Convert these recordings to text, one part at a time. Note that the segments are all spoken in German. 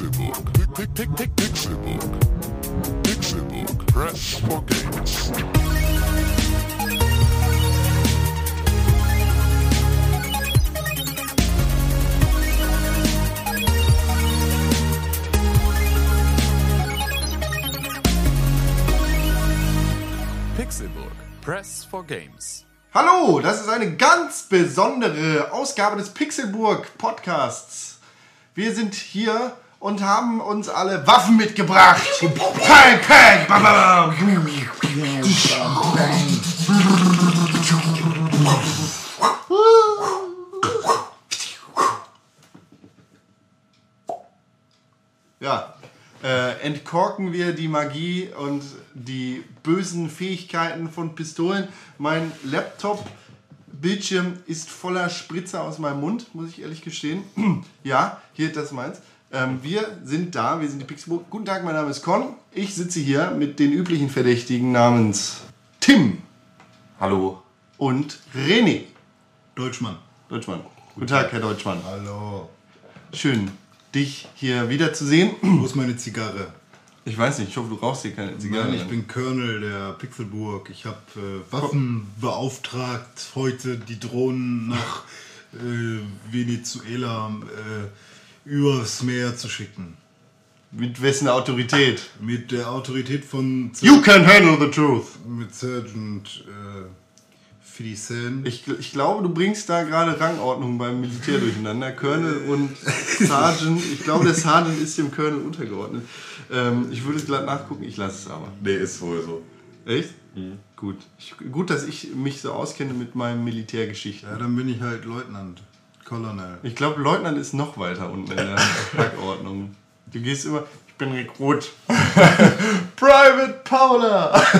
Pixelbook. Pick, pick, pick, pick, Pixelbook. Pixelbook. Press for games. Pixelburg. Press for Games. Hallo, das ist eine ganz besondere Ausgabe des Pixelburg Podcasts. Wir sind hier und haben uns alle Waffen mitgebracht. Pang, pang, bam, bam. Ja, äh, entkorken wir die Magie und die bösen Fähigkeiten von Pistolen. Mein Laptop-Bildschirm ist voller Spritzer aus meinem Mund, muss ich ehrlich gestehen. ja, hier, das meins. Ähm, wir sind da, wir sind die Pixelburg. Guten Tag, mein Name ist Con. Ich sitze hier mit den üblichen Verdächtigen namens Tim Hallo. und René. Deutschmann. Deutschmann. Guten Tag, Herr Deutschmann. Hallo. Schön, dich hier wiederzusehen. Wo ist meine Zigarre? Ich weiß nicht, ich hoffe, du rauchst hier keine Zigarre. Nein, ich bin Colonel der Pixelburg. Ich habe äh, Waffen beauftragt, heute die Drohnen nach äh, Venezuela äh, übers Meer zu schicken. Mit wessen Autorität? Mit der Autorität von You can handle the truth. mit Sergeant äh, Filicen. Ich, ich glaube, du bringst da gerade Rangordnung beim Militär durcheinander. Colonel und Sergeant. Ich glaube, der Sergeant ist dem Colonel untergeordnet. Ähm, ich würde es glatt nachgucken, ich lasse es aber. Nee, ist wohl so. Echt? Gut. Ich, gut, dass ich mich so auskenne mit meinen Militärgeschichten. Ja, dann bin ich halt Leutnant. Colonel. Ich glaube, Leutnant ist noch weiter unten in der Packordnung. Du gehst immer, ich bin Rekrut. Private Paula.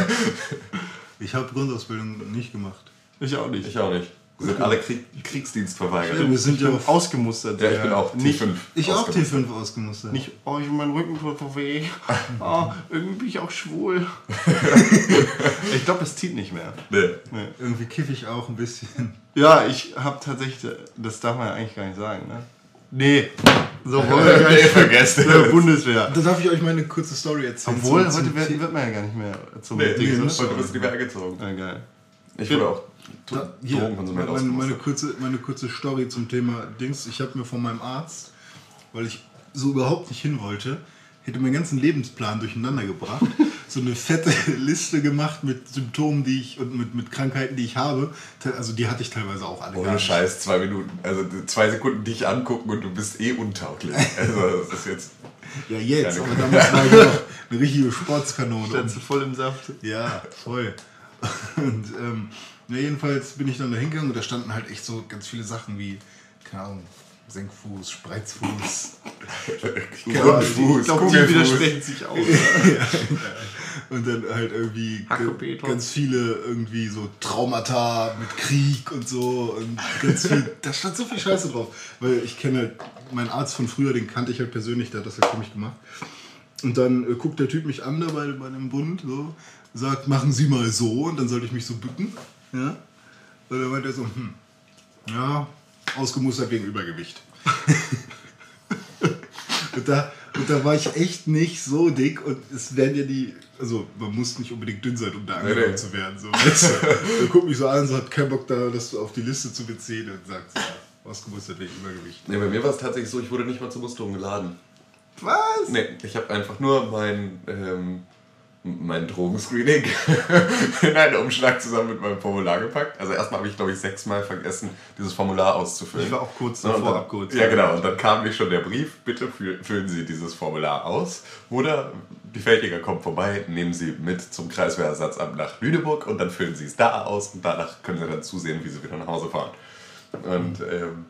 Ich habe Grundausbildung nicht gemacht. Ich auch nicht. Ich auch nicht. Wir sind alle Krieg Kriegsdienst verweigert. Wir sind Ich ja bin ausgemustert. Ja, ich bin auch Nicht, T5. ich auch ausgemustert. T5 ausgemustert. nicht, oh, ich mein Rücken tut so weh. Oh, irgendwie bin ich auch schwul. ich glaube, es zieht nicht mehr. Nee. Irgendwie kiffe ich auch ein bisschen. Ja, ich habe tatsächlich, das darf man ja eigentlich gar nicht sagen, ne? Nee, so wollen wir gar Nee, nicht. vergesst Der es. Bundeswehr. Da darf ich euch mal eine kurze Story erzählen. Obwohl, Zum- heute zum wird, wird man ja gar nicht mehr zum Nee, Ding, nee, oder? heute wirst du nicht mehr angezogen. Ja, geil. Ich wurde auch to- Da, hier, Drogenkonsument meine, meine, kurze, meine kurze Story zum Thema Dings. Ich habe mir von meinem Arzt, weil ich so überhaupt nicht hin wollte, hätte meinen ganzen Lebensplan durcheinander gebracht, so eine fette Liste gemacht mit Symptomen, die ich und mit, mit Krankheiten, die ich habe. Also die hatte ich teilweise auch alle Ohne. Scheiß, zwei Minuten. Also zwei Sekunden dich angucken und du bist eh untauglich. Also das ist jetzt. Ja, jetzt, aber damals war ich noch eine richtige Sportskanone. Standst du voll im Saft? Ja, voll. Und ähm, ja, jedenfalls bin ich dann da hingegangen und da standen halt echt so ganz viele Sachen wie, keine Ahnung, Senkfuß, Spreizfuß. Rundfuß, Ich glaube, die widersprechen sich auch. Und dann halt irgendwie ganz viele irgendwie so Traumata mit Krieg und so und ganz viel. Da stand so viel Scheiße drauf. Weil ich kenne halt, meinen Arzt von früher, den kannte ich halt persönlich, der hat das halt für mich gemacht. Und dann äh, guckt der Typ mich an da bei, bei dem Bund, so, sagt, machen Sie mal so und dann sollte ich mich so bücken. Ja? Und dann meint er so, hm, ja, ausgemustert wegen Übergewicht. Und da, und da war ich echt nicht so dick und es werden ja die, also man muss nicht unbedingt dünn sein, um da Nee, angenommen nee. zu werden. So? Der guckt mich so an, so hat keinen Bock da, das auf die Liste zu beziehen und sagt, so, ja, ausgemustert wegen Übergewicht. Nee, bei mir war es tatsächlich so, ich wurde nicht mal zur Musterung geladen. Was? Nee, ich habe einfach nur mein, ähm, mein Drogenscreening in einen Umschlag zusammen mit meinem Formular gepackt. Also erstmal habe ich, glaube ich, sechsmal vergessen, dieses Formular auszufüllen. Ich war auch kurz und davor dann- abgeholt. Ja, genau. Und dann kam mir schon der Brief, bitte fü- füllen Sie dieses Formular aus. Oder die Feldjäger kommt vorbei, nehmen Sie mit zum Kreiswehrersatzamt nach Lüneburg und dann füllen Sie es da aus und danach können Sie dann zusehen, wie Sie wieder nach Hause fahren. Und ähm,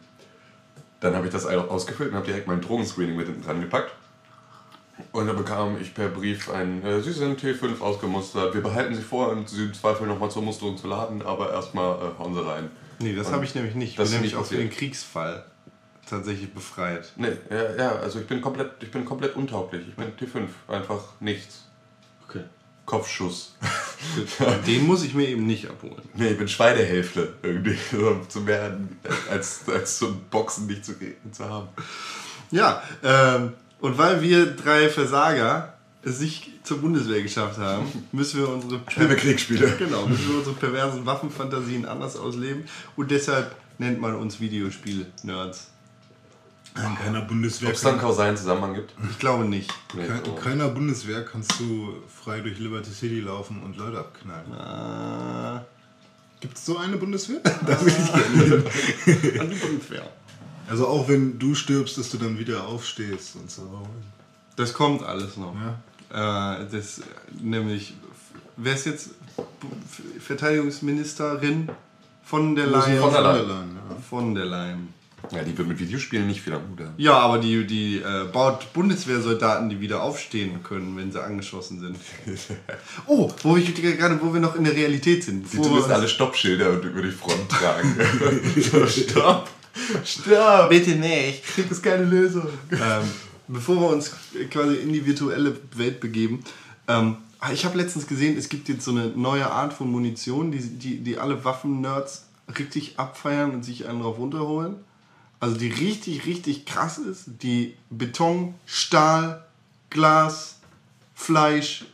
dann habe ich das ausgefüllt und habe direkt mein Drogenscreening mit hinten dran gepackt. Und dann bekam ich per Brief ein, äh, Sie sind T5 ausgemustert, wir behalten Sie vor, im Zweifel nochmal zur Musterung zu laden, aber erstmal äh, hauen Sie rein. Nee, das habe ich nämlich nicht. Ich das bin ist nämlich auch für den. Kriegsfall tatsächlich befreit. Nee, ja, ja, also ich bin komplett, ich bin komplett untauglich. Ich bin T5, einfach nichts. Okay. Kopfschuss. Den muss ich mir eben nicht abholen. nee, ich bin Schweinehälfte irgendwie, so zu werden, als, als so ein Boxen nicht zu, zu haben. Ja, ähm, Und weil wir drei Versager es nicht zur Bundeswehr geschafft haben, müssen wir unsere Kriegsspiele. Genau, müssen wir unsere perversen Waffenfantasien anders ausleben. Und deshalb nennt man uns Videospiel-Nerds. In keiner Bundeswehr, Ob es dann einen kausalen Zusammenhang gibt? Ich glaube nicht. Nee, kein, in keiner Bundeswehr kannst du frei durch Liberty City laufen und Leute abknallen. Äh, Gibt es so eine Bundeswehr? da will ich gerne hin. an die Bundeswehr. Also auch wenn du stirbst, dass du dann wieder aufstehst und so. Das kommt alles noch. Ja. Äh, das, nämlich, wer ist jetzt Verteidigungsministerin von der Leyen? Von der Leyen. Ja. Von der Leyen. Ja, die wird mit Videospielen nicht Hut haben. Ja, aber die, die äh, baut Bundeswehrsoldaten, die wieder aufstehen können, wenn sie angeschossen sind. Oh, wo, ich, gerade, wo wir noch in der Realität sind. Die uns- alle Stoppschilder und über die Front tragen. so, stopp! Stopp! Bitte nicht. Krieg ist keine Lösung. ähm, bevor wir uns quasi in die virtuelle Welt begeben, ähm, ich habe letztens gesehen, es gibt jetzt so eine neue Art von Munition, die, die, die alle Waffen-Nerds richtig abfeiern und sich einen drauf runterholen. Also die richtig, richtig krass ist, die Beton, Stahl, Glas, Fleisch,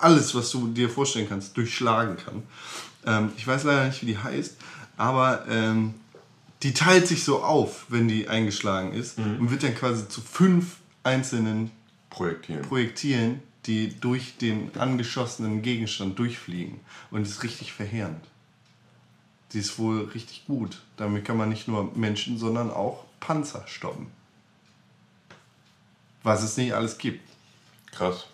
alles, was du dir vorstellen kannst, durchschlagen kann. Ähm, ich weiß leider nicht, wie die heißt, aber ähm, die teilt sich so auf, wenn die eingeschlagen ist und wird dann quasi zu fünf einzelnen Projektieren. Projektilen, die durch den angeschossenen Gegenstand durchfliegen. Und ist richtig verheerend. Die ist wohl richtig gut. Damit kann man nicht nur Menschen, sondern auch Panzer stoppen. Was es nicht alles gibt. Krass.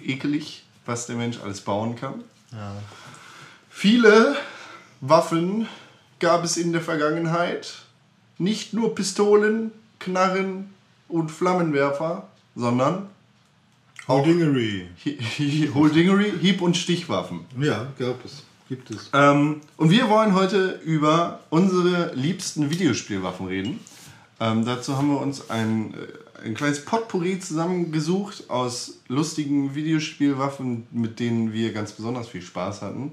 Ekelig, was der Mensch alles bauen kann. Viele Waffen gab es in der Vergangenheit. Nicht nur Pistolen, Knarren und Flammenwerfer, sondern Holdingery. Holdingery, Hieb- und Stichwaffen. Ja, gab es. Gibt es. Ähm, und wir wollen heute über unsere liebsten Videospielwaffen reden. Ähm, dazu haben wir uns ein, äh, ein kleines Potpourri zusammengesucht aus lustigen Videospielwaffen, mit denen wir ganz besonders viel Spaß hatten.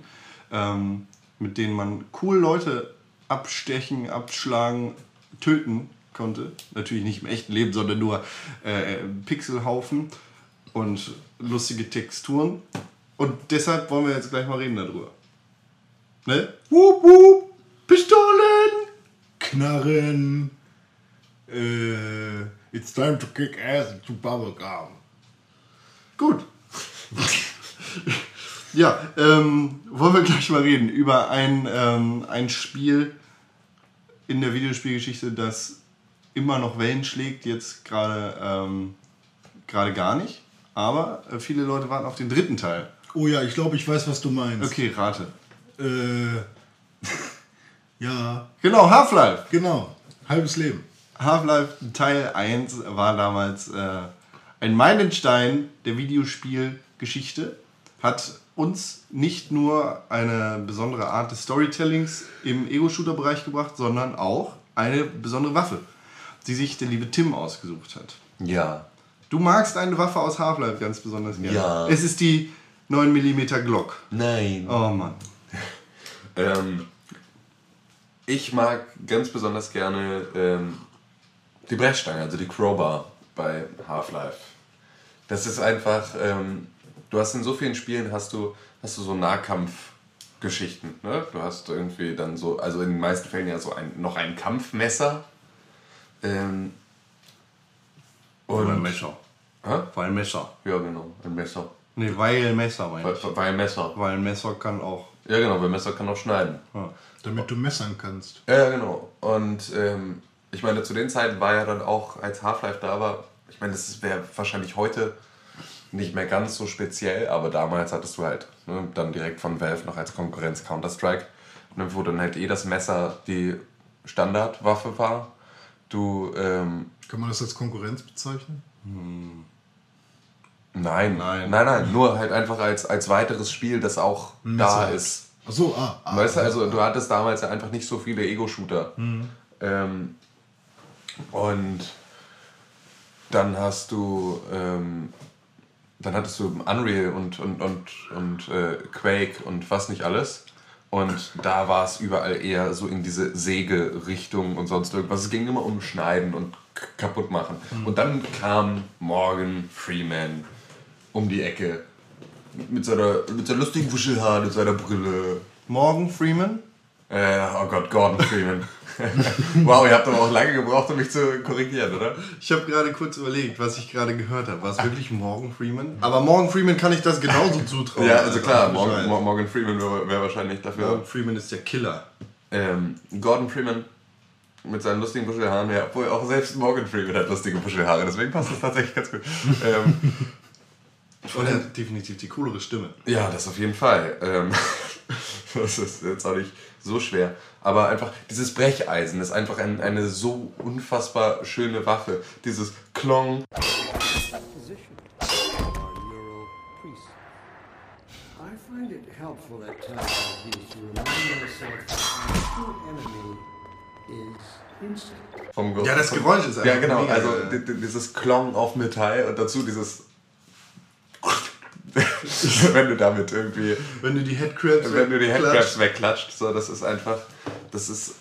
Ähm, mit denen man cool Leute abstechen, abschlagen, töten konnte. Natürlich nicht im echten Leben, sondern nur äh, Pixelhaufen und lustige Texturen. Und deshalb wollen wir jetzt gleich mal reden darüber. Ne? Wup, wup, Pistolen! Knarren. Äh, it's time to kick ass into bubblegum. Gut. ja, ähm, wollen wir gleich mal reden über ein, ähm, ein Spiel in der Videospielgeschichte, das immer noch Wellen schlägt, jetzt gerade ähm, gerade gar nicht. Aber äh, viele Leute warten auf den dritten Teil. Oh ja, ich glaube, ich weiß, was du meinst. Okay, rate. Äh, ja, Genau, Half-Life. genau. Halbes Leben. Half-Life Teil 1 war damals äh, ein Meilenstein der Videospielgeschichte. Hat uns nicht nur eine besondere Art des Storytellings im Ego-Shooter-Bereich gebracht, sondern auch eine besondere Waffe, die sich der liebe Tim ausgesucht hat. Ja. Du magst eine Waffe aus Half-Life ganz besonders gerne. Ja. Es ist die 9mm Glock. Nein. Oh Mann. Ähm, ich mag ganz besonders gerne ähm, die Brechstange, also die Crowbar bei Half-Life. Das ist einfach, ähm, du hast in so vielen Spielen hast du, hast du so Nahkampfgeschichten. Ne? Du hast irgendwie dann so, also in den meisten Fällen ja so ein, noch ein Kampfmesser. Ähm, Oder ein und, Messer. Hä? Weil Messer. ja, genau, ein Messer. Nee, weil Messer meine Weil, ich. weil ein Messer. Weil ein Messer kann auch. Ja, genau, weil ein Messer kann auch schneiden. Ja. Damit du messern kannst. Ja, genau. Und ähm, ich meine, zu den Zeiten war ja dann auch, als Half-Life da war, ich meine, das wäre wahrscheinlich heute nicht mehr ganz so speziell, aber damals hattest du halt ne, dann direkt von Valve noch als Konkurrenz Counter-Strike, ne, wo dann halt eh das Messer die Standardwaffe war. Du, ähm, Kann man das als Konkurrenz bezeichnen? nein, Nein. nein, nein, nur halt einfach als, als weiteres Spiel, das auch da Messer. ist. Ach so, ah. ah Weißt du, also du hattest damals ja einfach nicht so viele Ego-Shooter. Ähm, und dann hast du, ähm, dann hattest du Unreal und, und, und, und äh, Quake und was nicht alles. Und da war es überall eher so in diese Säge-Richtung und sonst irgendwas. Es ging immer um Schneiden und kaputt machen. Und dann kam Morgan Freeman um die Ecke mit seiner, mit seiner lustigen Wuschelhaar, mit seiner Brille. Morgan Freeman? Äh, oh Gott, Gordon Freeman. wow, ihr habt aber auch lange gebraucht, um mich zu korrigieren, oder? Ich habe gerade kurz überlegt, was ich gerade gehört habe. War es wirklich Morgan Freeman? Aber Morgan Freeman kann ich das genauso zutrauen. Ja, also klar, Ach, Morgan, Morgan Freeman wäre wär wahrscheinlich dafür. Morgan Freeman ist der Killer. Ähm, Gordon Freeman mit seinen lustigen Buschelhaaren, ja, obwohl auch selbst Morgan Freeman hat lustige Buschelhaare, deswegen passt das tatsächlich ganz gut. ähm, Und er hat definitiv die coolere Stimme. ja, das auf jeden Fall. Ähm, das ist jetzt auch nicht so schwer. Aber einfach, dieses Brecheisen ist einfach ein, eine so unfassbar schöne Waffe. Dieses Klong. position of our neural priests. I find it helpful at times like these to remind myself that my true enemy is instinct. Vom Ja, das Geräusch ist Ja, einfach genau. mega Also dieses Klong auf Metall und dazu dieses. wenn du damit irgendwie. Wenn du die Headcrabs wenn du die wegklatscht. Headcrabs wegklatscht, so, das ist einfach, das ist,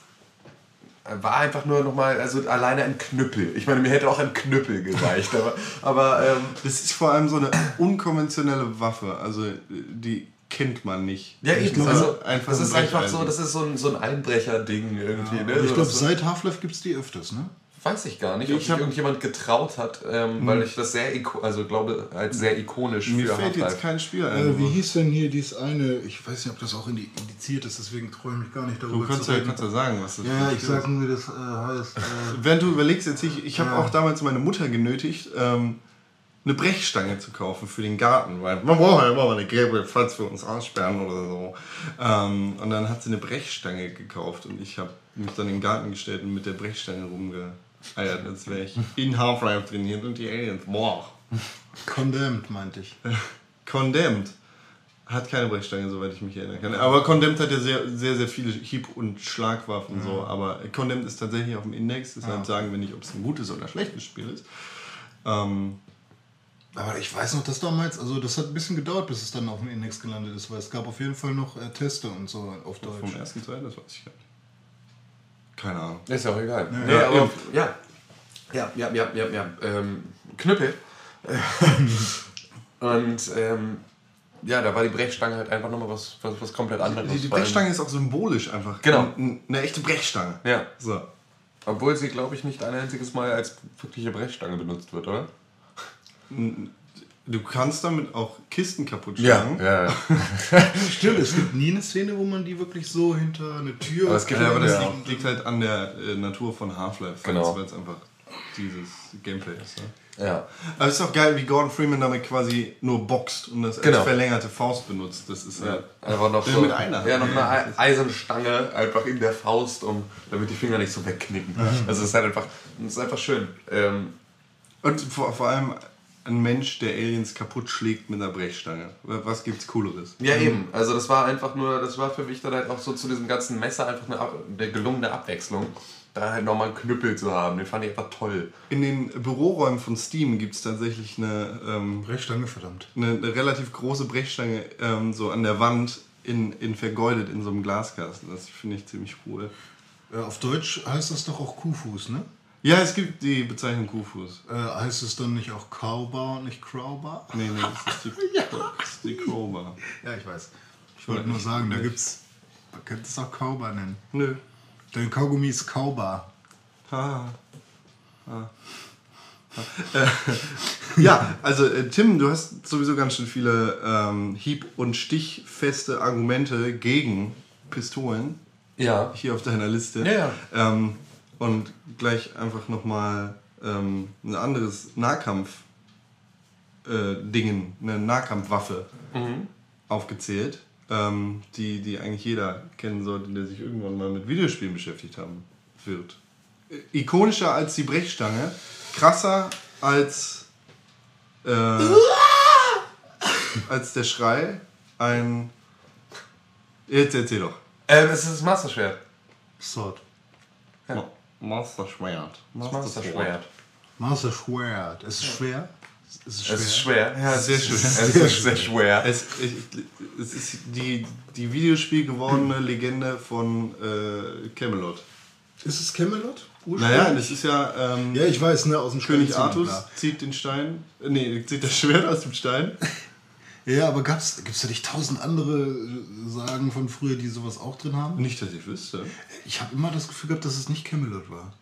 war einfach nur nochmal, also alleine ein Knüppel. Ich meine, mir hätte auch ein Knüppel gereicht, aber, aber ähm, Das ist vor allem so eine unkonventionelle Waffe. Also die kennt man nicht. ja, Ich eben, glaube, also, das ist einfach so, das ist so ein, so ein Einbrecher-Ding irgendwie, ne? Ich glaube, seit Half-Life gibt es die öfters, ne? Weiß ich gar nicht, ob Ich sich irgendjemand getraut hat, ähm, weil ich das sehr, also glaube, als sehr ikonisch Mir für fällt jetzt kein Spiel ein. Äh, wie hieß denn hier dies eine? Ich weiß nicht, ob das auch indi- indiziert ist, deswegen traue ich mich gar nicht darüber du kannst zu ja, reden. kannst ja sagen, was das ja, ich sag nur, wie das äh, heißt. Äh, Während du überlegst jetzt, ich, ich habe Ja. auch damals meine Mutter genötigt, ähm, eine Brechstange zu kaufen für den Garten, weil man braucht ja immer mal eine gelbe Pflanze für uns aussperren oder so. Ähm, und dann hat sie eine Brechstange gekauft und ich habe mich dann in den Garten gestellt und mit der Brechstange rumgeeiert, als wäre ich in Half-Life trainiert und die Aliens, boah. Condemned, meinte ich. Condemned hat keine Brechstange, soweit ich mich erinnern kann. Aber Condemned hat ja sehr, sehr, sehr viele Hieb- und Schlagwaffen. So. Aber Condemned ist tatsächlich auf dem Index. Deshalb sagen wir nicht, ob es ein gutes oder schlechtes Spiel ist. Ähm, Aber ich weiß noch, dass damals, also das hat ein bisschen gedauert, bis es dann auf dem Index gelandet ist, weil es gab auf jeden Fall noch äh, Teste und so auf Deutsch. vom ersten Teil, das weiß ich gar nicht. Keine Ahnung. Ist ja auch egal. Ja, nee, ja, aber, ja. Ja, ja, ja, ja, ja. Ähm, Knüppel. Und ähm, ja, da war die Brechstange halt einfach nochmal was, was, was komplett anderes. Die, die Brechstange ist auch symbolisch einfach. Genau. N- Eine echte Brechstange. Ja. So. Obwohl sie, glaube ich, nicht ein einziges Mal als wirkliche Brechstange benutzt wird, oder? Du kannst damit auch Kisten kaputt schlagen. ja. ja. Stimmt, es gibt nie eine Szene, wo man die wirklich so hinter eine Tür. Aber es gibt Ja, aber das Ja. liegt, liegt halt an der äh, Natur von Half-Life, Genau. weil es einfach dieses Gameplay ist. Ne? ja. Aber es ist auch geil, wie Gordon Freeman damit quasi nur boxt und das Genau. als verlängerte Faust benutzt. Das ist Ja, halt. einfach noch so, mit einer. ja, noch eine Ei- Eisenstange einfach in der Faust, um, damit die Finger nicht so wegknicken. Also es ist halt einfach, es ist einfach schön. Ähm, Und vor, vor allem ein Mensch, der Aliens kaputt schlägt mit einer Brechstange. Was gibt's Cooleres? ja eben, also das war einfach nur, das war für mich dann halt auch so zu diesem ganzen Messer einfach eine, eine gelungene Abwechslung. Da halt nochmal einen Knüppel zu haben, den fand ich einfach toll. In den Büroräumen von Steam gibt es tatsächlich eine, ähm, Brechstange, verdammt. eine, eine relativ große Brechstange ähm, so an der Wand in, in vergoldet in so einem Glaskasten. Das finde ich ziemlich cool. Auf Deutsch heißt das doch auch Kuhfuß, ne? Ja, es gibt die Bezeichnung Kuhfuß. Äh, heißt es dann nicht auch Cowbar und nicht Crowbar? Nee, nee, das ist die, das ist die Crowbar. Ja, ich weiß. Ich wollte nur sagen, da gibt's. Man könnte es auch Cowbar nennen. Nö. Dein Kaugummi ist Cowbar. Ha. Ha. Ha. Äh, ja, also äh, Tim, du hast sowieso ganz schön viele ähm, hieb- und stichfeste Argumente gegen Pistolen Ja. hier auf deiner Liste. Ja, ja. Ähm, und gleich einfach nochmal ähm, ein anderes Nahkampf äh, Dingen, eine Nahkampfwaffe aufgezählt, ähm, die, die eigentlich jeder kennen sollte, der sich irgendwann mal mit Videospielen beschäftigt haben wird. Äh, Ikonischer als die Brechstange, krasser als äh, als der Schrei, ein Jetzt erzähl doch. Ähm, es ist das Masterschwert. Sword. Ma- Master Schwert. Das Masterschwert. Master Schwert. Es ist schwer. Es ist Es ist schwer. Ja, Sehr schön. Es ist sehr schwer. Es, es ist die, die Videospiel gewordene Legende von äh, Camelot. Ist es Camelot? Naja, das ist ja, ähm, Ja, ich weiß, ne, aus dem König Artus zieht den Stein, äh, nee, zieht das Schwert aus dem Stein. Ja, aber gab's, gibt's da nicht tausend andere äh, Sagen von früher, die sowas auch drin haben? Nicht, dass ich wüsste. Ich habe immer das Gefühl gehabt, dass es nicht Camelot war.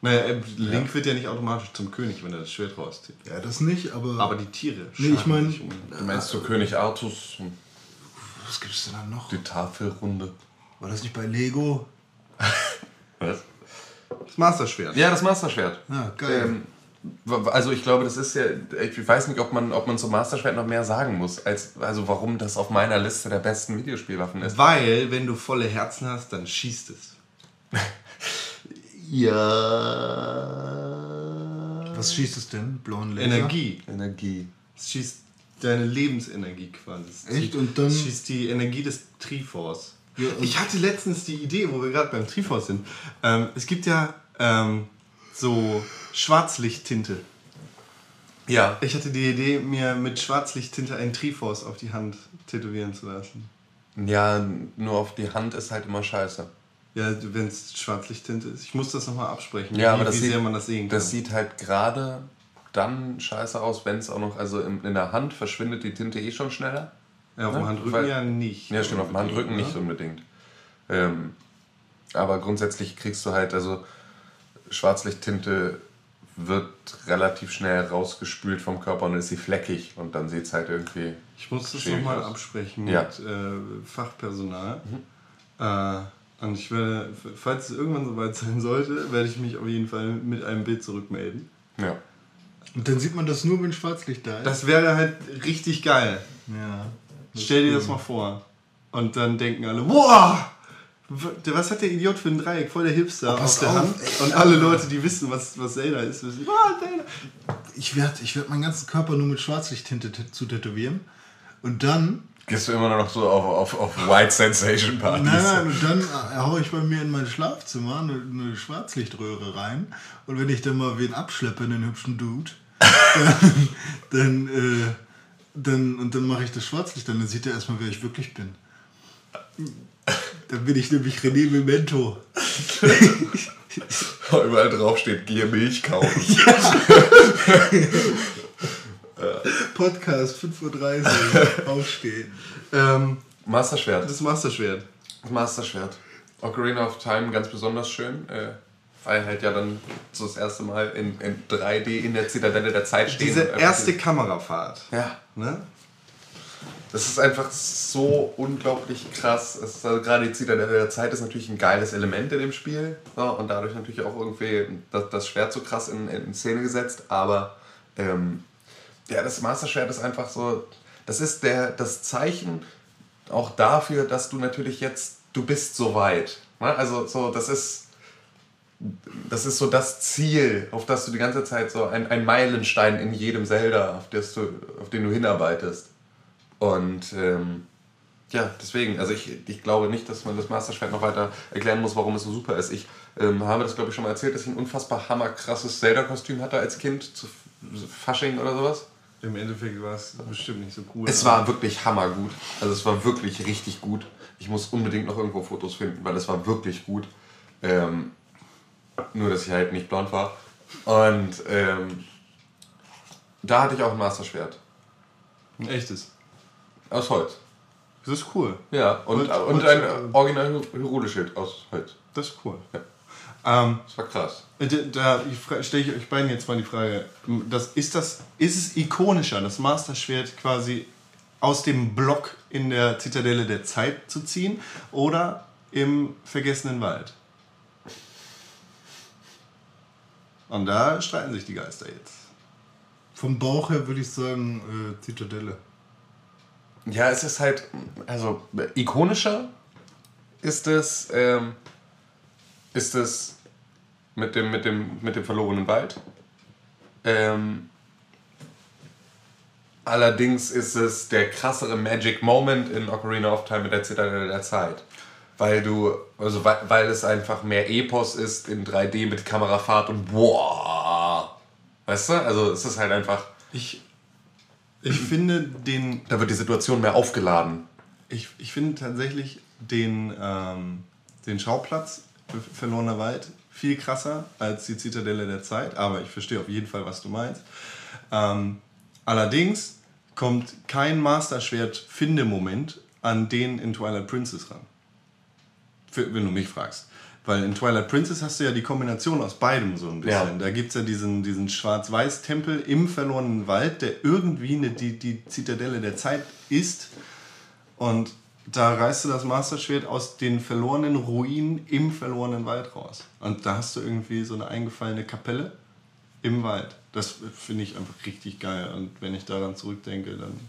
Naja, äh, Link wird ja nicht automatisch zum König, wenn er das Schwert rauszieht. Ja, das nicht, aber. Aber die Tiere. Nee, ich scharen mein- sich um. Du meinst so König Artus, was gibt's denn da noch? die Tafelrunde. War das nicht bei Lego? Was? Das Masterschwert. Ja, das Masterschwert. Ja, geil. Ähm, also ich glaube, das ist ja, ich weiß nicht, ob man, ob man zum Masterschwert noch mehr sagen muss, als, also warum das auf meiner Liste der besten Videospielwaffen ist. Weil, wenn du volle Herzen hast, dann schießt es. ja. Was schießt es denn? Blauen Laser? Energie. Energie. Es schießt deine Lebensenergie quasi. Es Echt? Und dann- es schießt die Energie des Triforce. Ja, ich hatte letztens die Idee, wo wir gerade beim Triforce sind. Ähm, es gibt ja ähm, so Schwarzlichttinte. Ja. Ich hatte die Idee, mir mit Schwarzlichttinte einen Triforce auf die Hand tätowieren zu lassen. Ja, nur auf die Hand ist halt immer scheiße. Ja, wenn es Schwarzlichttinte ist. Ich muss das nochmal absprechen, Ja, wie, aber das wie sieht, sehr man das sehen kann. das sieht halt gerade dann scheiße aus, wenn es auch noch, also in, in der Hand verschwindet die Tinte eh schon schneller. ja, auf dem ne? Handrücken Weil- ja nicht. Ja, stimmt, auf dem Handrücken nicht ne? unbedingt. Ähm, aber grundsätzlich kriegst du halt, also Schwarzlichttinte wird relativ schnell rausgespült vom Körper und ist sie fleckig und dann sieht es halt irgendwie. Ich muss das nochmal absprechen Ja. mit äh, Fachpersonal. Äh, und ich werde, falls es irgendwann soweit sein sollte, werde ich mich auf jeden Fall mit einem Bild zurückmelden. Ja. Und dann sieht man das nur, wenn Schwarzlicht da ist. Das wäre halt richtig geil. ja. Stell dir das mal vor. Und dann denken alle, wow! Was hat der Idiot für ein Dreieck? Voll der Hipster pass auf der auf, Hand. ey. Und alle Leute, die wissen, was, was Zelda ist, wissen, wow, Zelda. Ich werde ich werd meinen ganzen Körper nur mit Schwarzlichttinte zu tätowieren. Und dann, Gehst du immer noch so auf, auf, auf White Sensation Partys? nein, nein, und dann äh, haue ich bei mir in mein Schlafzimmer eine, eine Schwarzlichtröhre rein. Und wenn ich dann mal wen abschleppe, einen hübschen Dude, dann, dann, äh, dann, und dann mache ich das Schwarzlicht an, dann sieht er erstmal, wer ich wirklich bin. Dann bin ich nämlich René Memento. Überall drauf steht, gehe Milch kaufen. Podcast 5.30 Uhr aufstehen. Ähm, Masterschwert. das Masterschwert. Das Masterschwert. Ocarina of Time ganz besonders schön. Äh, weil halt ja dann so das erste Mal in, in 3D in der Zitadelle der Zeit stehen. Diese erste Kamerafahrt. Ja, Ne? Das ist einfach so unglaublich krass. Also gerade die Zitadelle der Zeit ist natürlich ein geiles Element in dem Spiel. Ja, und dadurch natürlich auch irgendwie das, das Schwert so krass in, in Szene gesetzt. Aber ähm, ja, das Masterschwert ist einfach so. Das ist der, das Zeichen auch dafür, dass du natürlich jetzt, du bist so weit. Ne? Also so, das ist. Das ist so das Ziel, auf das du die ganze Zeit so ein, ein Meilenstein in jedem Zelda, auf, das du, auf den du hinarbeitest. Und ähm, ja, deswegen, also ich, ich glaube nicht, dass man das Masterschwert noch weiter erklären muss, warum es so super ist. Ich ähm, habe das, glaube ich, schon mal erzählt, dass ich ein unfassbar hammerkrasses Zelda-Kostüm hatte als Kind zu Fasching oder sowas. Im Endeffekt war es bestimmt nicht so cool. Es war wirklich hammergut. Also es war wirklich richtig gut. Ich muss unbedingt noch irgendwo Fotos finden, weil es war wirklich gut. Ähm, nur, dass ich halt nicht blond war. Und ähm, da hatte ich auch ein Masterschwert. ein echtes. Aus Holz. Das ist cool. Ja, und, Und- und, und- ein original Hyrule-Schild aus Holz. Das ist cool. Ähm, Das war krass. da da stelle ich euch beiden jetzt mal die Frage: das, ist, das, ist es ikonischer, das Masterschwert quasi aus dem Block in der Zitadelle der Zeit zu ziehen oder im vergessenen Wald? Und da streiten sich die Geister jetzt. Vom Bauch her würde ich sagen, äh, Zitadelle. Ja, es ist halt, also ikonischer ist es, ähm, ist es mit dem, mit dem, mit dem verlorenen Wald. Ähm, allerdings ist es der krassere Magic Moment in Ocarina of Time mit der Zitadelle der Zeit. Weil du, also weil, weil es einfach mehr Epos ist in 3D mit Kamerafahrt und boah. Weißt du? Also es ist halt einfach Ich, ich finde den Da wird die Situation mehr aufgeladen. Ich, ich finde tatsächlich den, ähm, den Schauplatz Verlorener Wald viel krasser als die Zitadelle der Zeit, aber ich verstehe auf jeden Fall, was du meinst. Ähm, allerdings kommt kein Master-Schwert-Finde-Moment an den in Twilight Princess ran. Für, wenn du mich fragst. Weil in Twilight Princess hast du ja die Kombination aus beidem so ein bisschen. Ja. Da gibt es ja diesen, diesen Schwarz-Weiß-Tempel im verlorenen Wald, der irgendwie eine, die, die Zitadelle der Zeit ist. Und da reißt du das Masterschwert aus den verlorenen Ruinen im verlorenen Wald raus. Und da hast du irgendwie so eine eingefallene Kapelle im Wald. Das finde ich einfach richtig geil. Und wenn ich daran zurückdenke, dann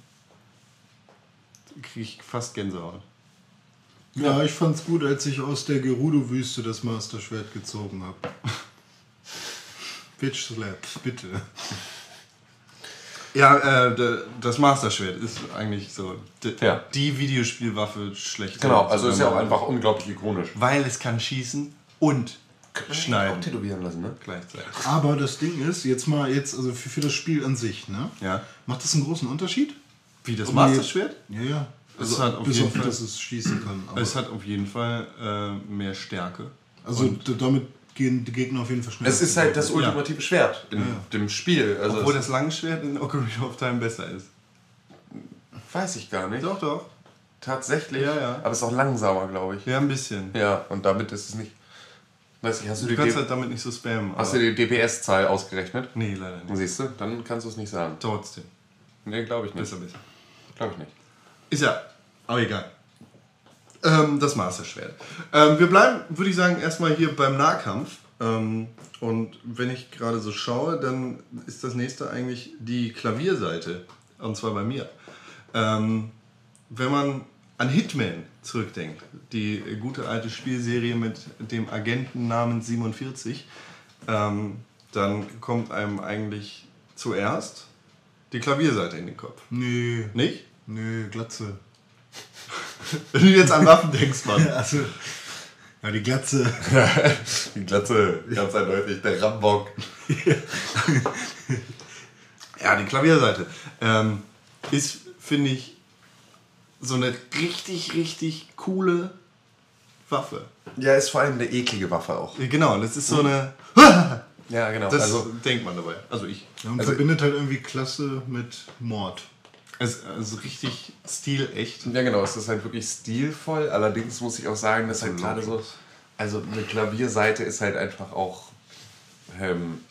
kriege ich fast Gänsehaut. Ja, ich fand's gut, als ich aus der Gerudo-Wüste das Masterschwert gezogen habe. Bitch Slap, bitte. Ja, äh, das Masterschwert ist eigentlich so die, Ja. die Videospielwaffe schlecht. Genau, also ist ja auch einfach unglaublich ikonisch. Weil es kann schießen und Auch schneiden tätowieren lassen, ne? gleichzeitig. Aber das Ding ist, jetzt mal jetzt, also für, für das Spiel an sich, ne? Ja. Macht das einen großen Unterschied? Wie das Masterschwert? Ja, ja. Es Also, hat auf bis jeden auf, Fall- dass es schießen kann. Aber Es hat auf jeden Fall äh, mehr Stärke. also d- damit gehen die Gegner auf jeden Fall schneller. Es ist halt das ultimative Schwert in dem Spiel. Also Obwohl das Langschwert in Ocarina of Time besser ist. weiß ich gar nicht. Doch, doch. Tatsächlich. Ja, ja. Aber es ist auch langsamer, glaube ich. Ja, ein bisschen. Ja, und damit ist es nicht. Weiß ich, hast du Du die, kannst D- halt damit nicht so spammen. hast du die DPS-Zahl ausgerechnet? nee, leider nicht. Siehst du? Dann kannst du es nicht sagen. Trotzdem. Nee, glaube ich nicht. Besser, besser. Glaube ich nicht. Ist ja, aber egal. Ähm, das Masterschwert. Ähm, wir bleiben, würde ich sagen, erstmal hier beim Nahkampf. Ähm, und wenn ich gerade so schaue, dann ist das nächste eigentlich die Klavierseite. Und zwar bei mir. Ähm, wenn man an Hitman zurückdenkt, die gute alte Spielserie mit dem Agenten namens 47, ähm, dann kommt einem eigentlich zuerst die Klavierseite in den Kopf. Nee, Nicht? Nee, Glatze. Wenn du jetzt an Waffen denkst, Mann. Also, ja, die Glatze. Die Glatze, ganz eindeutig, der Rambock. Ja, die Klavierseite ähm, ist, finde ich, so eine richtig, richtig coole Waffe. Ja, ist vor allem eine eklige Waffe auch. Genau, das ist so eine. Ja, genau. Das also, denkt man dabei. Also ich. Ja, und Also- verbindet halt irgendwie Klasse mit Mord. Es also richtig stilecht. ja, genau, es ist halt wirklich stilvoll. Allerdings muss ich auch sagen, dass halt gerade so. Also, eine Klavierseite ist halt einfach auch. Ähm,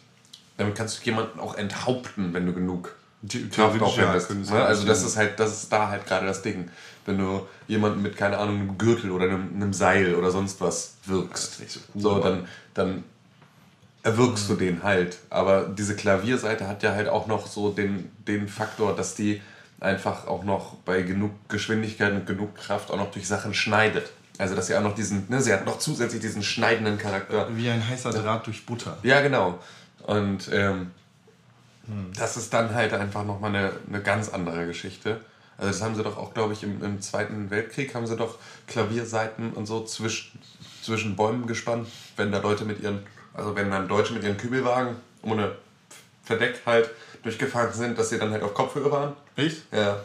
damit kannst du jemanden auch enthaupten, wenn du genug The- Kraft ja, aufwendest. es ne? Also, das ist halt, das ist da halt gerade das Ding. Wenn du jemanden mit, keine Ahnung, einem Gürtel oder einem, einem Seil oder sonst was wirkst, so, dann, dann erwirkst du den halt. Aber diese Klavierseite hat ja halt auch noch so den, den Faktor, dass die einfach auch noch bei genug Geschwindigkeit und genug Kraft auch noch durch Sachen schneidet. Also dass sie auch noch diesen, ne, sie hat noch zusätzlich diesen schneidenden Charakter. Wie ein heißer Draht durch Butter. Ja, genau. Und ähm, das ist dann halt einfach nochmal eine, eine ganz andere Geschichte. Also das haben sie doch auch, glaube ich, im, im Zweiten Weltkrieg haben sie doch Klavierseiten und so zwischen, zwischen Bäumen gespannt, wenn da Leute mit ihren, also wenn dann Deutsche mit ihren Kübelwagen ohne Verdeck halt durchgefahren sind, dass sie dann halt auf Kopfhöhe waren. Echt? Ja.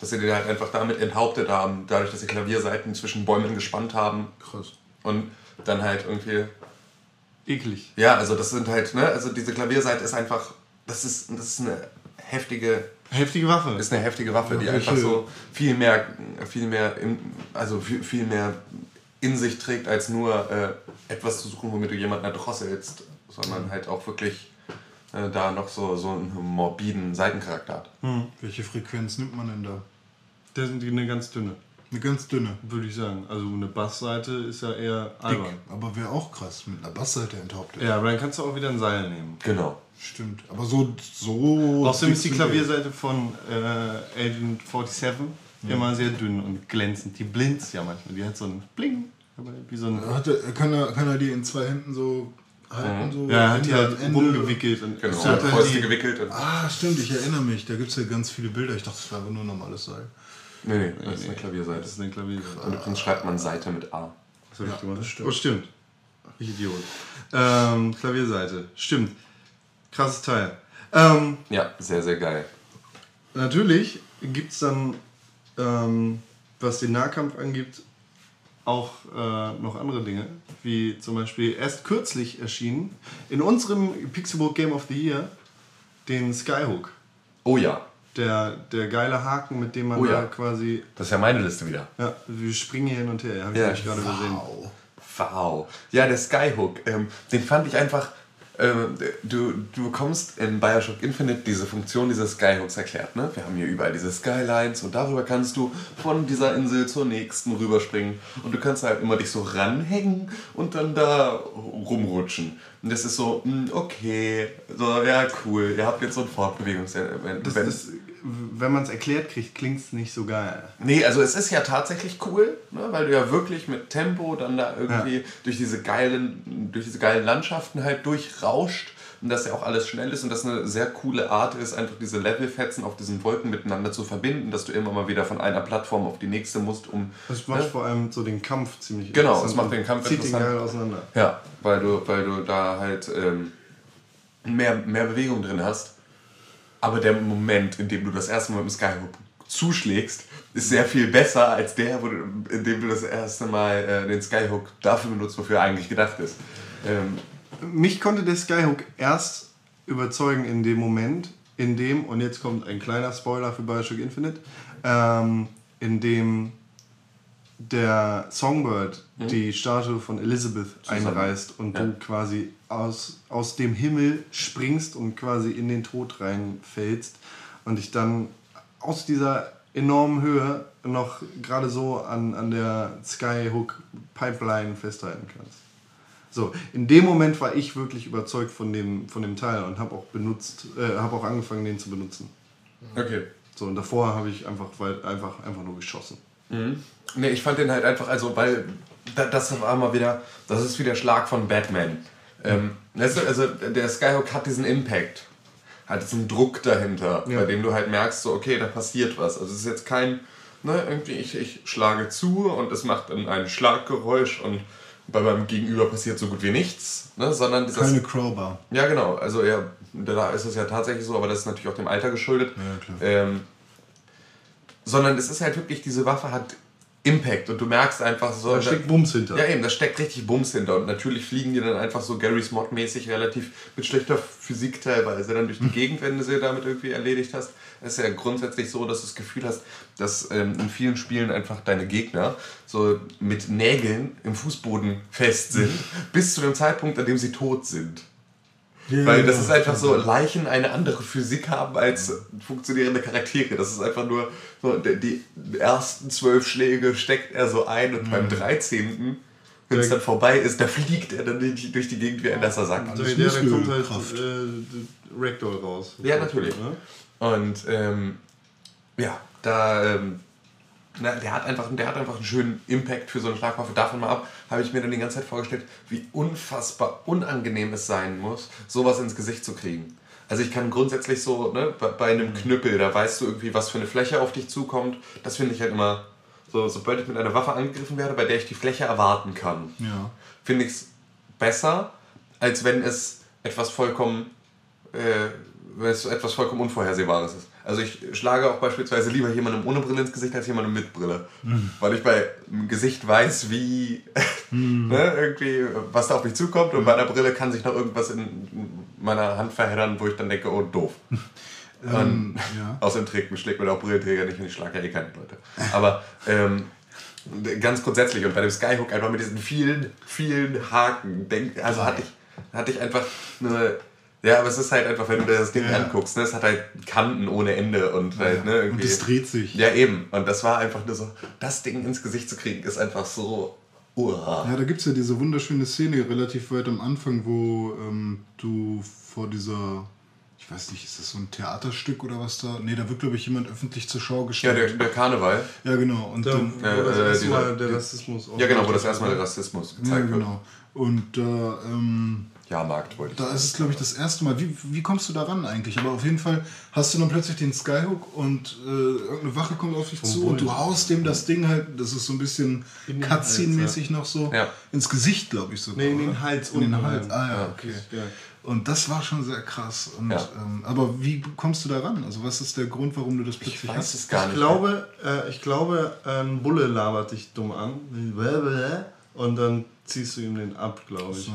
Dass sie die halt einfach damit enthauptet haben, dadurch, dass sie Klavierseiten zwischen Bäumen gespannt haben. Krass. Und dann halt irgendwie Eklig. ja, also das sind halt, ne, also diese Klavierseite ist einfach, das ist, das ist eine heftige, Heftige Waffe. ist eine heftige Waffe, die Ja, einfach welche- so viel mehr, viel mehr, in, also viel, viel mehr in sich trägt, als nur äh, etwas zu suchen, womit du jemanden erdrosselst, sondern halt auch wirklich äh, da noch so, so einen morbiden Seitencharakter hat. Welche Frequenz nimmt man denn da? Das sind die eine ganz dünne, Eine ganz dünne. würde ich sagen. Also eine Bassseite ist ja eher Dick. albern. Aber wäre auch krass, mit einer Bassseite enthauptet. Ja, aber dann kannst du auch wieder ein Seil nehmen. Genau. Stimmt. Aber so. so Außerdem ist die dick Klavierseite von äh, Agent 47 immer sehr dünn und glänzend. Die blinzt ja manchmal. Die hat so ein Bling. aber Wie so ein, die. Hat er, kann, er, kann er die in zwei Händen so halten? So ja, er hat die halt rumgewickelt. Und Genau. es hat halt Fäuste die, gewickelt. Und, Ah, stimmt, ich erinnere mich. Da gibt es ja ganz viele Bilder. Ich dachte, das wäre aber nur ein normales Seil. nee, nee, das ist eine Klavierseite. Das ist eine Klavierseite. Und übrigens schreibt man Seite mit A. Das hab ich Ja, gemacht. das stimmt. Oh, stimmt. Ich Idiot. Ähm, Klavierseite. Stimmt. Krasses Teil. Ähm, Ja, sehr, sehr geil. natürlich gibt es dann, ähm, was den Nahkampf angibt, auch äh, noch andere Dinge, wie zum Beispiel erst kürzlich erschienen in unserem Pixelbook Game of the Year den Skyhook. Oh ja, Der, der geile Haken, mit dem man Oh da ja. quasi. das ist ja meine Liste wieder. Ja, wir springen hier hin und her, habe ich Ja. gerade gesehen. Wow. Ja, der Skyhook, ähm, den fand ich einfach. Ähm, du, du bekommst in Bioshock Infinite diese Funktion dieses Skyhooks erklärt. Ne? Wir haben hier überall diese Skylines und darüber kannst du von dieser Insel zur nächsten rüberspringen. Und du kannst halt immer dich so ranhängen und dann da rumrutschen. Und das ist so, mh, okay, so, ja, cool. Ihr habt jetzt so ein Fortbewegungselement. Das ist, wenn man es erklärt kriegt, klingt es nicht so geil. Nee, also es ist ja tatsächlich cool, ne, weil du ja wirklich mit Tempo dann da irgendwie Ja. durch diese geilen, durch diese geilen Landschaften halt durchrauscht und dass ja auch alles schnell ist und das eine sehr coole Art ist, einfach diese Levelfetzen auf diesen Wolken miteinander zu verbinden, dass du immer mal wieder von einer Plattform auf die nächste musst, um Das macht ne? vor allem so den Kampf ziemlich Genau, es macht den Kampf Zieht den interessant. geil auseinander. Ja, weil du, weil du da halt ähm, mehr, mehr Bewegung drin hast. Aber der Moment, in dem du das erste Mal dem Skyhook zuschlägst, ist sehr viel besser als der, wo du, in dem du das erste Mal äh, den Skyhook dafür benutzt, wofür er eigentlich gedacht ist. Ähm, Mich konnte der Skyhook erst überzeugen in dem Moment, in dem, und jetzt kommt ein kleiner Spoiler für Bioshock Infinite, ähm, in dem der Songbird die Statue von Elizabeth einreißt und Ja. du quasi aus, aus dem Himmel springst und quasi in den Tod reinfällst und dich dann aus dieser enormen Höhe noch gerade so an, an der Skyhook Pipeline festhalten kannst. So, in dem Moment war ich wirklich überzeugt von dem, von dem Teil und habe auch benutzt, äh, habe auch angefangen, den zu benutzen. okay. So, und davor habe ich einfach, weil, einfach, einfach nur geschossen. Nee, ich fand den halt einfach, also, weil da, das war mal wieder, das ist wie der Schlag von Batman. Ähm, also der Skyhook hat diesen Impact, hat diesen Druck dahinter, Ja. bei dem du halt merkst, so, okay, da passiert was. Also es ist jetzt kein, ne, irgendwie ich, ich schlage zu und es macht dann ein Schlaggeräusch und bei meinem Gegenüber passiert so gut wie nichts, ne, sondern dieses... Keine Crowbar. Ja, genau. Also ja, da ist es ja tatsächlich so, aber das ist natürlich auch dem Alter geschuldet. Ja, klar. Ähm, sondern es ist halt wirklich, diese Waffe hat Impact und du merkst einfach so. Da steckt Bums hinter. Ja, eben, da steckt richtig Bums hinter. Und natürlich fliegen die dann einfach so Garry's Mod-mäßig relativ mit schlechter Physik teilweise dann durch die Gegend, wenn du sie damit irgendwie erledigt hast. Es ist ja grundsätzlich so, dass du das Gefühl hast, dass ähm, in vielen Spielen einfach deine Gegner so mit Nägeln im Fußboden fest sind, bis zu dem Zeitpunkt, an dem sie tot sind. Weil das ist einfach so, Leichen eine andere Physik haben als funktionierende Charaktere. Das ist einfach nur, so, die, die ersten zwölf Schläge steckt er so ein und beim 13., wenn es dann vorbei ist, da fliegt er dann durch durch die Gegend wie ein nasser Sack. Also Das der, kommt halt äh, Ragdoll raus. Ja, natürlich. Ne? Und ähm, ja, da, ähm, na, der, hat einfach, der hat einfach einen schönen Impact für so eine Schlagwaffe. Davon mal ab, habe ich mir dann die ganze Zeit vorgestellt, wie unfassbar unangenehm es sein muss, sowas ins Gesicht zu kriegen. Also ich kann grundsätzlich so, ne, bei, bei einem Knüppel, da weißt du irgendwie, was für eine Fläche auf dich zukommt. Das finde ich halt immer, so, sobald ich mit einer Waffe angegriffen werde, bei der ich die Fläche erwarten kann Ja. finde ich es besser, als wenn es etwas vollkommen, äh, wenn es etwas vollkommen Unvorhersehbares ist. Also ich schlage auch beispielsweise lieber jemandem ohne Brille ins Gesicht als jemandem mit Brille. Weil ich bei dem Gesicht weiß, wie, ne, irgendwie, was da auf mich zukommt und bei der Brille kann sich noch irgendwas in meiner Hand verheddern, wo ich dann denke, oh doof. Ähm, ja. Außerdem trägt, schlägt mir auch Brillenträger nicht und ich schlage ja eh keine Leute. Aber ähm, ganz grundsätzlich und bei dem Skyhook einfach mit diesen vielen, vielen Haken, denk, also hatte ich, hatte ich einfach eine. Ja, aber es ist halt einfach, wenn du dir das Ding Ja. anguckst, ne, es hat halt Kanten ohne Ende und halt, ne, irgendwie. Und es dreht sich. Ja, eben. Und das war einfach nur so, das Ding ins Gesicht zu kriegen, ist einfach so. Uah. Ja, da gibt es ja diese wunderschöne Szene relativ weit am Anfang, wo ähm, du vor dieser, ich weiß nicht, ist das so ein Theaterstück oder was da? Nee, da wird, glaube ich, jemand öffentlich zur Schau Ja, gestellt. der, der Karneval. Ja, genau. Und Da, dann, wo das äh, erste dieser- Mal der Rassismus Ja, genau, wo das aufgeht. erste Mal der Rassismus ja, gezeigt wird. genau. Und da, ähm, Jahrmarkt wollte ich da ist es, glaube ich, das erste Mal. Wie, wie kommst du da ran eigentlich? Aber auf jeden Fall hast du dann plötzlich den Skyhook und äh, irgendeine Wache kommt auf dich zu und du haust dem das Ding halt, das ist so ein bisschen In den Cutscene-mäßig noch so, Ja. ins Gesicht, glaube ich sogar. Nee, in den? Hals In den unten Hals. rein. Ah ja, okay. Ja. Und das war schon sehr krass. Und, Ja. ähm, aber wie kommst du da ran? Also was ist der Grund, warum du das Ich plötzlich weiß hast? es gar Ich nicht. glaube, äh, ich glaube, ein Bulle labert dich dumm an. Und dann ziehst du ihm den ab, glaube ich. So.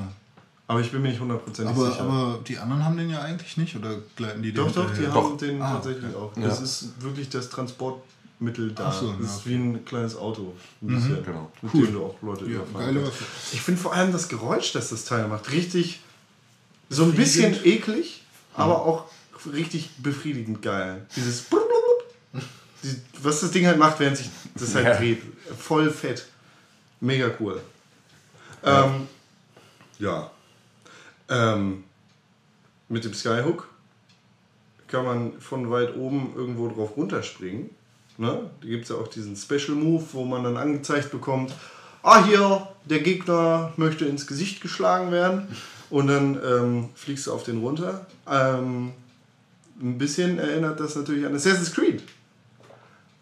Aber ich bin mir nicht hundertprozentig Aber, sicher. aber die anderen haben den ja eigentlich nicht oder gleiten die den doch, doch, die haben den Ah, tatsächlich auch. Ja. Das ist wirklich das Transportmittel da. So, das ja, ist okay. wie ein kleines Auto. Ein bisschen, genau. Mit Cool. dem du auch Leute Ja, geile. Waffe. Ich finde vor allem das Geräusch, das das Teil macht, richtig so ein bisschen eklig, aber auch richtig befriedigend geil. Dieses blub-blub-blub. Die- was das Ding halt macht, während sich das halt Ja. dreht. Voll fett. Mega cool. Ähm, ja. Ähm, mit dem Skyhook kann man von weit oben irgendwo drauf runterspringen. Ne? Da gibt es ja auch diesen Special Move, wo man dann angezeigt bekommt, ah hier, der Gegner möchte ins Gesicht geschlagen werden. Und dann ähm, fliegst du auf den runter. Ähm, ein bisschen erinnert das natürlich an Assassin's Creed.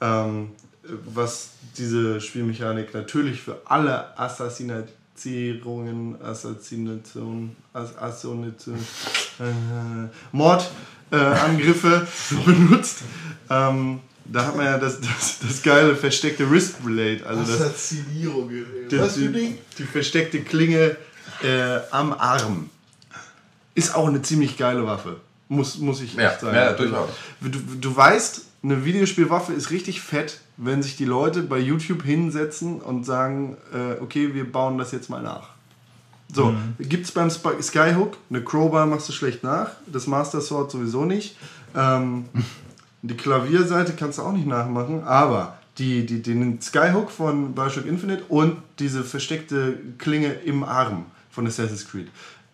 Ähm, was diese Spielmechanik natürlich für alle Assassinierungen, Assassination, Ass Assassination, äh, Mordangriffe benutzt. Ähm, da hat man ja das, das, das geile versteckte Wrist Relate, also das, Assassinierung. die, Was für ein die, Ding? die versteckte Klinge äh, am Arm. Ist auch eine ziemlich geile Waffe. Muss, muss ich Ja, echt sagen. ja, durchaus. Du, du weißt, eine Videospielwaffe ist richtig fett, wenn sich die Leute bei YouTube hinsetzen und sagen, äh, okay, wir bauen das jetzt mal nach. So, Mhm. gibt es beim Sp- Skyhook, eine Crowbar machst du schlecht nach, das Master Sword sowieso nicht. Ähm, die Klavierseite kannst du auch nicht nachmachen, aber die, die, den Skyhook von Bioshock Infinite und diese versteckte Klinge im Arm von Assassin's Creed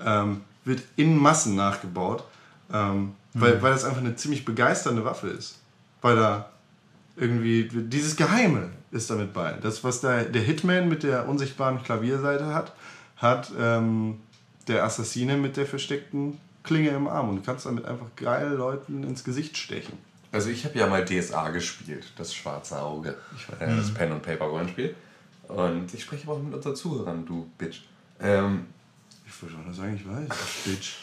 ähm, wird in Massen nachgebaut, ähm, weil, weil das einfach eine ziemlich begeisternde Waffe ist. Weil da irgendwie dieses Geheime ist damit bei. Das, was da der Hitman mit der unsichtbaren Klavierseite hat, hat ähm, der Assassine mit der versteckten Klinge im Arm. Und du kannst damit einfach geil Leuten ins Gesicht stechen. Also ich habe ja mal DSA gespielt, das schwarze Auge. Ich war ja das Pen und Paper Rollenspiel. Und ich spreche aber auch mit unseren Zuhörern, du Bitch. Ähm, Ich würde schon sagen, ich weiß. Bitch.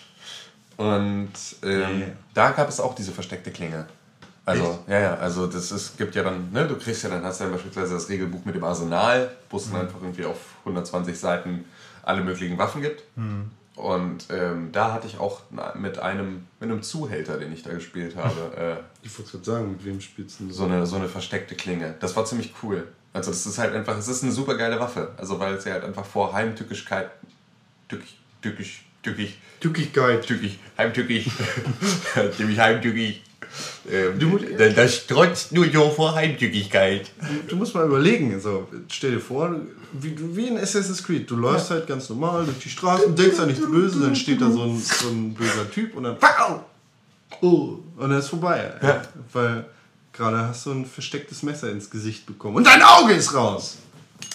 und ähm, Yeah. da gab es auch diese versteckte Klinge. Also, ja, ja, also das ist, gibt ja dann, ne, du kriegst ja dann, hast du ja beispielsweise das Regelbuch mit dem Arsenal, wo es dann einfach irgendwie auf 120 Seiten alle möglichen Waffen gibt. Und ähm, da hatte ich auch mit einem, mit einem Zuhälter, den ich da gespielt habe, äh, Ich wollte gerade sagen, mit wem spielst du so eine, so eine versteckte Klinge. Das war ziemlich cool. Also das ist halt einfach, es ist eine super geile Waffe. Also weil sie halt einfach vor Heimtückischkeit, tückisch, tückisch, tückisch, Tückigkeit. tückisch, heimtückisch, ziemlich heimtückig. Ähm, Du das, das trotzt nur so vor Heimtückigkeit. Du musst mal überlegen, so, stell dir vor, wie, wie in Assassin's Creed, du läufst halt ganz normal durch die Straßen, denkst an nichts Böses, dann steht da so ein, so ein böser Typ und dann! Oh, und dann ist vorbei. Ja. Weil gerade hast du ein verstecktes Messer ins Gesicht bekommen und dein Auge ist raus.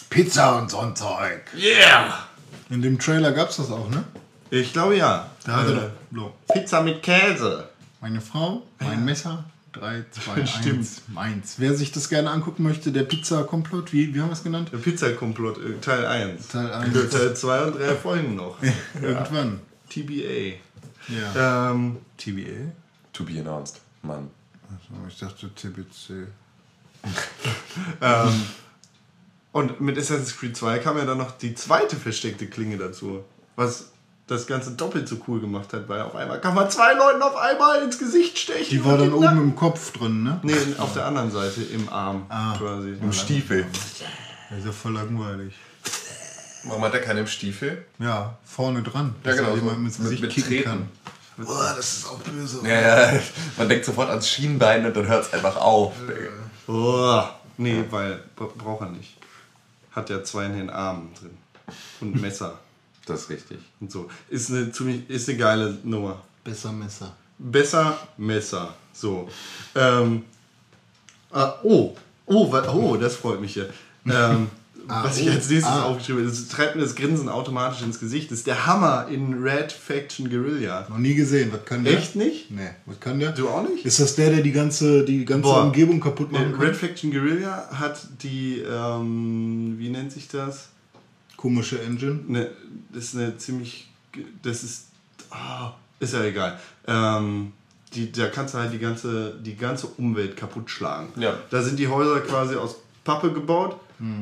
Pizza und so ein Zeug. Yeah! In dem Trailer gab es das auch, ne? Ich glaube ja. Da hat er Äh, doch. So. Pizza mit Käse. Meine Frau, mein Messer. 3, 2, Stimmt. 1, meins. Wer sich das gerne angucken möchte, der Pizza-Komplott, wie, wie haben wir es genannt? Der Pizzakomplott, äh, Teil 1. Teil 1. Für Teil 2 und 3 Folgen noch. Irgendwann. TBA. Ja. Ähm, TBA? To be announced, Mann. Achso, ich dachte TBC. Ähm, und mit Assassin's Creed 2 kam ja dann noch die zweite versteckte Klinge dazu. Was das Ganze doppelt so cool gemacht hat, weil auf einmal kann man zwei Leuten auf einmal ins Gesicht stechen. Die war dann oben im Kopf drin, ne? Nee, auf der anderen Seite, im Arm Ah. quasi. Im Stiefel. Das ist ja voll langweilig. Warum hat er keinen im Stiefel? Ja, vorne dran. Ja, dass genau, so jemand ins mit- Gesicht mit kicken kann. Boah, das ist auch böse. Ja, ja, man denkt sofort ans Schienbein und dann hört es einfach auf. Oh, nee, weil bra- braucht er nicht. Hat ja zwei in den Armen drin. Und ein Messer Das ist richtig. und so. Ist eine, ziemlich, ist eine geile Nummer. Besser Messer. Besser Messer. So. Ähm, ah, oh, oh, oh, das freut mich hier. Ähm, Ah, was ich oh, als nächstes ah. aufgeschrieben habe, das treibt mir das Grinsen automatisch ins Gesicht. Das ist der Hammer in Red Faction Guerilla. Noch nie gesehen. Was kann der? Echt nicht? Nee, was kann der? Du auch nicht? Ist das der, der die ganze, die ganze Boah. Umgebung kaputt kann? Red Faction Guerilla hat die, ähm, wie nennt sich das? Komische Engine. Ne, das ist eine ziemlich, das ist, ah, ist ja egal. Ähm, die, da kannst du halt die ganze, die ganze Umwelt kaputt schlagen. Ja. Da sind die Häuser quasi aus Pappe gebaut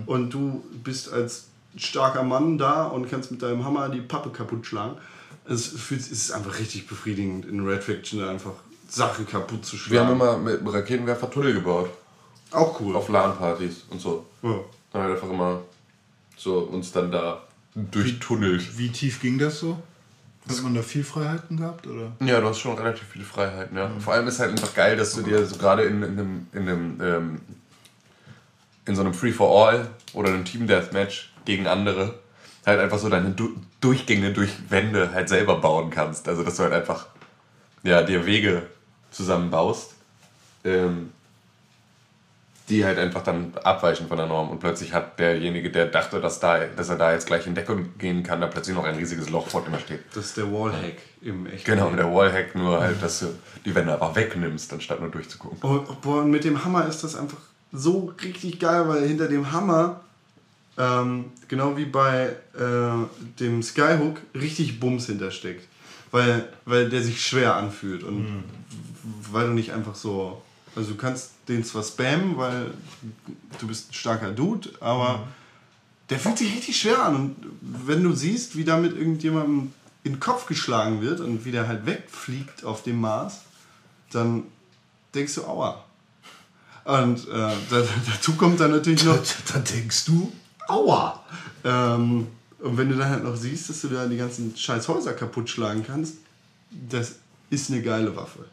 und du bist als starker Mann da und kannst mit deinem Hammer die Pappe kaputt schlagen. Es, fühlt, es ist einfach richtig befriedigend in Red Faction einfach Sachen kaputt zu Wir haben schlagen. immer mit Raketenwerfer Tunnel gebaut. Auch cool. Auf LAN-Partys und so. Ja. Dann halt einfach immer so uns dann da durchtunnelt. Wie tief ging das so? Hat man da viel Freiheiten gehabt? Oder? Ja, du hast schon relativ viele Freiheiten, ja. Vor allem ist halt einfach geil, dass du dir so gerade in, in einem, in einem ähm, in so einem Free-for-All oder einem Team-Deathmatch gegen andere halt einfach so deine du Durchgänge durch Wände halt selber bauen kannst. Also dass du halt einfach ja, dir Wege zusammenbaust, ähm, die halt einfach dann abweichen von der Norm und plötzlich hat derjenige, der dachte, dass, da, dass er da jetzt gleich in Deckung gehen kann, da plötzlich noch ein riesiges Loch vor dem er steht. Das ist der Wallhack im echten Genau, der Wallhack nur halt, dass du die Wände aber wegnimmst, anstatt nur durchzugucken. Oh, boah, und mit dem Hammer ist das einfach so richtig geil, weil hinter dem Hammer, ähm, genau wie bei äh, dem Skyhook, richtig Bums hintersteckt. Weil, weil der sich schwer anfühlt und weil du nicht einfach so. Also du kannst den zwar spammen, weil du bist ein starker Dude, aber der fühlt sich richtig schwer an. Und wenn du siehst, wie damit irgendjemandem in den Kopf geschlagen wird und wie der halt wegfliegt auf dem Mars, dann denkst du, aua. Und äh, da, dazu kommt dann natürlich noch, Da denkst du, aua! ähm, und wenn du dann halt noch siehst, dass du da die ganzen scheiß Häuser kaputt schlagen kannst, das ist eine geile Waffe.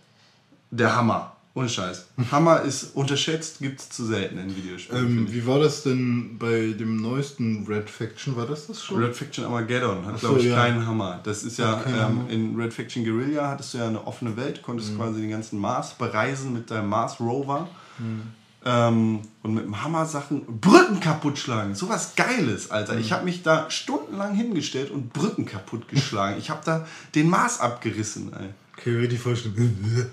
Der Hammer. Ohne Scheiß. Hammer ist unterschätzt, gibt es zu selten in Videospielen. Ähm, wie war das denn bei dem neuesten Red Faction? War das das schon? Red Faction Armageddon hat, so, glaube ich, ja. keinen Hammer. Das ist ja, ähm, in Red Faction Guerilla hattest du ja eine offene Welt, konntest Mhm. quasi den ganzen Mars bereisen mit deinem Mars Rover. Mhm. Ähm, und mit dem Hammer Sachen, Brücken kaputt schlagen. Sowas Geiles, Alter. Mhm. Ich habe mich da stundenlang hingestellt und Brücken kaputt geschlagen. ich habe da den Mars abgerissen, ey. Okay, richtig vorstellen.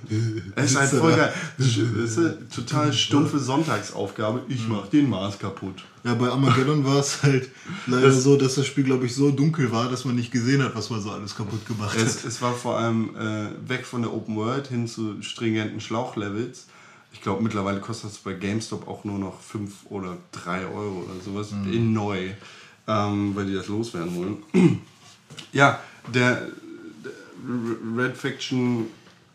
Es ist halt voll geil. Das ist eine total stumpfe Sonntagsaufgabe. Mhm. Ich mach den Mars kaputt. Ja, bei Armageddon war es halt leider Das- so, dass das Spiel, glaube ich, so dunkel war, dass man nicht gesehen hat, was man so alles kaputt gemacht hat. Es, es war vor allem äh, weg von der Open World hin zu stringenten Schlauchlevels. Ich glaube, mittlerweile kostet das bei GameStop auch nur noch 5 oder 3 Euro oder sowas in neu, ähm, weil die das loswerden wollen. ja, der Red Faction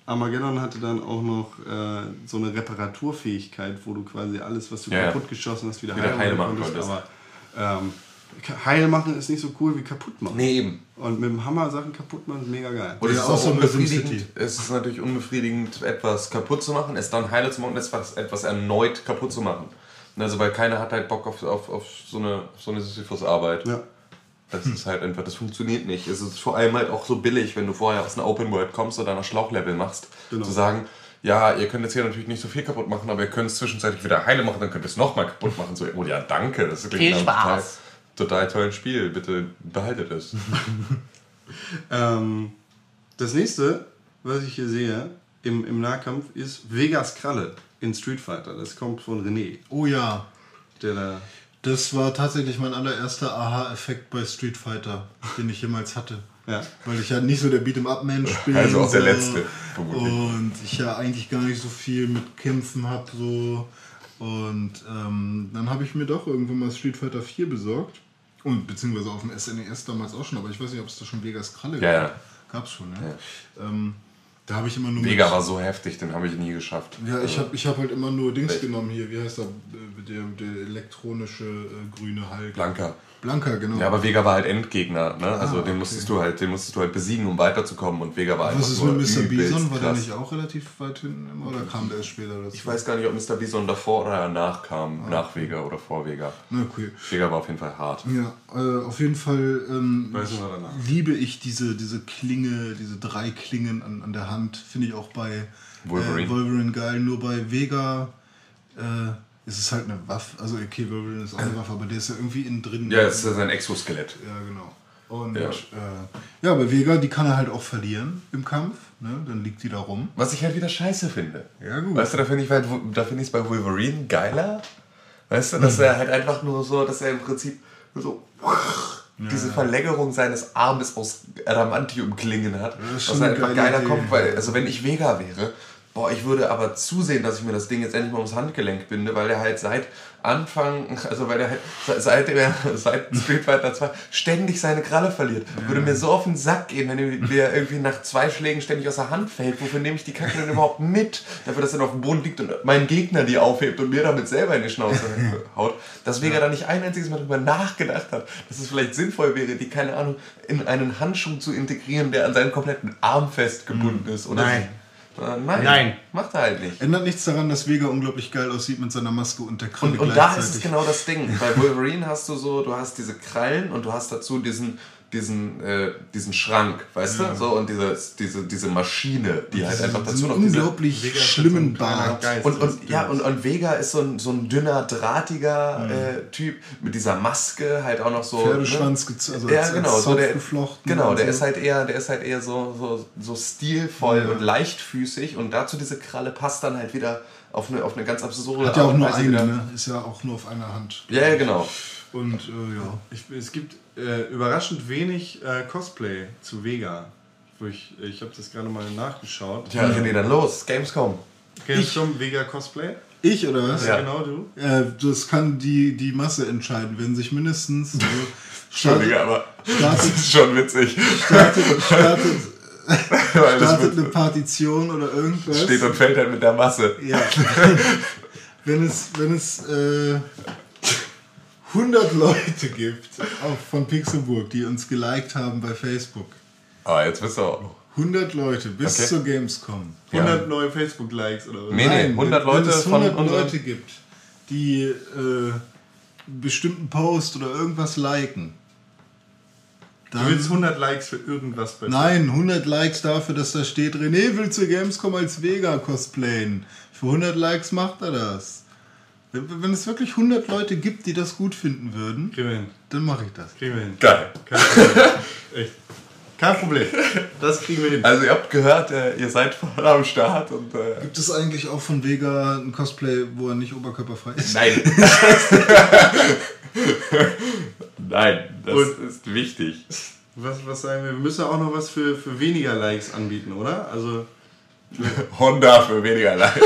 Armageddon hatte dann auch noch äh, so eine Reparaturfähigkeit, wo du quasi alles, was du Ja, kaputt geschossen hast, wieder, Wieder heile machen konntest. konntest. Aber ähm, heil machen ist nicht so cool wie kaputt machen. Nee, eben. Und mit dem Hammer Sachen kaputt machen ist mega geil. Und es ist auch auch so unbefriedigend. Es ist natürlich unbefriedigend, etwas kaputt zu machen, es dann heile zu machen und etwas, etwas erneut kaputt zu machen. Also weil keiner hat halt Bock auf, auf, auf so eine, so eine Sisyphus-Arbeit. Ja. Das ist halt einfach, das funktioniert nicht. Es ist vor allem halt auch so billig, wenn du vorher aus einer Open World kommst oder einer Schlauchlevel machst, Genau. zu sagen, ja, ihr könnt jetzt hier natürlich nicht so viel kaputt machen, aber ihr könnt es zwischenzeitlich wieder heile machen, dann könnt ihr es nochmal kaputt machen. So, oh ja, danke, das klingt Viel einem total, Spaß. total tollen Spiel. Bitte behaltet es. Ähm, das nächste, was ich hier sehe im, im Nahkampf, ist Vegas Kralle in Street Fighter. Das kommt von René, Oh ja, der da. Das war tatsächlich mein allererster Aha-Effekt bei Street Fighter, den ich jemals hatte. Ja. Weil ich ja nicht so der Beat'em-up-Mensch bin. Also auch der. Letzte, vermutlich. Und ich ja eigentlich gar nicht so viel mit Kämpfen habe. So. Und ähm, dann habe ich mir doch irgendwann mal Street Fighter 4 besorgt. Und beziehungsweise auf dem SNES damals auch schon, aber ich weiß nicht, ob es da schon Vegas Kralle Ja, ja. gab. Gab's schon, ja. Ähm, da habe ich immer nur mit- war so heftig, den habe ich nie geschafft. Ja, ich habe ich hab halt immer nur Dings Welch? genommen hier. Wie heißt der, äh, der, der elektronische äh, grüne Hulk? Blanka. Blanka, genau. Ja, aber Vega war halt Endgegner, ne? Also Ah, den okay. musstest du halt, den musstest du halt besiegen, um weiterzukommen und Vega war einfach Was ist nur mit Mr. Bison? War der nicht auch relativ weit hinten immer, oder kam der erst später dazu? Ich weiß gar nicht, ob Mr. Bison davor oder danach kam, nach Vega oder vor Vega. Na, okay. Vega war auf jeden Fall hart. Ja, äh, auf jeden Fall ähm, danach. liebe ich diese, diese Klinge, diese drei Klingen an, an der Hand. Finde ich auch bei Wolverine. Äh, Wolverine geil. Nur bei Vega äh, ist es halt eine Waffe. Also, okay, Wolverine ist auch eine Waffe, aber der ist ja irgendwie innen drin. Ja, es ist sein Exoskelett. Ja, genau. Und Ja. ja. Äh, ja, bei Vega, die kann er halt auch verlieren im Kampf. Ne? Dann liegt die da rum. Was ich halt wieder scheiße finde. Ja, gut. Weißt du, da finde ich halt, da finde ich es bei Wolverine geiler. Weißt du, dass er halt einfach nur so, dass er im Prinzip so diese Verlängerung seines Armes aus Adamantium-Klingen hat. Das ist schon was halt einfach geile geiler Idee. kommt, weil, also wenn ich Vega wäre, boah, ich würde aber zusehen, dass ich mir das Ding jetzt endlich mal ums Handgelenk binde, weil der halt seit Anfang, also weil der halt se- seit, der, seit Street Fighter 2 ständig seine Kralle verliert. Würde mir so auf den Sack gehen, wenn der- irgendwie nach zwei Schlägen ständig aus der Hand fällt. Wofür nehme ich die Kacke denn überhaupt mit? Dafür, dass er auf dem Boden liegt und mein Gegner die aufhebt und mir damit selber in die Schnauze haut. Dass Vega da nicht ein einziges Mal drüber nachgedacht hat, dass es vielleicht sinnvoll wäre, die, keine Ahnung, in einen Handschuh zu integrieren, der an seinen kompletten Arm festgebunden ist. Oder Nein. Äh, nein. Nein. Macht er halt nicht. Ändert nichts daran, dass Vega unglaublich geil aussieht mit seiner Maske und der Kralle Und, und da ist es genau das Ding. Bei Wolverine hast du so, du hast diese Krallen und du hast dazu diesen, diesen, äh, diesen Schrank, weißt du? So, und diese, diese, diese Maschine, die halt einfach dazu noch diese. unglaublich Vega ist schlimmen so Bart. Geist. Und, und, ja, und, und Vega ist so ein, so ein dünner, drahtiger äh, Typ mit dieser Maske, halt auch noch so. Pferdeschwanz gez- also ja, genau, so der, geflochten genau, der so. ist halt eher, der ist halt eher so, so, so stilvoll und leichtfüßig und dazu diese Kralle passt dann halt wieder auf eine, auf eine ganz absurde Hat ja auch Art und nur Weise eine, ne? Ist ja auch nur auf einer Hand. Ja, ja, genau. Und äh, ja. Ich, es gibt äh, überraschend wenig äh, Cosplay zu Vega. Wo ich ich habe das gerade mal nachgeschaut. Ja, René, dann los, Gamescom. Du schon Vega Cosplay? Ich oder was? Ja. Genau du? Äh, das kann die, die Masse entscheiden, wenn sich mindestens so Entschuldige, startet, aber startet, das ist schon witzig. startet, startet, startet eine Partition oder irgendwas. steht und fällt halt mit der Masse. Ja. wenn es, wenn es äh, 100 Leute gibt auch von Pixelburg, die uns geliked haben bei Facebook. Ah, jetzt bist du auch. 100 Leute bis Okay. zur Gamescom. 100 neue Facebook-Likes oder was? Nee, nee, 100 wenn, Leute wenn es von 100 unseren- Leute gibt, die äh, einen bestimmten Post oder irgendwas liken. Du willst 100 Likes für irgendwas bei Nein, 100 Likes dafür, dass da steht, René will zur Gamescom als Vega cosplayen. Für 100 Likes macht er das. Wenn, es wirklich 100 Leute gibt, die das gut finden würden, dann mache ich das. Kriegen wir hin. Geil. Kein Problem. Echt. Kein Problem. Das kriegen wir hin. Also ihr habt gehört, äh, ihr seid voll am Start und äh, Gibt es eigentlich auch von Vega ein Cosplay, wo er nicht oberkörperfrei ist? Nein. Nein, das Und- ist wichtig. Was, was sagen wir? Wir müssen auch noch was für, für weniger Likes anbieten, oder? Also Honda für weniger Likes.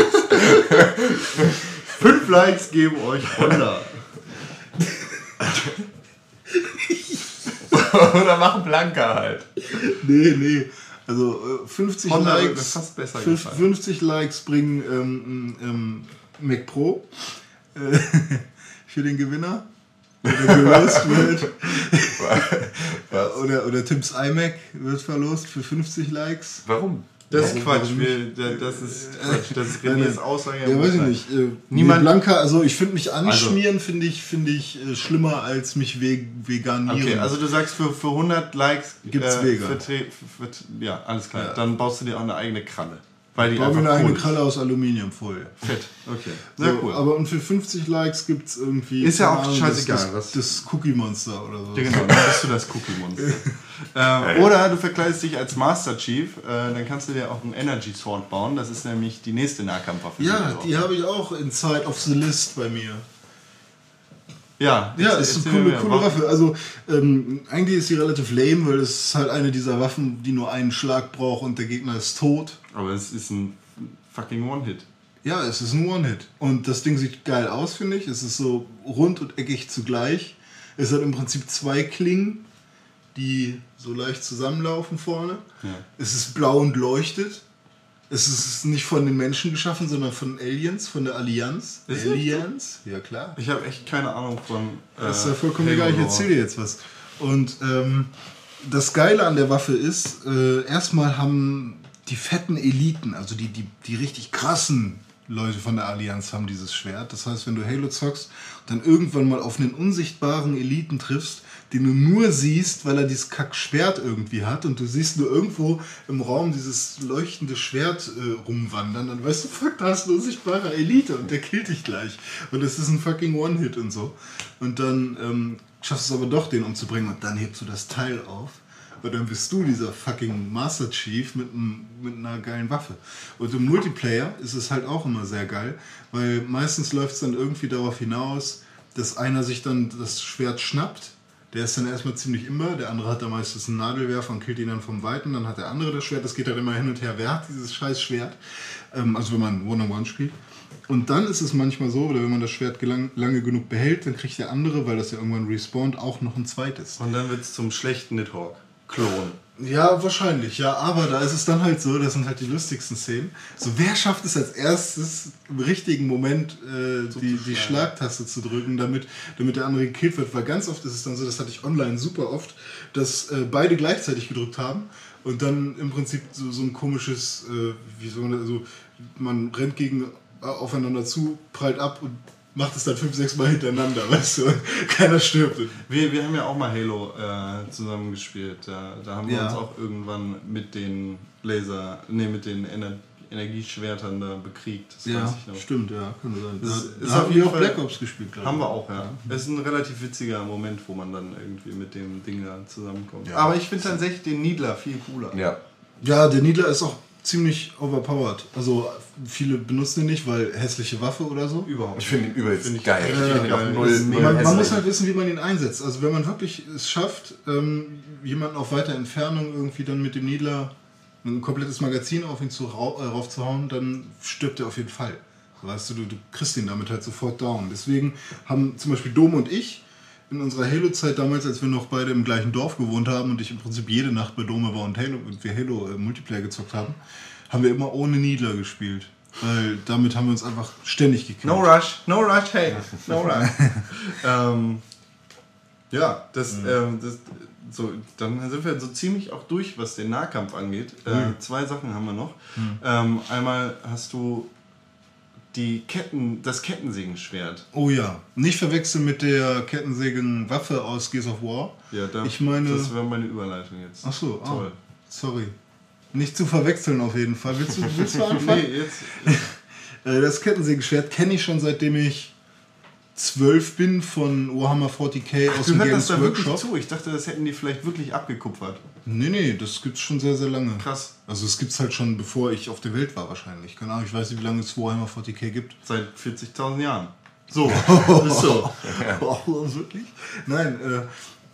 5 Likes geben euch 100. Oder machen Blanka halt. Nee, nee. Also äh, 50 Honda wird mir Likes. fast besser fünf- gefallen. 50 Likes bringen ähm, ähm, Mac Pro äh, für den Gewinner. Oder gelost wird. oder, oder Tims iMac wird verlost für 50 Likes. Warum? Das ist Quatsch. Wir, da- das ist Quatsch. Das ist Renés Aussage. Ja, weiß ich nicht. Äh, Niemand- Blanca, also ich finde mich anschmieren, finde ich, finde ich äh, schlimmer als mich ve veganieren. Okay, also du sagst für, für 100 Likes Gibt's Vega. vertre- für, für, ja, alles klar. Dann baust du dir auch eine eigene Kralle. Weil die ich baue mir einfach eine. Kralle aus Aluminiumfolie. Fett. Okay. So, Sehr cool. Aber und für 50 Likes gibt es irgendwie. Ist ja auch Ahnung, scheißegal, Das, das, das Cookie Monster oder so. Ja, genau, dann bist du das Cookie-Monster. ähm, oder du verkleidest dich als Master Chief, äh, dann kannst du dir auch ein Energy Sword bauen. Das ist nämlich die nächste Nahkampfwaffe. Ja, die habe ich auch in Side of the List bei mir. Ja, Ja, jetzt ist eine coole, coole Waffe. Also ähm, eigentlich ist sie relativ lame, weil es ist halt eine dieser Waffen, die nur einen Schlag braucht und der Gegner ist tot. Aber es ist ein fucking One-Hit. Ja, es ist ein One-Hit. Und das Ding sieht geil aus, finde ich. Es ist so rund und eckig zugleich. Es hat im Prinzip zwei Klingen, die so leicht zusammenlaufen vorne. Es ist blau und leuchtet. Es ist nicht von den Menschen geschaffen, sondern von Aliens, von der Allianz. Ist Aliens? Ja, klar. Ich habe echt keine Ahnung von. Äh, Das ist ja vollkommen egal, ich Halo erzähle dir jetzt was. Und ähm, das Geile an der Waffe ist, äh, erstmal haben die fetten Eliten, also die, die, die richtig krassen Leute von der Allianz haben dieses Schwert. Das heißt, wenn du Halo zockst und dann irgendwann mal auf einen unsichtbaren Eliten triffst, den du nur siehst, weil er dieses Kack-Schwert irgendwie hat und du siehst nur irgendwo im Raum dieses leuchtende Schwert äh, rumwandern, dann weißt du, fuck, da ist eine unsichtbare Elite und der killt dich gleich. Und das ist ein fucking One-Hit und so. Und dann ähm, schaffst du es aber doch, den umzubringen und dann hebst du das Teil auf. Und dann bist du dieser fucking Master Chief mit, mit einer geilen Waffe. Und im Multiplayer ist es halt auch immer sehr geil, weil meistens läuft es dann irgendwie darauf hinaus, dass einer sich dann das Schwert schnappt, Der ist dann erstmal ziemlich immer. Der andere hat da meistens einen Nadelwerfer und killt ihn dann vom Weiten. Dann hat der andere das Schwert. Das geht dann immer hin und her. Wer hat dieses scheiß Schwert? Ähm, also wenn man One-on-One spielt. Und dann ist es manchmal so, oder wenn man das Schwert gelang, lange genug behält, dann kriegt der andere, weil das ja irgendwann respawnt, auch noch ein zweites. Und dann wird es zum schlechten Nidhogg. Klon. Ja, wahrscheinlich, ja, aber da ist es dann halt so, das sind halt die lustigsten Szenen. So, wer schafft es als erstes im richtigen Moment äh, die, die Schlagtaste zu drücken, damit, damit der andere gekillt wird? Weil ganz oft ist es dann so, das hatte ich online super oft, dass äh, beide gleichzeitig gedrückt haben und dann im Prinzip so, so ein komisches, äh, wie soll man also man rennt gegen äh, aufeinander zu, prallt ab und macht es dann fünf, sechs Mal hintereinander, weißt du? Keiner stirbt. Wir, wir haben ja auch mal Halo äh, zusammen gespielt. Da, da haben wir Ja. uns auch irgendwann mit den Laser, nee, mit den Ener Energieschwertern da bekriegt. Das weiß ich noch. stimmt, ja, kann sein. Das Da, ist- da haben wir auch Black Ops gespielt, glaube ich. Haben wir auch, ja. Es ist ein relativ witziger Moment, wo man dann irgendwie mit dem Ding da zusammenkommt. Ja. Aber ich finde tatsächlich den Needler viel cooler. Ja. Ja, der Niedler ist auch ziemlich overpowered. Also viele benutzen ihn nicht, weil hässliche Waffe oder so. Überhaupt. Ich finde ihn übelst Find geil. Ich auch geil. null, null Man, man muss halt wissen, wie man ihn einsetzt. Also wenn man wirklich es schafft, ähm, jemanden auf weiter Entfernung irgendwie dann mit dem Niedler ein komplettes Magazin auf ihn zu, äh, raufzuhauen, dann stirbt er auf jeden Fall. Weißt du, du, du kriegst ihn damit halt sofort down. Deswegen haben zum Beispiel Dom und ich in unserer Halo-Zeit damals, als wir noch beide im gleichen Dorf gewohnt haben und ich im Prinzip jede Nacht bei Dome war und Halo und wir Halo äh, Multiplayer gezockt haben, haben wir immer ohne Niedler gespielt. Weil damit haben wir uns einfach ständig gekillt. No rush, no rush, hey, no rush. ähm, ja, das, ähm, das, so, dann sind wir so ziemlich auch durch, was den Nahkampf angeht. Äh, zwei Sachen haben wir noch. Ähm, einmal hast du die Ketten, das Kettensägenschwert. Oh ja, nicht verwechseln mit der Kettensägenwaffe aus Gears of War. Ja, da, Ich meine- das wäre meine Überleitung jetzt. Ach so, toll. Ah, sorry. Nicht zu verwechseln auf jeden Fall. Willst du, willst du anfangen? Nee, jetzt. Äh, Das Kettensägenschwert kenne ich schon seitdem ich zwölf bin von Warhammer 40k aus Du dem Games da wirklich Workshop. zu. Ich dachte, das hätten die vielleicht wirklich abgekupfert. Nee, nee, das gibt's schon sehr, sehr lange. Krass. Also es gibt's halt schon, bevor ich auf der Welt war wahrscheinlich. Keine Ahnung, ich weiß nicht, wie lange es Warhammer 40k gibt. Seit 40.000 Jahren. So. so. Oh, wirklich? Nein, äh,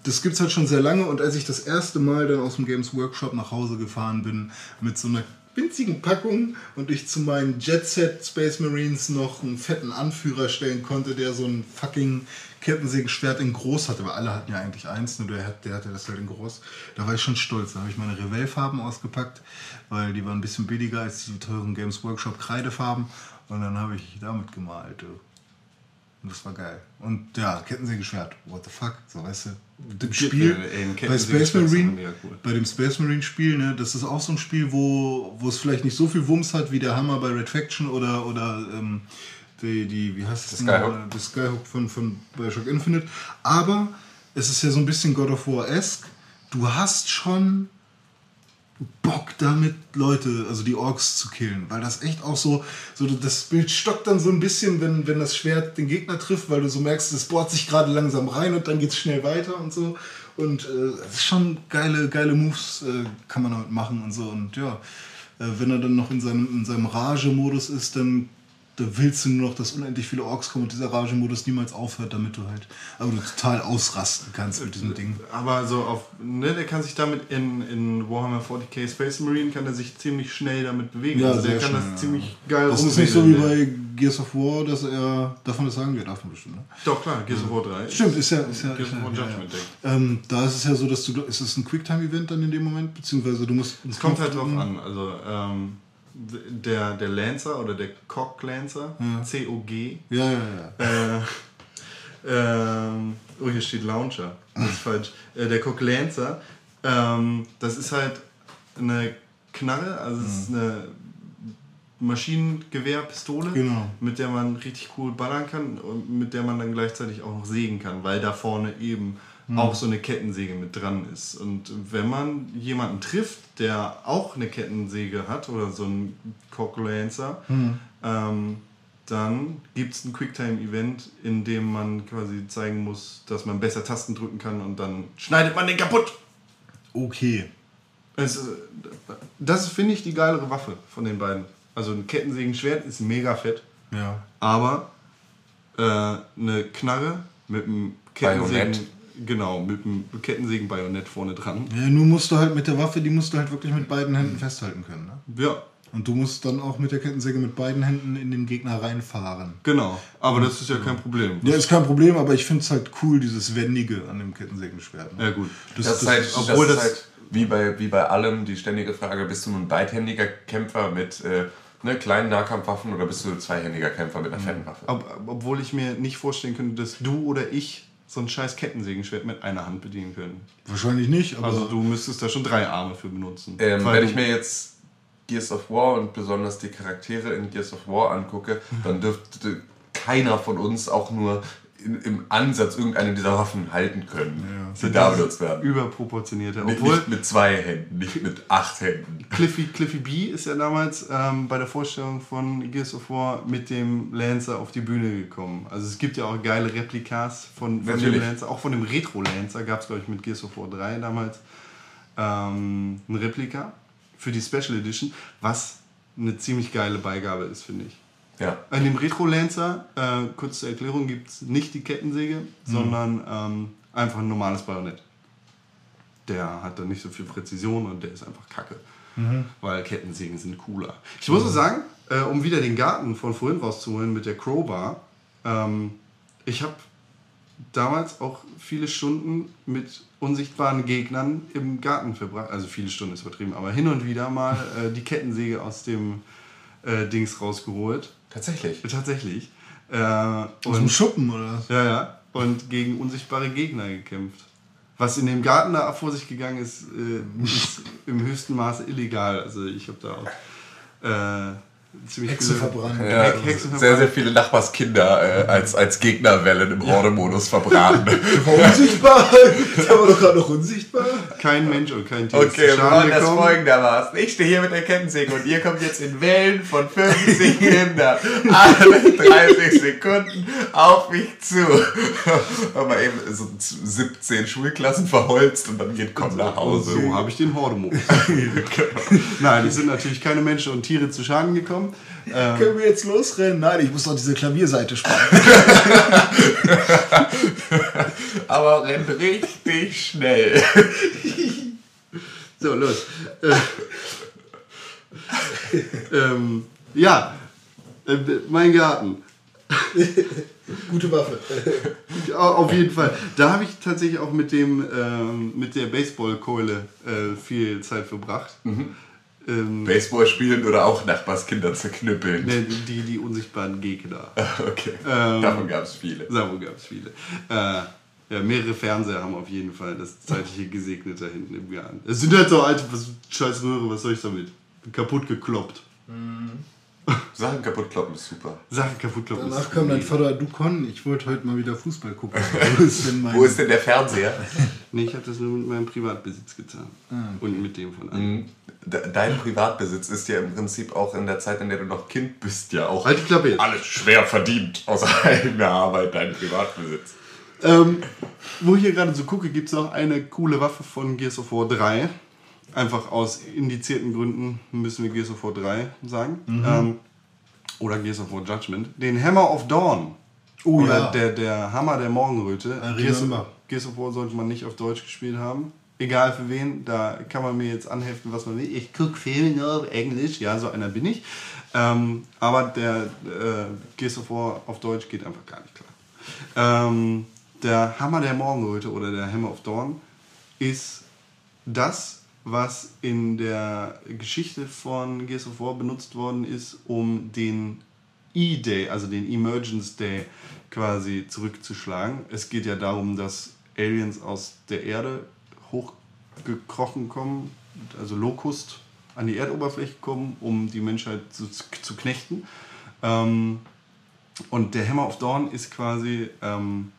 das gibt's halt schon sehr lange und als ich das erste Mal dann aus dem Games Workshop nach Hause gefahren bin mit so einer winzigen Packung und ich zu meinen Jet Set Space Marines noch einen fetten Anführer stellen konnte, der so ein fucking Kettensägenschwert in groß hatte, weil alle hatten ja eigentlich eins, nur der, der hatte das halt in groß. Da war ich schon stolz. Da habe ich meine Revell-Farben ausgepackt, weil die waren ein bisschen billiger als die teuren Games Workshop Kreidefarben und dann habe ich damit gemalt. Und das war geil. Und ja, Kettensägenschwert, what the fuck, so weißt du. Im Spiel, ey, ein bei Space Marine, cool. bei dem Space Marine Spiel, ne, das ist auch so ein Spiel, wo, wo es vielleicht nicht so viel Wumms hat wie der Hammer bei Red Faction oder, oder ähm, die, die, wie heißt es? Skyhook. Das Skyhook von, von Bioshock Infinite. Aber es ist ja so ein bisschen God of War-esque. Du hast schon Bock damit, Leute, also die Orks zu killen, weil das echt auch so, so das Bild stockt dann so ein bisschen, wenn, wenn das Schwert den Gegner trifft, weil du so merkst, es bohrt sich gerade langsam rein und dann geht es schnell weiter und so. Und äh, ist schon geile, geile Moves äh, kann man damit machen und so. Und ja, äh, wenn er dann noch in seinem, in seinem Rage-Modus ist, dann da willst du nur noch, dass unendlich viele Orks kommen und dieser Rage-Modus niemals aufhört, damit du halt, aber du total ausrasten kannst mit diesem Ding. Aber so auf, ne, der kann sich damit in, in Warhammer 40k Space Marine kann er sich ziemlich schnell damit bewegen. Ja, also der kann schnell, das ja. ziemlich geil Das ist nicht so wie rumwedeln, bei Gears of War, dass er, man das sagen? Ja, darf man bestimmt, ne? Doch klar, Gears of War 3. Stimmt, ist ja, ist ja, Gears of ja, War ja, Judgment Day. ja. Ähm, da ist es ja so, dass du, ist es ein Quicktime-Event dann in dem Moment, beziehungsweise du musst... Es kommt halt drauf an. Also ähm, der, der Lancer oder der Cock Lancer, C-O-G, Ja, ja, ja. Äh, ähm, oh, hier steht Launcher. Das ist falsch. Äh, der Cook Lancer, ähm, das ist halt eine Knarre, also es ist eine Maschinengewehrpistole, Genau. mit der man richtig cool ballern kann und mit der man dann gleichzeitig auch noch sägen kann, weil da vorne eben auch so eine Kettensäge mit dran ist. Und wenn man jemanden trifft, der auch eine Kettensäge hat oder so einen Cock Lancer, ähm, dann gibt es ein Quicktime-Event, in dem man quasi zeigen muss, dass man besser Tasten drücken kann und dann schneidet man den kaputt. Okay. Es, ist- das finde ich, die geilere Waffe von den beiden. Also ein Kettensägenschwert ist mega fett, Ja. aber äh, eine Knarre mit einem Kettensägen... Bajonett. Genau, mit einem Kettensägen-Bajonett vorne dran. Ja, nur musst du halt mit der Waffe, die musst du halt wirklich mit beiden Händen festhalten können. Ne? Ja, Und du musst dann auch mit der Kettensäge mit beiden Händen in den Gegner reinfahren. genau. Aber das ist ja kein Problem. Ja, ist kein Problem, aber ich finde es halt cool, dieses Wendige an dem Kettensägenschwert. Ne? Ja, gut. Das, Das, ist halt, obwohl das, das- ist halt wie, bei, wie bei allem die ständige Frage, bist du ein beidhändiger Kämpfer mit äh, ne, kleinen Nahkampfwaffen oder bist du ein zweihändiger Kämpfer mit einer fetten Waffe? Ob, obwohl ich mir nicht vorstellen könnte, dass du oder ich so ein scheiß Kettensägenschwert mit einer Hand bedienen können. wahrscheinlich nicht, aber Also du müsstest da schon drei Arme für benutzen. Ähm, wenn ich mir jetzt Gears of War und besonders die Charaktere in Gears of War angucke, dann dürfte keiner von uns auch nur in, im Ansatz irgendeine dieser Waffen halten können, die da benutzt werden. überproportionierte. Obwohl nicht mit zwei Händen, nicht mit acht Händen. Cliffy, Cliffy B ist ja damals ähm, bei der Vorstellung von Gears of War mit dem Lancer auf die Bühne gekommen. Also es gibt ja auch geile Replikas von, von dem. Lancer. Auch von dem Retro-Lancer gab es, glaube ich, mit Gears of War 3 damals ähm, ein Replika für die Special Edition, was eine ziemlich geile Beigabe ist, finde ich. Ja. An dem Retro-Lancer, äh, kurz zur Erklärung, gibt es nicht die Kettensäge, sondern ähm, einfach ein normales Bajonett. Der hat dann nicht so viel Präzision und der ist einfach kacke. Weil Kettensägen sind cooler. Ich muss auch sagen, äh, um wieder den Garten von vorhin rauszuholen mit der Crowbar, ähm, ich habe damals auch viele Stunden mit unsichtbaren Gegnern im Garten verbracht. Also viele Stunden ist übertrieben, aber hin und wieder mal äh, die Kettensäge aus dem äh, Dings rausgeholt. Tatsächlich. Tatsächlich. Äh, aus dem Schuppen oder was? ja, ja. Und gegen unsichtbare Gegner gekämpft. Was in dem Garten da vor sich gegangen ist, äh, ist im höchsten Maße illegal. Also ich habe da auch äh, ziemlich Hexe viele verbrannt. Ja, Hex- Hexen sehr, verbrannt. sehr viele Nachbarskinder äh, als, als Gegnerwellen im Horde-Modus verbraten. Unsichtbar! Der war doch gerade noch unsichtbar. Kein Mensch und kein Tier Okay, ist zu wir Schaden machen das folgendermaßen. Ich stehe hier mit der Kettensäge und ihr kommt jetzt in Wellen von 50 Kindern alle 30 Sekunden auf mich zu. Haben wir eben so 17 Schulklassen verholzt und dann geht komm nach Hause. So habe ich den Horde-Modus. Nein, es sind natürlich keine Menschen und Tiere zu Schaden gekommen. Ähm, Können wir jetzt losrennen? Nein, ich muss noch diese Klavierseite spielen. Aber rennt richtig schnell. so, los. Äh, ähm, ja, äh, mein Garten. Gute Waffe. Au- Auf jeden Fall. Da habe ich tatsächlich auch mit dem ähm, mit der Baseballkeule äh, viel Zeit verbracht. Ähm, Baseball spielen oder auch Nachbarskinder zerknüppeln. ne, die, die unsichtbaren Gegner. Okay, Ähm, davon gab es viele. Davon gab es viele. Äh, ja, mehrere Fernseher haben auf jeden Fall das zeitliche Gesegnet da hinten im Garten. Es sind halt so alte, was, scheiß Röhre, was soll ich damit? Kaputt gekloppt. Sachen kaputt kloppen ist super. Sachen kaputt kloppen. Danach ist kam dein. Vater, du Con, ich wollte heute mal wieder Fußball gucken. Wo ist denn mein Wo ist denn der Fernseher? Nee, ich habe das nur mit meinem Privatbesitz getan. Und mit dem von anderen. Mhm. De- Dein Privatbesitz ist ja im Prinzip auch in der Zeit, in der du noch Kind bist, ja auch Halt die Klappe jetzt. alles schwer verdient aus eigener Arbeit, dein Privatbesitz. Ähm, wo ich hier gerade so gucke, gibt es noch eine coole Waffe von Gears of War 3. Einfach aus indizierten Gründen müssen wir Gears of War 3 sagen. Ähm, oder Gears of War Judgment. Den Hammer of Dawn. Oh oder ja. der, der Hammer der Morgenröte. Gears. Gears of War sollte man nicht auf Deutsch gespielt haben. Egal für wen, da kann man mir jetzt anheften, was man will. Ich gucke Filme nur auf Englisch, ja, so einer bin ich. Ähm, aber der äh, Gears of War auf Deutsch geht einfach gar nicht klar. Ähm, der Hammer der Morgenröte oder der Hammer of Dawn ist das, was in der Geschichte von Gears of War benutzt worden ist, um den E-Day, also den Emergence Day quasi zurückzuschlagen. Es geht ja darum, dass Aliens aus der Erde hochgekrochen kommen, also Locust an die Erdoberfläche kommen, um die Menschheit zu, zu knechten. Ähm, und der Hammer of Dawn ist quasi ähm,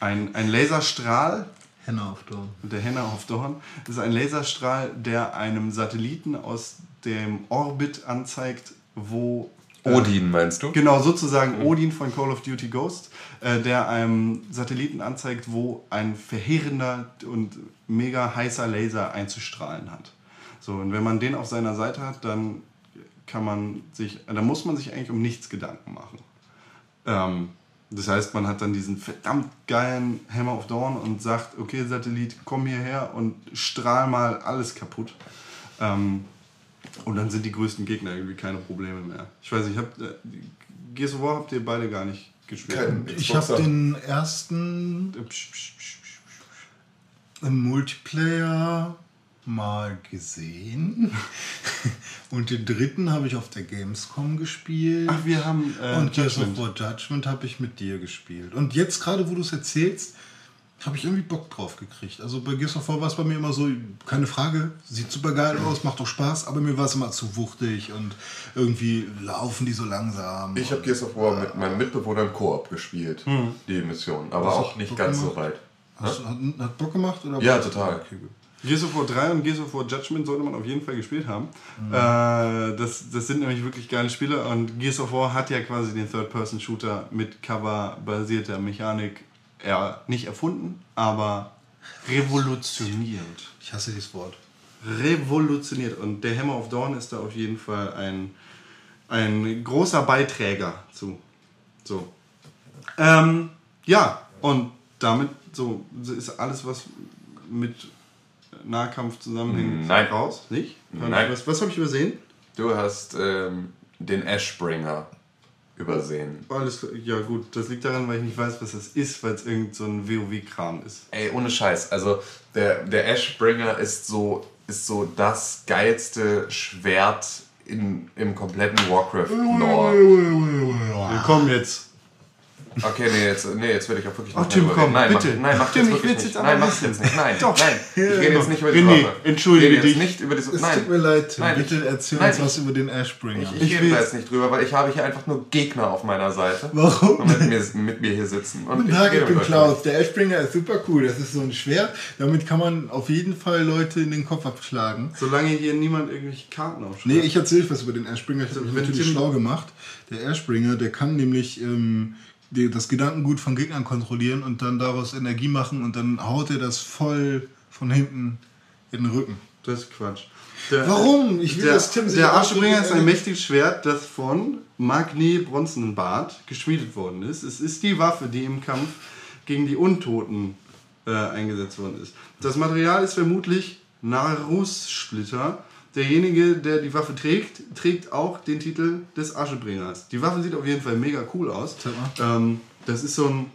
ein, ein Laserstrahl, Henne auf Dorn. der Henna of Dawn ist ein Laserstrahl, der einem Satelliten aus dem Orbit anzeigt, wo. äh, Odin meinst du? Genau, sozusagen Odin von Call of Duty Ghost, äh, der einem Satelliten anzeigt, wo ein verheerender und mega heißer Laser einzustrahlen hat. So, und wenn man den auf seiner Seite hat, dann kann man sich, dann muss man sich eigentlich um nichts Gedanken machen. Ähm, Das heißt, man hat dann diesen verdammt geilen Hammer of Dawn und sagt, okay, Satellit, komm hierher und strahl mal alles kaputt. Ähm, und dann sind die größten Gegner irgendwie keine Probleme mehr. Ich weiß nicht, habt, äh, Gears of War habt ihr beide gar nicht gespielt. Kein- Ich habe den ersten Äh, psch, psch, psch, psch. im Multiplayer mal gesehen. Und den dritten habe ich auf der Gamescom gespielt. Ach, wir haben äh, und Gears of Judgment. War Judgment habe ich mit dir gespielt. Und jetzt gerade, wo du es erzählst, habe ich irgendwie Bock drauf gekriegt. Also bei Gears of War war es bei mir immer so, keine Frage, sieht super geil aus, macht doch Spaß, aber mir war es immer zu wuchtig und irgendwie laufen die so langsam. Ich habe Gears of War mit meinem Mitbewohner im Koop gespielt, die Mission, aber Was auch nicht Bock ganz so gemacht? weit. Hast, hat, hat Bock gemacht? Oder Ja, total. Okay, gut. Gears of War 3 und Gears of War Judgment sollte man auf jeden Fall gespielt haben. Äh, das, das sind nämlich wirklich geile Spiele und Gears of War hat ja quasi den Third-Person-Shooter mit Cover-basierter Mechanik er, nicht erfunden, aber revolutioniert. Ich hasse dieses Wort. Revolutioniert. Und der Hammer of Dawn ist da auf jeden Fall ein, ein großer Beiträger zu. So. Ähm, ja, und damit so ist alles, was mit Nahkampf zusammenhängt, Nein. raus. Nicht? Nein. Was, was habe ich übersehen? Du hast ähm, den Ashbringer übersehen. Alles, ja gut, das liegt daran, weil ich nicht weiß, was das ist, weil es irgend so ein WoW-Kram ist. Ey, ohne Scheiß. Also der, der Ashbringer ist so, ist so das geilste Schwert in, im kompletten Warcraft-Lore. Willkommen jetzt. Okay, nee, jetzt, nee, jetzt werde ich auch wirklich Ach, nicht Tim, mehr komm, nein, bitte. Mach, nein, mach Tim, das ich wirklich will's nicht. jetzt Nein, mach jetzt nicht. Nein, Doch. nein. Ich rede jetzt nicht über die René, Waffe. entschuldige ich rede jetzt dich. nicht über diese. Es nein. tut mir leid, Tim. Nein, Bitte ich- erzähl nein, uns ich- was über den Ashbringer. Ich, ich Ich rede da jetzt nicht drüber, weil ich habe hier einfach nur Gegner auf meiner Seite. Warum? Und mit mir, mit mir hier sitzen. Und Guten Tag, rede ich bin Klaus. Der Ashbringer ist super cool. Das ist so ein Schwert. Damit kann man auf jeden Fall Leute in den Kopf abschlagen. Solange hier niemand irgendwelche Karten aufschreibt. Nee, ich erzähle was über den Ashbringer. Ich habe mich wenn natürlich Tim- schlau gemacht. Der Ashbringer, der kann nämlich ähm, die, das Gedankengut von Gegnern kontrollieren und dann daraus Energie machen und dann haut er das voll von hinten in den Rücken. Das ist Quatsch. Der, Warum? Ich will, der, dass Tim sich Der Arschbringer ist ein mächtiges Schwert, das von Magni Bronzenbart geschmiedet worden ist. Es ist die Waffe, die im Kampf gegen die Untoten äh, eingesetzt worden ist. Das Material ist vermutlich Narus-Splitter. Derjenige, der die Waffe trägt, trägt auch den Titel des Aschebringers. Die Waffe sieht auf jeden Fall mega cool aus. Ähm, das ist so ein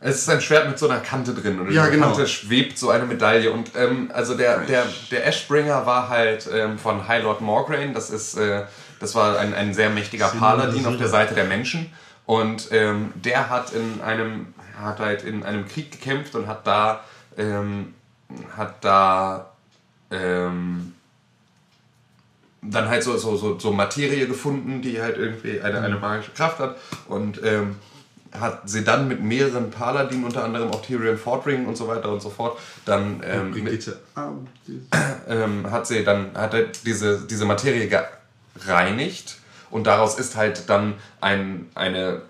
Es ist ein Schwert mit so einer Kante drin und Ja, in der genau. Kante schwebt so eine Medaille. Und ähm, also der, der, der Ashbringer war halt ähm, von High Lord Morgraine. Das ist äh, das war ein, ein sehr mächtiger Paladin auf der Seite der Menschen. Und ähm, der hat in einem hat halt in einem Krieg gekämpft und hat da ähm, hat da ähm, dann halt so, so, so, so Materie gefunden, die halt irgendwie eine, eine magische Kraft hat. Und ähm, hat sie dann mit mehreren Paladinen, unter anderem auch Tyrion Fordring und so weiter und so fort, dann ähm, mit, ähm, hat sie dann hat er diese, diese Materie gereinigt. Und daraus ist halt dann ein, eine,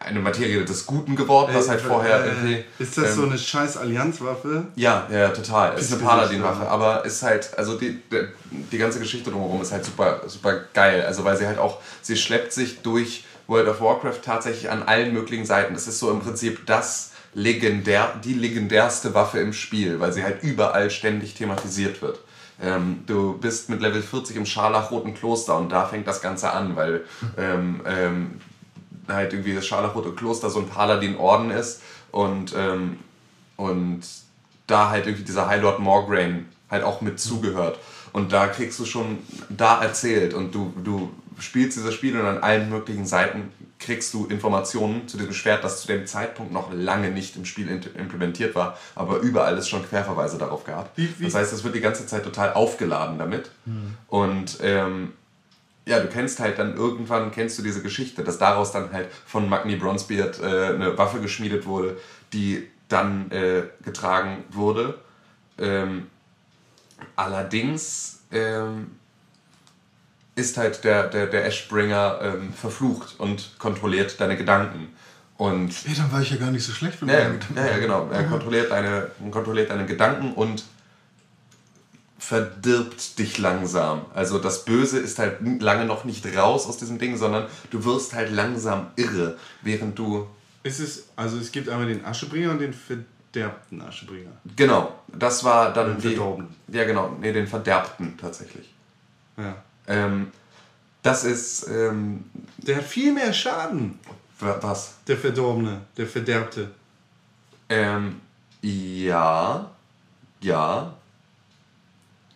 eine Materie des Guten geworden, was halt vorher irgendwie, Äh, ist das ähm, so eine scheiß Allianzwaffe? ja, ja, total. Es ist eine Paladin-Waffe, aber ist halt, also die, die, die ganze Geschichte drumherum ist halt super, super geil. Also weil sie halt auch, sie schleppt sich durch World of Warcraft tatsächlich an allen möglichen Seiten. Es ist so im Prinzip das legendär, die legendärste Waffe im Spiel, weil sie halt überall ständig thematisiert wird. Ähm, du bist mit Level 40 im Scharlachroten Kloster und da fängt das Ganze an, weil ähm, ähm, halt irgendwie das Scharlachrote Kloster so ein Paladin-Orden ist und, ähm, und da halt irgendwie dieser High Lord Morgraine halt auch mit zugehört. Und da kriegst du schon da erzählt und du, du spielst dieses Spiel und an allen möglichen Seiten kriegst du Informationen zu diesem Schwert, das zu dem Zeitpunkt noch lange nicht im Spiel implementiert war, aber überall es schon Querverweise darauf gab. Wie- wie- Das heißt, es wird die ganze Zeit total aufgeladen damit. Und ähm, ja, du kennst halt dann irgendwann, kennst du diese Geschichte, dass daraus dann halt von Magni Bronzebeard äh, eine Waffe geschmiedet wurde, die dann äh, getragen wurde. Ähm, allerdings ähm, ist halt der, der, der Ashbringer ähm, verflucht und kontrolliert deine Gedanken. Und Ey, dann war ich ja gar nicht so schlecht für ja, ja, ja, genau. Er kontrolliert deine, kontrolliert deine Gedanken und verdirbt dich langsam. Also das Böse ist halt lange noch nicht raus aus diesem Ding, sondern du wirst halt langsam irre, während du Es ist, also es gibt einmal den Aschebringer und den verderbten Aschebringer. Genau, das war dann Den. Verdorbenen. Ja, genau, nee, den Verderbten tatsächlich. Ja. Ähm, das ist. Ähm, Der hat viel mehr Schaden, wa- was? der Verdorbene, der Verderbte. Ähm, ja. Ja.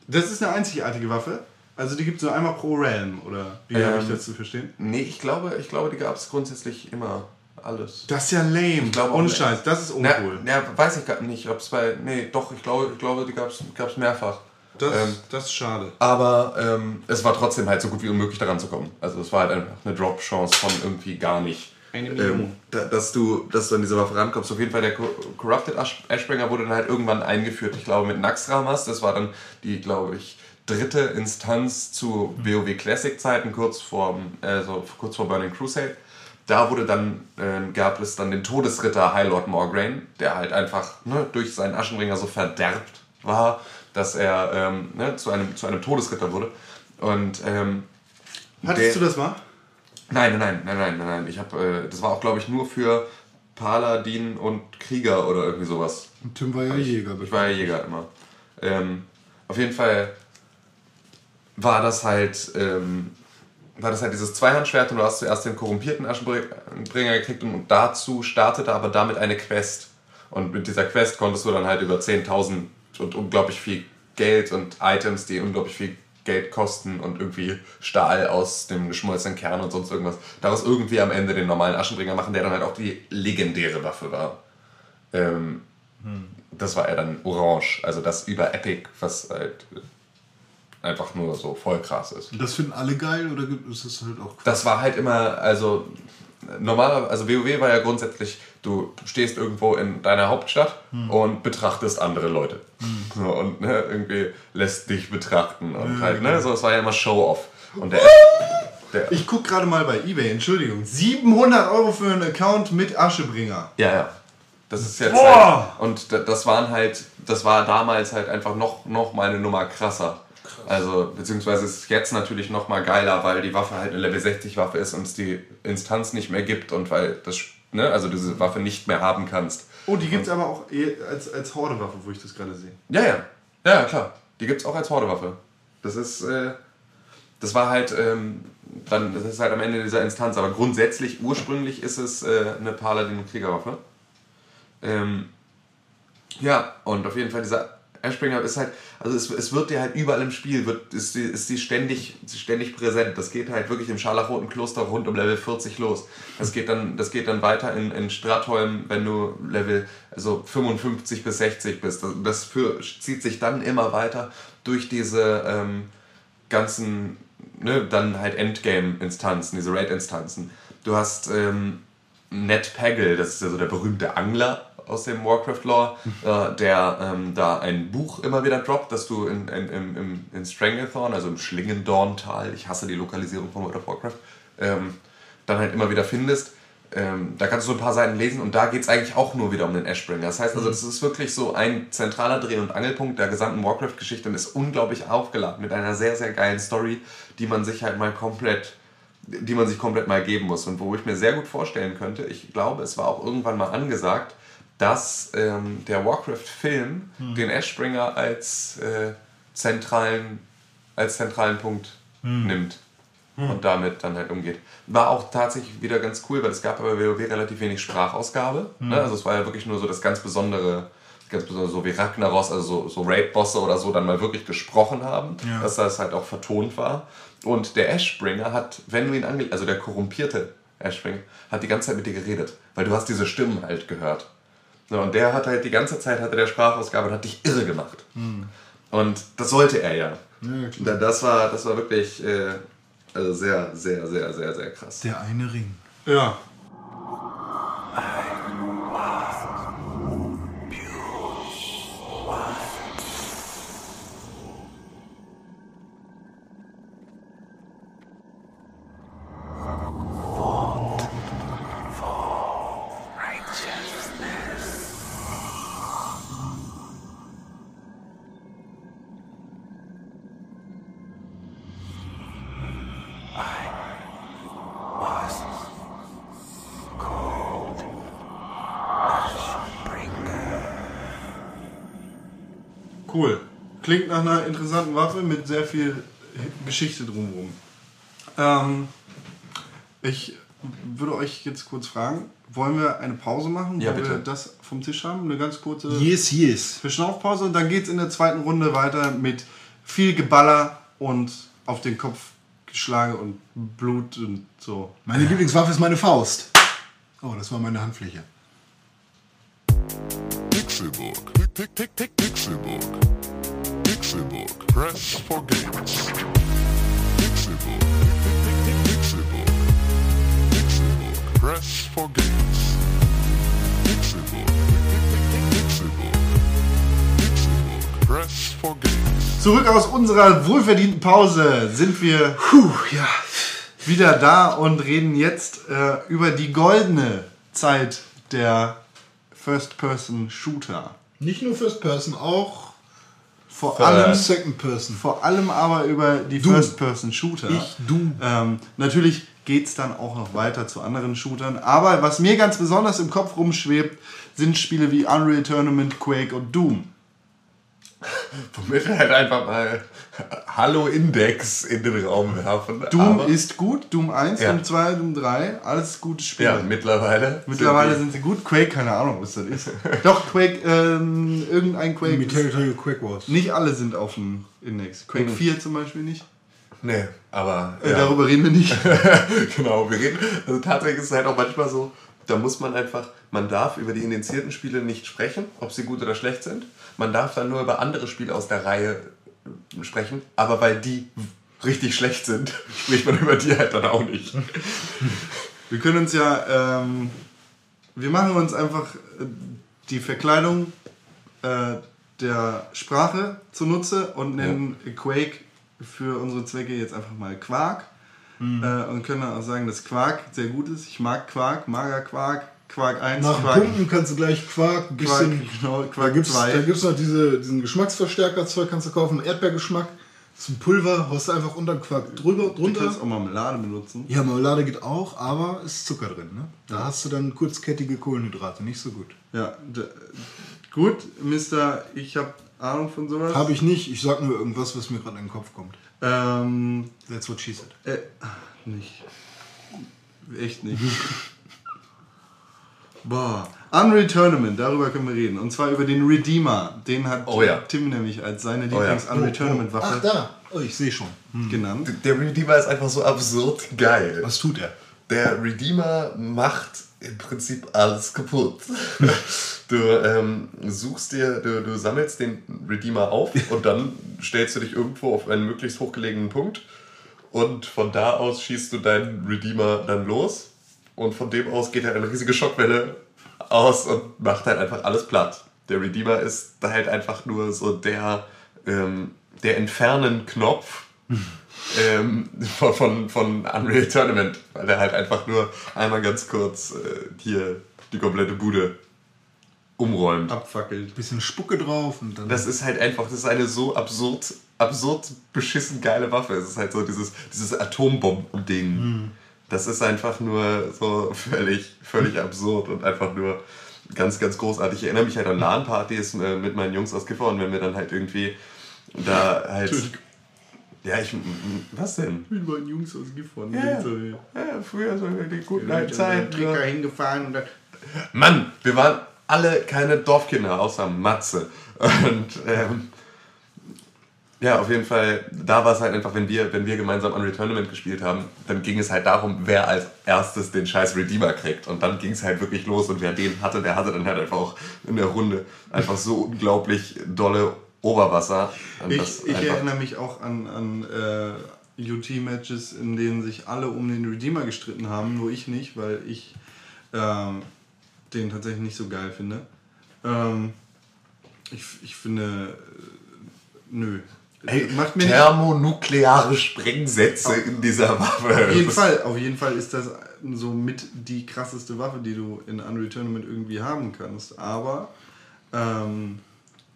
Das ist eine einzigartige Waffe. Also die gibt es nur einmal pro Realm, oder wie habe ich Ähm, das zu verstehen? Nee, ich glaube, ich glaube, die gab es grundsätzlich immer alles. Das ist ja lame. glaube auch Ohne. Scheiß, das ist uncool. ja, weiß ich gar nicht, ob es bei. Nee, doch, ich glaube, ich glaube die gab es mehrfach. Das, ähm, das ist schade. Aber ähm, es war trotzdem halt so gut wie unmöglich daran zu kommen. Also es war halt einfach eine Drop-Chance von irgendwie gar nicht. Eine Million. Ähm, da, dass, du, dass du an diese Waffe rankommst. Auf jeden Fall der Co- Corrupted Ash- Ashbringer wurde dann halt irgendwann eingeführt. Ich glaube mit Naxxramas. Das war dann die, glaube ich, dritte Instanz zu WoW Classic Zeiten, kurz vor, also kurz vor Burning Crusade. Da wurde dann, ähm, gab es dann den Todesritter High Lord Morgraine, der halt einfach ne, durch seinen Aschenbringer so verderbt war, dass er ähm, ne, zu, einem, zu einem Todesritter wurde. Und ähm, Hattest der- du das mal? Nein, nein, nein, nein, nein, nein. Ich habe, äh, das war auch, glaube ich, nur für Paladin und Krieger oder irgendwie sowas. Und Tim war ja Jäger. Ich war ja Jäger immer. Ähm, auf jeden Fall war das halt, ähm, war das halt dieses Zweihandschwert und du hast zuerst den korrumpierten Aschenbringer gekriegt und dazu startete aber damit eine Quest. Und mit dieser Quest konntest du dann halt über 10.000 und unglaublich viel Geld und Items, die unglaublich viel Geld kosten und irgendwie Stahl aus dem geschmolzenen Kern und sonst irgendwas, daraus irgendwie am Ende den normalen Aschenbringer machen, der dann halt auch die legendäre Waffe war. Ähm, das war ja dann Orange, also das über Epic, was halt einfach nur so voll krass ist. Und das finden alle geil oder ist es halt auch Quatsch? Das war halt immer, also normaler, also WoW war ja grundsätzlich, du stehst irgendwo in deiner Hauptstadt und betrachtest andere Leute. So, und ne, irgendwie lässt dich betrachten und halt, ne, so, es war ja immer Show-Off. Und der, der Ich gucke gerade mal bei eBay, Entschuldigung. 700 Euro für einen Account mit Aschebringer. Ja, ja. Das ist jetzt Boah! halt, und da- das waren halt, das war damals halt einfach noch, noch mal eine Nummer krasser. Also, beziehungsweise ist es jetzt natürlich noch mal geiler, weil die Waffe halt eine Level 60 Waffe ist und es die Instanz nicht mehr gibt und weil das, ne, also diese Waffe nicht mehr haben kannst. Oh, die gibt es aber auch eh als, als Horde-Waffe, wo ich das gerade sehe. Ja, ja. Ja, klar. Die gibt's auch als Hordewaffe. Das ist, äh, das war halt, ähm, dann, das ist halt am Ende dieser Instanz, aber grundsätzlich, ursprünglich ist es äh, eine Paladin- und Kriegerwaffe. Ähm, ja, und auf jeden Fall dieser Ashbringer ist halt, also es, es wird dir halt überall im Spiel, wird, ist, die, ist die ständig, ständig präsent. Das geht halt wirklich im Scharlachroten Kloster rund um Level 40 los. Das geht dann, das geht dann weiter in, in Stratholm, wenn du Level also 55 bis 60 bist. Das, das für, zieht sich dann immer weiter durch diese ähm, ganzen, ne, dann halt Endgame-Instanzen, diese Raid-Instanzen. Du hast ähm, Ned Pagel, das ist ja so der berühmte Angler aus dem Warcraft-Lore, äh, der ähm, da ein Buch immer wieder droppt, das du in, in, in, in, Stranglethorn, also im Schlingendorntal, ich hasse die Lokalisierung von World of Warcraft, ähm, dann halt immer wieder findest. Ähm, da kannst du so ein paar Seiten lesen und da geht es eigentlich auch nur wieder um den Ashbringer. Das heißt also, das ist wirklich so ein zentraler Dreh- und Angelpunkt der gesamten Warcraft-Geschichte und ist unglaublich aufgeladen mit einer sehr, sehr geilen Story, die man sich halt mal komplett die man sich komplett mal geben muss und wo ich mir sehr gut vorstellen könnte, ich glaube, es war auch irgendwann mal angesagt, dass ähm, der Warcraft-Film den Ashbringer als, äh, zentralen, als zentralen Punkt nimmt und damit dann halt umgeht. War auch tatsächlich wieder ganz cool, weil es gab bei WoW relativ wenig Sprachausgabe. Ne? Also es war ja wirklich nur so das ganz besondere, ganz besonders so wie Ragnaros, also so, so Raid-Bosse oder so, dann mal wirklich gesprochen haben, dass das halt auch vertont war. Und der Ashbringer hat, wenn du ihn ange... also der korrumpierte Ashbringer, hat die ganze Zeit mit dir geredet, weil du hast diese Stimmen halt gehört. So, und der hat halt die ganze Zeit hatte der Sprachausgabe und hat dich irre gemacht. Und das sollte er ja. Ja, Das war, das war wirklich äh, also sehr, sehr, sehr, sehr, sehr krass. Der eine Ring. Ja. Cool. Klingt nach einer interessanten Waffe mit sehr viel Geschichte drumherum. Ähm, ich würde euch jetzt kurz fragen, wollen wir eine Pause machen, Ja, wo wir bitte. das vom Tisch haben? Eine ganz kurze Yes, yes. Verschnaufpause und dann geht es in der zweiten Runde weiter mit viel Geballer und auf den Kopf geschlagen und Blut und so. Meine Lieblingswaffe ist meine Faust. Oh, das war meine Handfläche. Pixelbook. Pick, pick, pick, Pixelbook. Pixelbook. Press for games. Pixelbook. Pick, pick, pick, pick, Pixelbook. Pixelbook. Press for games. Pixelbook. Pick, pick, pick, pick, Pixelbook. Pixelbook. Press for games. Zurück aus unserer wohlverdienten Pause sind wir Puh, ja. wieder da und reden jetzt äh, über die goldene Zeit der First-Person-Shooter. Nicht nur First Person, auch Vor allem, Second Person. vor allem aber über die Du. First-Person-Shooter. Ich, du. Ähm, natürlich geht es dann auch noch weiter zu anderen Shootern. Aber was mir ganz besonders im Kopf rumschwebt, sind Spiele wie Unreal Tournament, Quake und Doom. Womit wir halt einfach mal Hallo Index in den Raum werfen. Doom Aber- ist gut, Doom 1, Ja. Doom 2, Doom 3, alles gute Spiele. Ja, mittlerweile. Mittlerweile sind sind sie gut. Quake, keine Ahnung, was das ist. Doch, Quake, ähm, irgendein Quake. Mit Territorial Quake Wars. nicht alle sind auf dem Index. Quake Mhm. 4 zum Beispiel nicht. Nee, aber. Äh, ja. Darüber reden wir nicht. genau, wir reden. Also tatsächlich ist es halt auch manchmal so, da muss man einfach, man darf über die indizierten Spiele nicht sprechen, ob sie gut oder schlecht sind. Man darf dann nur über andere Spiele aus der Reihe sprechen, aber weil die richtig schlecht sind, spricht man über die halt dann auch nicht. Wir können uns ja, ähm, wir machen uns einfach äh, die Verkleidung äh, der Sprache zunutze und nennen Quake für unsere Zwecke jetzt einfach mal Quark. Mhm. Äh, und können dann auch sagen, dass Quark sehr gut ist. Ich mag Quark, mager Quark, Quark 1, Nach Quark, Punkten kannst du gleich Quark, ein Quark, bisschen. genau, Da Quark gibt's, 2. da gibt's noch diese, diesen Geschmacksverstärker-Zeug, kannst du kaufen, Erdbeergeschmack. Ein Pulver, haust du einfach unter den Quark drüber, Du drunter. kannst auch Marmelade benutzen. Ja, Marmelade geht auch, aber ist Zucker drin. Ne? Da hast du dann kurzkettige Kohlenhydrate, nicht so gut. Ja, gut, Mister, ich habe Ahnung von sowas. Habe ich nicht, ich sag nur irgendwas, was mir gerade in den Kopf kommt. Ähm, That's what she said. Äh, nicht. Echt nicht. Boah. Unreal Tournament, darüber können wir reden. Und zwar über den Redeemer. Den hat Oh ja. Tim nämlich als seine Oh ja. Lieblings-Unreal Tournament Ach, da. Oh, ich sehe schon. genannt. Der Redeemer ist einfach so absurd geil. Was tut er? Der Redeemer macht im Prinzip alles kaputt. Du ähm, suchst dir, du, du sammelst den Redeemer auf und dann stellst du dich irgendwo auf einen möglichst hochgelegenen Punkt und von da aus schießt du deinen Redeemer dann los und von dem aus geht halt eine riesige Schockwelle aus und macht halt einfach alles platt. Der Redeemer ist halt einfach nur so der, ähm, der Entfernen-Knopf ähm, von, von, von Unreal Tournament, weil der halt einfach nur einmal ganz kurz äh, hier die komplette Bude umräumt. Abfackelt. Bisschen Spucke drauf und dann. Das ist halt einfach, das ist eine so absurd, absurd beschissen geile Waffe. Es ist halt so dieses, dieses Atombomben-Ding. Das ist einfach nur so völlig, völlig absurd und einfach nur ganz, ganz großartig. Ich erinnere mich halt an LAN-Partys äh, mit meinen Jungs aus Gifhorn, wenn wir dann halt irgendwie da halt. Ja, ich. Was denn? Mit meinen Jungs aus Gifhorn. Ja. Ja. Ja, früher so die guten alten Zeiten. Tricker ne? hingefahren und dann. Mann, wir waren alle keine Dorfkinder, außer Matze. Und ähm, ja, auf jeden Fall, da war es halt einfach, wenn wir, wenn wir gemeinsam Unreal Tournament gespielt haben, dann ging es halt darum, wer als erstes den scheiß Redeemer kriegt. Und dann ging es halt wirklich los und wer den hatte, der hatte dann halt einfach auch in der Runde einfach so unglaublich dolle Oberwasser. Ich, ich erinnere mich auch an, an äh, UT-Matches, in denen sich alle um den Redeemer gestritten haben, nur ich nicht, weil ich ähm, den tatsächlich nicht so geil finde. Ähm, ich, ich finde, äh, nö. Ey, Macht mir thermonukleare Sprengsätze in dieser Waffe. auf jeden Fall, auf jeden Fall ist das so mit die krasseste Waffe, die du in Unreal Tournament irgendwie haben kannst. Aber ähm,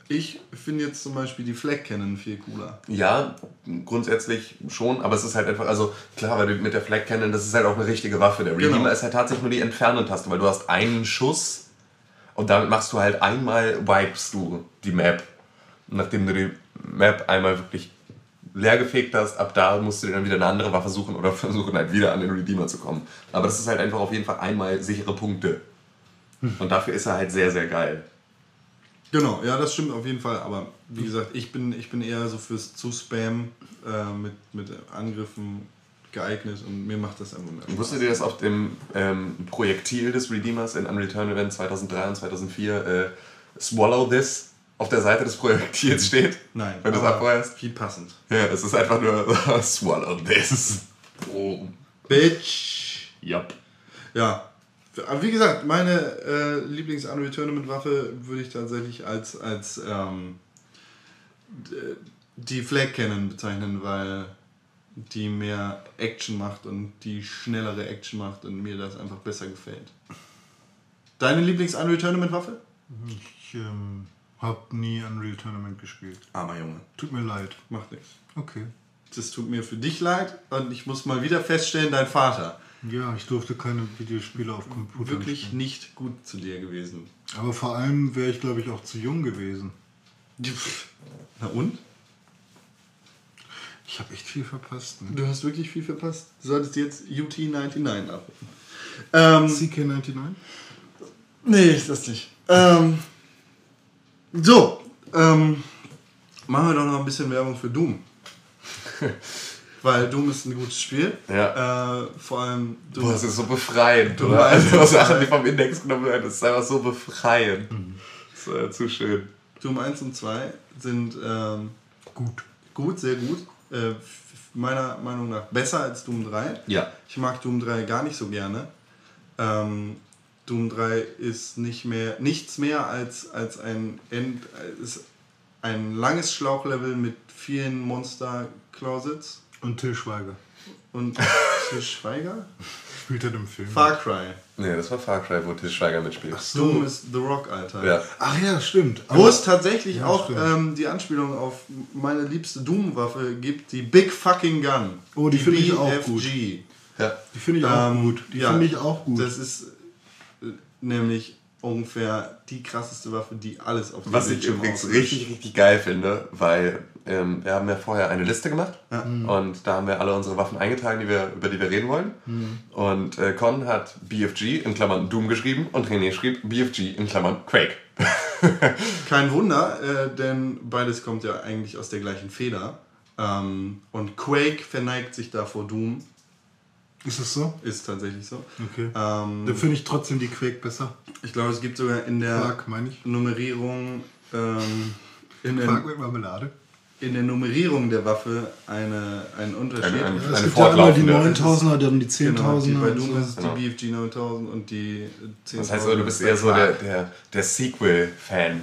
ich finde jetzt zum Beispiel die Flag Cannon viel cooler. Ja, grundsätzlich schon, aber es ist halt einfach, also klar, weil du mit der Flag Cannon, das ist halt auch eine richtige Waffe. Der Redeemer Genau. ist halt tatsächlich nur die Entfernen-Taste, weil du hast einen Schuss und damit machst du halt einmal, wipest du die Map. nachdem du die Map einmal wirklich leer gefegt hast, ab da musst du dir dann wieder eine andere Waffe suchen oder versuchen halt wieder an den Redeemer zu kommen. Aber das ist halt einfach auf jeden Fall einmal sichere Punkte. Und dafür ist er halt sehr, sehr geil. Genau, ja, das stimmt auf jeden Fall. Aber wie gesagt, ich bin, ich bin eher so fürs Zuspam äh, mit, mit Angriffen geeignet und mir macht das einfach mehr. Wusstet ihr, dass auf dem ähm, Projektil des Redeemers in Unreal Tournament 2003 und 2004 äh, Swallow This auf der Seite des Projektils steht? Nein, Wenn du es abfeuerst? Wie passend. Ja, es ist einfach nur Swallow This. Oh. Bitch! Yup. Ja. Aber wie gesagt, meine äh, Lieblings-Unreal Tournament-Waffe würde ich tatsächlich als, als ähm, die Flag Cannon bezeichnen, weil die mehr Action macht und die schnellere Action macht und mir das einfach besser gefällt. Deine Lieblings-Unreal Tournament-Waffe? Ich ähm, habe nie Unreal Tournament gespielt. Armer Junge. Tut mir leid. Macht nichts. Okay. Das tut mir für dich leid und ich muss mal wieder feststellen, dein Vater Ja, ich durfte keine Videospiele auf Computer wirklich spielen. nicht gut zu dir gewesen. Aber vor allem wäre ich, glaube ich, auch zu jung gewesen. Na und? Ich habe echt viel verpasst. Ne? Du hast wirklich viel verpasst. Du solltest jetzt UT99 nachrufen. Ähm, CK99? nee, das nicht. Ähm, so, ähm, machen wir doch noch ein bisschen Werbung für Doom. Weil Doom ist ein gutes Spiel. Ja. Äh, vor allem Doom. Boah, das ist so befreiend, oder? weißt, Also Sachen, die vom Index genommen werden, das ist einfach so befreiend. Das ist äh, zu schön. Doom 1 und 2 sind ähm, Gut. gut, sehr gut. Äh, meiner Meinung nach besser als Doom 3. Ja. Ich mag Doom 3 gar nicht so gerne. Ähm, Doom 3 ist nicht mehr, nichts mehr als, als ein End, ist ein langes Schlauchlevel mit vielen Monster-Closets Und Till Schweiger. und Til Schweiger? Spielt er im Film? Far Cry. Nee, das war Far Cry, wo Til Schweiger mitspielt. Doom ist The Rock, Alter. Ja. Ach ja, stimmt. Wo es tatsächlich Ja, auch ähm, die Anspielung auf meine liebste Doom-Waffe gibt, die Big Fucking Gun. Oh, die finde ich auch BFG. Ja. Die finde ich auch Ähm, gut. Die ja, finde ich auch gut. Das ist nämlich ungefähr die krasseste Waffe, die alles auf dem Was ich übrigens richtig, richtig geil finde, weil ähm, wir haben ja vorher eine Liste gemacht und da haben wir alle unsere Waffen eingetragen, die wir, über die wir reden wollen. Und äh, Con hat BFG in Klammern Doom geschrieben und René schrieb BFG in Klammern Quake. Kein Wunder, äh, denn beides kommt ja eigentlich aus der gleichen Feder. Ähm, und Quake verneigt sich da vor Doom. Ist es so? Ist tatsächlich so. Okay. Ähm, Dann finde ich trotzdem die Quake besser. ich glaube, es gibt sogar in der Quark. Nummerierung ähm, in, Quark der, mit Marmelade. in der Nummerierung der Waffe eine, einen Unterschied. Eine- eine- Ja, Eine es gibt ja einmal die fortlaufende- 9000er, dann die Genau, die, 10.000er. bei und Doom ist es Genau. die BFG 9000 und die 10.000. Das heißt, also, du bist eher so der, der, der Sequel-Fan.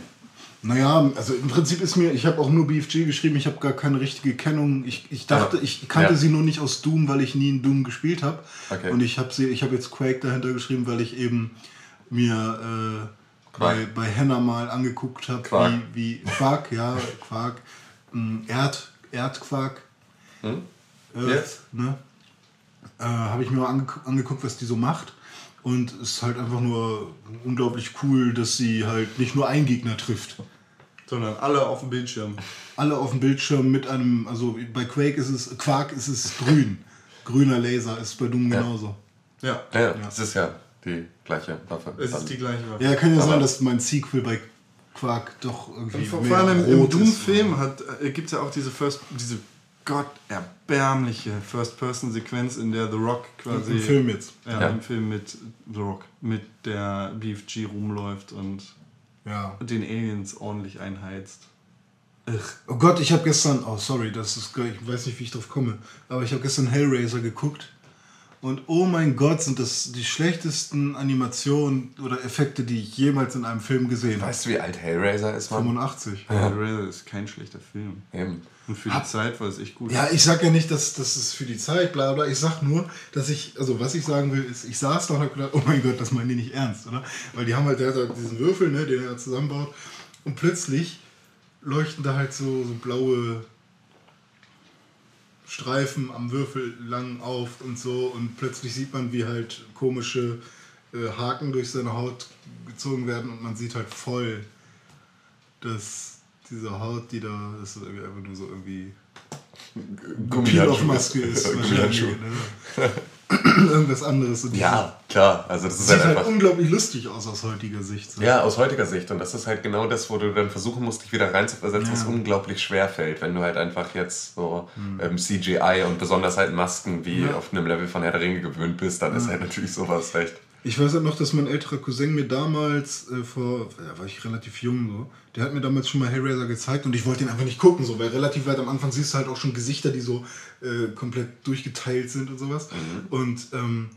Naja, also im Prinzip ist mir, ich habe auch nur BFG geschrieben, ich habe gar keine richtige Kennung. Ich, ich dachte, Ja. ich kannte Ja. sie nur nicht aus Doom, weil ich nie in Doom gespielt habe. Okay. Und ich habe sie, ich habe jetzt Quake dahinter geschrieben, weil ich eben mir äh, bei, bei Henna mal angeguckt habe, wie, wie Quark, ja, Quark, mh, Erd, Erdquark, Hm? Earth, Yes. ne? Äh, habe ich mir mal angeguckt, was die so macht. Und es ist halt einfach nur unglaublich cool, dass sie halt nicht nur einen Gegner trifft. Sondern alle auf dem Bildschirm. Alle auf dem Bildschirm mit einem, also bei Quake ist es, Quark ist es grün. Grüner Laser ist bei Doom Ja. genauso. Ja, Ja, ja, das ist ja die gleiche Waffe. es ist die gleiche Waffe. Ja, kann ja Aber- sein, dass mein Sequel bei Quark doch irgendwie Und vor, mehr vor allem im. Doom-Film äh, gibt es ja auch diese First, diese Gott erbärmliche First-Person-Sequenz, in der The Rock quasi Im Film jetzt. Ja, Ja. im Film mit The Rock, mit der BFG rumläuft und Ja. den Aliens ordentlich einheizt. Oh Gott, ich habe gestern, oh sorry, das ist, ich weiß nicht, wie ich drauf komme, aber ich habe gestern Hellraiser geguckt und oh mein Gott, sind das die schlechtesten Animationen oder Effekte, die ich jemals in einem Film gesehen habe. Weißt du, wie alt Hellraiser ist, Mann? 85. Hellraiser ist kein schlechter Film. Eben. Und für die Zeit war es echt gut. Ja, ich sag ja nicht, dass das ist für die Zeit, bla bla. Ich sag nur, dass ich, also was ich sagen will, ist, ich saß da und hab gedacht, oh mein Gott, das meinen die nicht ernst, oder? Weil die haben halt, der hat halt diesen Würfel, ne, den er zusammenbaut und plötzlich leuchten da halt so, so blaue Streifen am Würfel lang auf und so und plötzlich sieht man, wie halt komische äh, Haken durch seine Haut gezogen werden und man sieht halt voll, dass diese Haut, die da ist irgendwie einfach nur so irgendwie. Peel-Off-Maske ist wahrscheinlich. Ne? Irgendwas anderes. Und Ja, klar. Also das ist Sieht halt halt einfach. unglaublich lustig aus aus heutiger Sicht. So. Ja, aus heutiger Sicht. Und das ist halt genau das, wo du dann versuchen musst, dich wieder reinzuversetzen, was unglaublich schwer fällt, wenn du halt einfach jetzt so ähm, CGI und besonders halt Masken wie auf einem Level von Herr der Ringe gewöhnt bist, dann ist halt natürlich sowas recht. Ich weiß halt noch, dass mein älterer Cousin mir damals, äh, vor, ja, war ich relativ jung so, der hat mir damals schon mal Hellraiser gezeigt und ich wollte ihn einfach nicht gucken, so, weil relativ weit am Anfang siehst du halt auch schon Gesichter, die so äh, komplett durchgeteilt sind und sowas. Und ähm,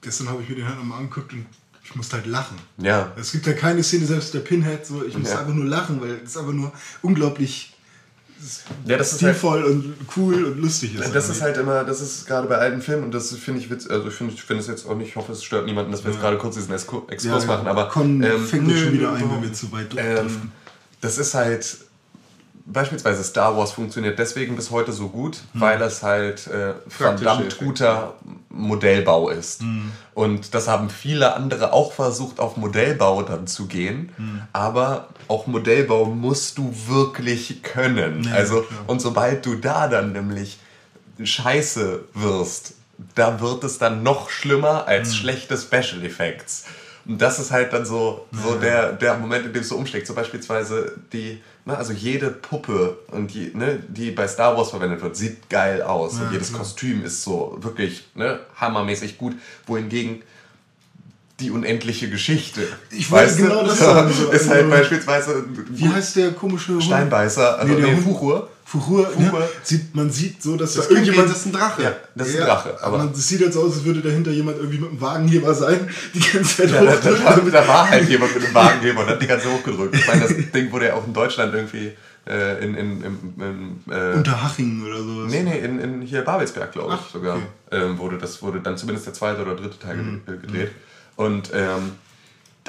gestern habe ich mir den halt nochmal angeguckt und ich musste halt lachen. Ja. Es gibt ja keine Szene, selbst der Pinhead, so, ich muss Ja. einfach nur lachen, weil es einfach nur unglaublich Ja, das ist halt, stilvoll und cool und lustig ist. das ist halt immer, das ist gerade bei alten Filmen und das finde ich witz, also ich finde es jetzt auch nicht, ich hoffe es stört niemanden, dass wir jetzt gerade kurz diesen Exkur- Exkurs machen, aber Con ähm, fängt uns schon wieder ein, wenn wir zu weit Ähm, das ist halt beispielsweise Star Wars funktioniert deswegen bis heute so gut, weil es halt äh, verdammt guter Modellbau ist. Und das haben viele andere auch versucht, auf Modellbau dann zu gehen. Aber auch Modellbau musst du wirklich können. also, und sobald du da dann nämlich scheiße wirst, da wird es dann noch schlimmer als schlechte Special Effects. Und das ist halt dann so, so der, der Moment, in dem es so umschlägt. So beispielsweise die, also jede Puppe, und die, ne, die bei Star Wars verwendet wird, sieht geil aus. und jedes Kostüm ist so wirklich ne, hammermäßig gut. Wohingegen die unendliche Geschichte. Ich wollte genau das sagen, ist halt also- beispielsweise Wie heißt der komische Hund? Steinbeißer, also Nee, der nee, Fuchur. Fuchur. Ne? Sieht, man sieht so, dass Das, da irgendjemand... das ist ein Drache. Ja, das ist ein Ja, Drache. Aber man, sieht jetzt aus, als würde dahinter jemand irgendwie mit einem Wagenheber sein, die ganze Zeit Ja, da, hochdrücken, da, damit- da war halt jemand mit einem Wagenheber und hat die ganze hochgedrückt. Ich meine, das Ding wurde ja auch in Deutschland irgendwie äh, in, in, in, in äh, Unterhaching oder sowas. Nee, nee, in, in hier Babelsberg, glaube ich Ach, sogar. okay. Ähm, wurde das wurde dann zumindest der zweite oder dritte Teil äh, gedreht. Und ähm,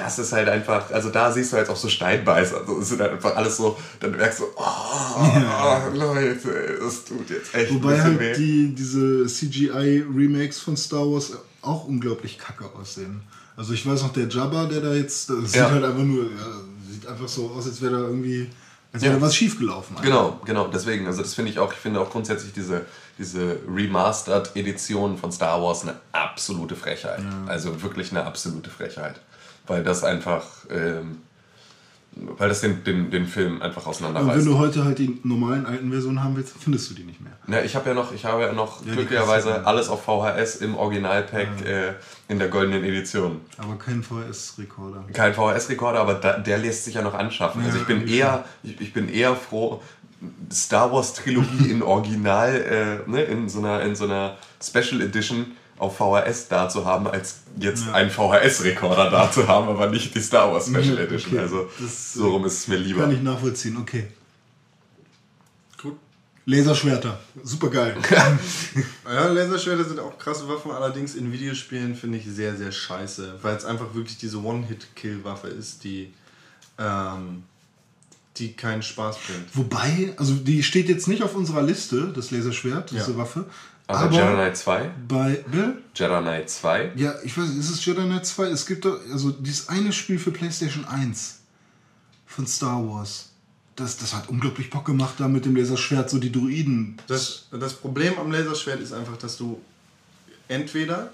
das ist halt einfach, also da siehst du halt auch so Steinbeißer. Also es sind halt einfach alles so, dann merkst du, oh, Leute, ey, das tut jetzt echt Wobei weh. halt die, diese CGI-Remakes von Star Wars auch unglaublich kacke aussehen. Also ich weiß noch, der Jabba, der da jetzt, das sieht Ja. halt einfach nur, ja, sieht einfach so aus, als wäre da irgendwie, als Ja. wäre da was schiefgelaufen. Genau, genau, deswegen, also das finde ich auch, ich finde auch grundsätzlich diese, diese Remastered-Edition von Star Wars eine absolute Frechheit. Also wirklich eine absolute Frechheit. Weil das einfach, ähm, weil das den, den, den Film einfach Und auseinanderreißt. wenn du heute halt die normalen alten Versionen haben willst, findest du die nicht mehr. Ja, ich habe ja noch, ich habe ja noch die glücklicherweise alles auf VHS im Originalpack äh, in der goldenen Edition. Aber kein VHS-Rekorder. Kein VHS-Rekorder, aber da, der lässt sich ja noch anschaffen. also ich bin eher, ich, ich bin eher froh, Star Wars Trilogie in Original, äh, ne, in so einer, in so einer Special Edition auf VHS da zu haben, als jetzt einen VHS-Rekorder da zu haben, aber nicht die Star Wars Special Mhm, Edition. okay. Also Das, so rum ist es mir lieber. Kann ich nachvollziehen, okay. Gut. Laserschwerter, super geil. Ja, Laserschwerter sind auch krasse Waffen, allerdings in Videospielen finde ich sehr, sehr scheiße, weil es einfach wirklich diese One-Hit-Kill-Waffe ist, die, ähm, die keinen Spaß bringt. Wobei, also die steht jetzt nicht auf unserer Liste, das Laserschwert, diese Ja. Waffe. Aber, aber Jedi Knight 2? bei Bill? Jedi Knight 2? Ja, ich weiß, ist es Jedi Knight 2? Es gibt doch, also dieses eine Spiel für PlayStation 1 von Star Wars. Das, das hat unglaublich Bock gemacht, da mit dem Laserschwert so die Druiden. Das, das Problem am Laserschwert ist einfach, dass du entweder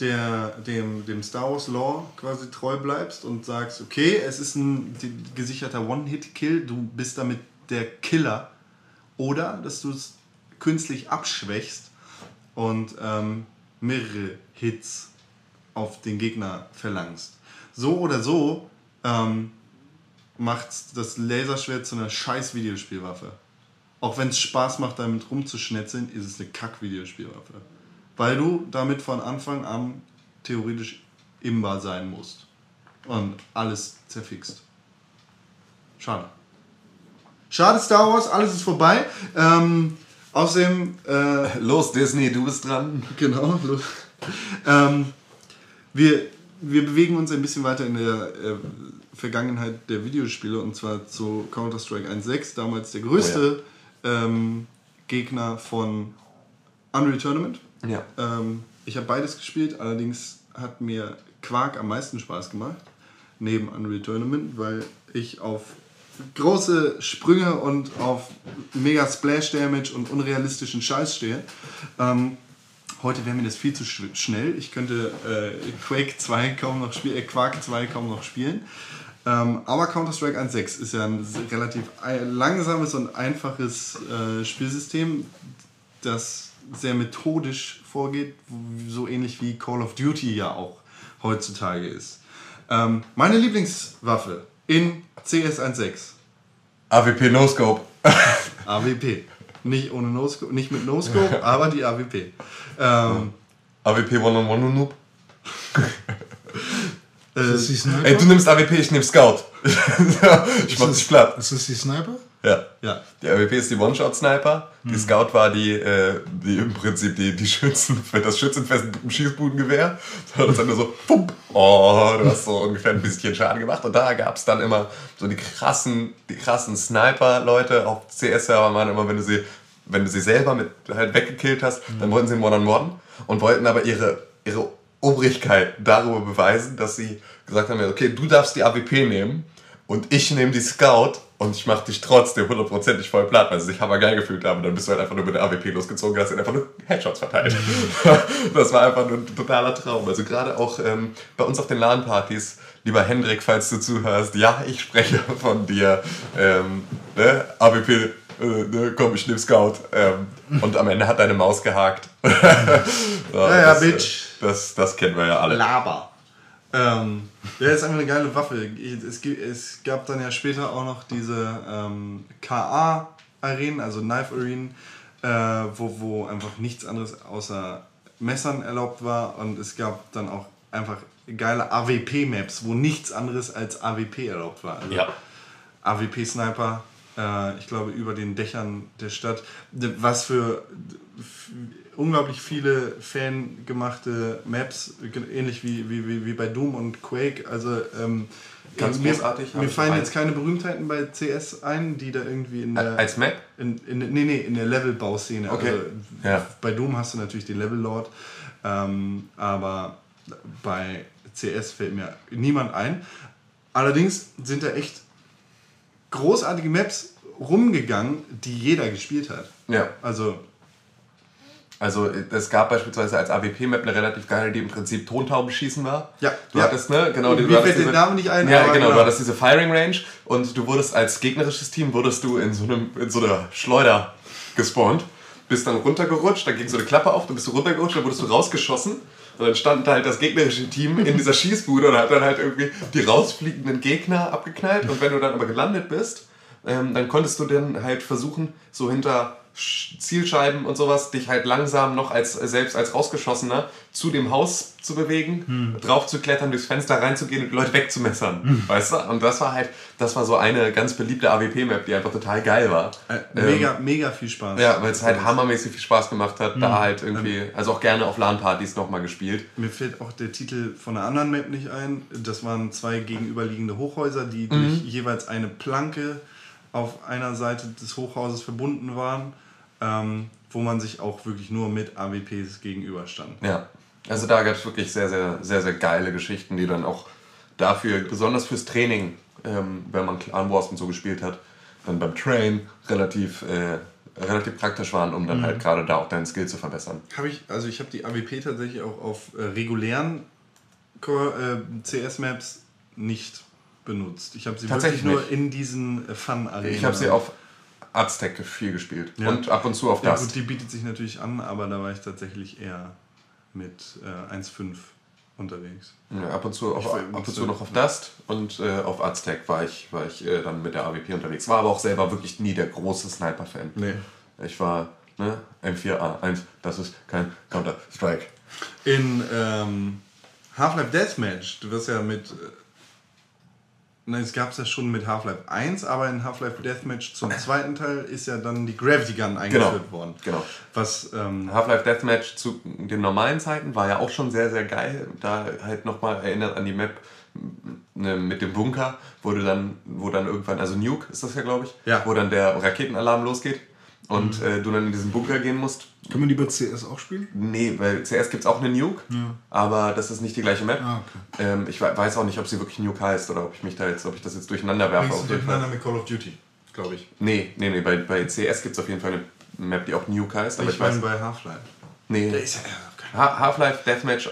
der, dem, dem Star Wars Lore quasi treu bleibst und sagst, okay, es ist ein gesicherter One-Hit-Kill, du bist damit der Killer, oder dass du es künstlich abschwächst und ähm, mehrere Hits auf den Gegner verlangst. So oder so ähm, macht das Laserschwert zu einer scheiß Videospielwaffe. Auch wenn es Spaß macht, damit rumzuschnetzeln, ist es eine Kack-Videospielwaffe. Weil du damit von Anfang an theoretisch imbar sein musst. Und alles zerfixt. Schade. Schade Star Wars, alles ist vorbei. Ähm, außerdem, äh, Los, Disney, du bist dran. Genau. los. ähm, wir, wir bewegen uns ein bisschen weiter in der äh, Vergangenheit der Videospiele und zwar zu Counter-Strike 1.6, damals der größte ähm, Gegner von Unreal Tournament. Ja. Ähm, ich habe beides gespielt, allerdings hat mir Quark am meisten Spaß gemacht, neben Unreal Tournament, weil ich auf große Sprünge und auf mega Splash Damage und unrealistischen Scheiß stehe. Ähm, heute wäre mir das viel zu sch schnell. Ich könnte äh, Quake 2 kaum noch spielen, äh, Quark 2 kaum noch spielen. Ähm, aber Counter-Strike 1.6 ist ja ein relativ langsames und einfaches äh, Spielsystem, das sehr methodisch vorgeht, so ähnlich wie Call of Duty ja auch heutzutage ist. Ähm, meine Lieblingswaffe in CS 1.6, AWP No Scope. AWP. Nicht, ohne no -Scope, nicht mit No-Scope, aber die AWP. Ähm, AWP One on One Noob. Ist das die Sniper? Ey, du nimmst AWP, ich nehm Scout. ich mach dich platt. Ist das die Sniper? Ja. ja, Die AWP ist die One-Shot-Sniper. Die Scout war die, äh, die im Prinzip die, die Schützen, das Schützenfest mit dem Schießbudengewehr. Uns dann nur so, pump, oh, du hast so ungefähr ein bisschen Schaden gemacht. Und da gab es dann immer so die krassen, die krassen Sniper-Leute. Auf CS-Server waren immer, wenn du sie, wenn du sie selber mit halt weggekillt hast, dann wollten sie einen One-on-One und wollten aber ihre, ihre Obrigkeit darüber beweisen, dass sie gesagt haben, okay, du darfst die AWP nehmen und ich nehme die Scout und ich mache dich trotzdem hundertprozentig voll platt, weil sie sich hammergeil gefühlt haben. Und dann bist du halt einfach nur mit der AWP losgezogen und hast ihnen einfach nur Headshots verteilt. das war einfach nur ein totaler Traum. Also gerade auch ähm, bei uns auf den LAN-Partys, lieber Hendrik, falls du zuhörst, ja, ich spreche von dir. Ähm, ne? AWP, äh, ne? komm, ich nehme Scout. Ähm, und am Ende hat deine Maus gehakt. ja, ja, das, äh, Bitch. Das, das kennen wir ja alle. Laber. Ähm, ja, ist einfach eine geile Waffe. Es, es gab dann ja später auch noch diese ähm, KA-Arenen, also Knife Arenen, äh, wo, wo einfach nichts anderes außer Messern erlaubt war. Und es gab dann auch einfach geile AWP-Maps, wo nichts anderes als AWP erlaubt war. Also Ja. AWP-Sniper, äh, ich glaube, über den Dächern der Stadt. Was für f- unglaublich viele fangemachte Maps, ähnlich wie, wie, wie, wie bei Doom und Quake. Also, ähm, Ganz mir, großartig, Mir fallen jetzt keine Berühmtheiten bei CS ein, die da irgendwie in der. Als Map? in, in, nee, nee, in der Levelbauszene. Okay. Also, Ja. Bei Doom hast du natürlich den Level Lord, ähm, aber bei CS fällt mir niemand ein. Allerdings sind da echt großartige Maps rumgegangen, die jeder gespielt hat. Ja. Also, Also es gab beispielsweise als AWP-Map eine relativ geile, die im Prinzip Tontaubenschießen war. Ja. Du Ja. hattest, ne? Genau, Mir du hattest fällt der diese- Name nicht ein, Ja, genau, genau. du hattest diese Firing Range und du wurdest als gegnerisches Team wurdest du in so, einem, in so einer Schleuder gespawnt, bist dann runtergerutscht, dann ging so eine Klappe auf, dann bist du runtergerutscht, dann wurdest du rausgeschossen und dann stand halt das gegnerische Team in dieser Schießbude und hat dann halt irgendwie die rausfliegenden Gegner abgeknallt und wenn du dann aber gelandet bist, ähm, dann konntest du dann halt versuchen, so hinter Zielscheiben und sowas, dich halt langsam noch als selbst als rausgeschossener zu dem Haus zu bewegen, drauf zu klettern, durchs Fenster reinzugehen und Leute wegzumessern. Weißt du? Und das war halt, das war so eine ganz beliebte AWP-Map, die einfach total geil war. äh, Ähm, mega, mega viel Spaß. ja, weil es halt hammermäßig viel Spaß gemacht hat, da halt irgendwie, also auch gerne auf LAN-Partys nochmal gespielt. Mir fällt auch der Titel von einer anderen Map nicht ein. Das waren zwei gegenüberliegende Hochhäuser, die durch jeweils eine Planke auf einer Seite des Hochhauses verbunden waren, ähm, wo man sich auch wirklich nur mit AWPs gegenüberstand. Ja, also da gab es wirklich sehr, sehr, sehr, sehr geile Geschichten, die dann auch dafür, besonders fürs Training, ähm, wenn man Clan Wars und so gespielt hat, dann beim Train relativ, äh, relativ praktisch waren, um dann halt gerade da auch deinen Skill zu verbessern. Habe ich, also ich habe die AWP tatsächlich auch auf äh, regulären äh, CS-Maps nicht benutzt. Ich habe sie Tatsächlich wirklich nur nicht. in diesen äh, Fun-Arenen. Ich habe sie auf Aztec viel gespielt Ja. und ab und zu auf Ja das. gut, die bietet sich natürlich an, aber da war ich tatsächlich eher mit äh, 1.5 unterwegs. Ja, ab und zu, auf, ab und zu noch auf Dust und äh, auf Aztec war ich, war ich äh, dann mit der AWP unterwegs. War aber auch selber wirklich nie der große Sniper-Fan. Nee. Ich war ne, M4A1, das ist kein Counter-Strike. In ähm, Half-Life Deathmatch, du wirst ja mit. Nein, es gab es ja schon mit Half-Life 1, aber in Half-Life Deathmatch zum zweiten Teil ist ja dann die Gravity Gun eingeführt worden. genau. Was, ähm, Half-Life Deathmatch zu den normalen Zeiten war ja auch schon sehr, sehr geil. Da halt nochmal erinnert an die Map ne, mit dem Bunker, wo du dann, wo dann irgendwann, also Nuke ist das ja, glaube ich, Ja. wo dann der Raketenalarm losgeht. Und Mhm. äh, du dann in diesen Bunker gehen musst. Kann man die bei CS auch spielen? Nee, weil zuerst gibt es auch eine Nuke, aber das ist nicht die gleiche Map. Ah, ähm, ich we- weiß auch nicht, ob sie wirklich Nuke heißt oder ob ich mich da jetzt, ob ich das jetzt durcheinander werfe. Du durcheinander mit Call of Duty, glaube ich. Nee, nee, nee, bei, bei CS gibt es auf jeden Fall eine Map, die auch Nuke heißt, aber ich meine bei Half-Life. Nee. Der ist ja, keine Ha- Half-Life Deathmatch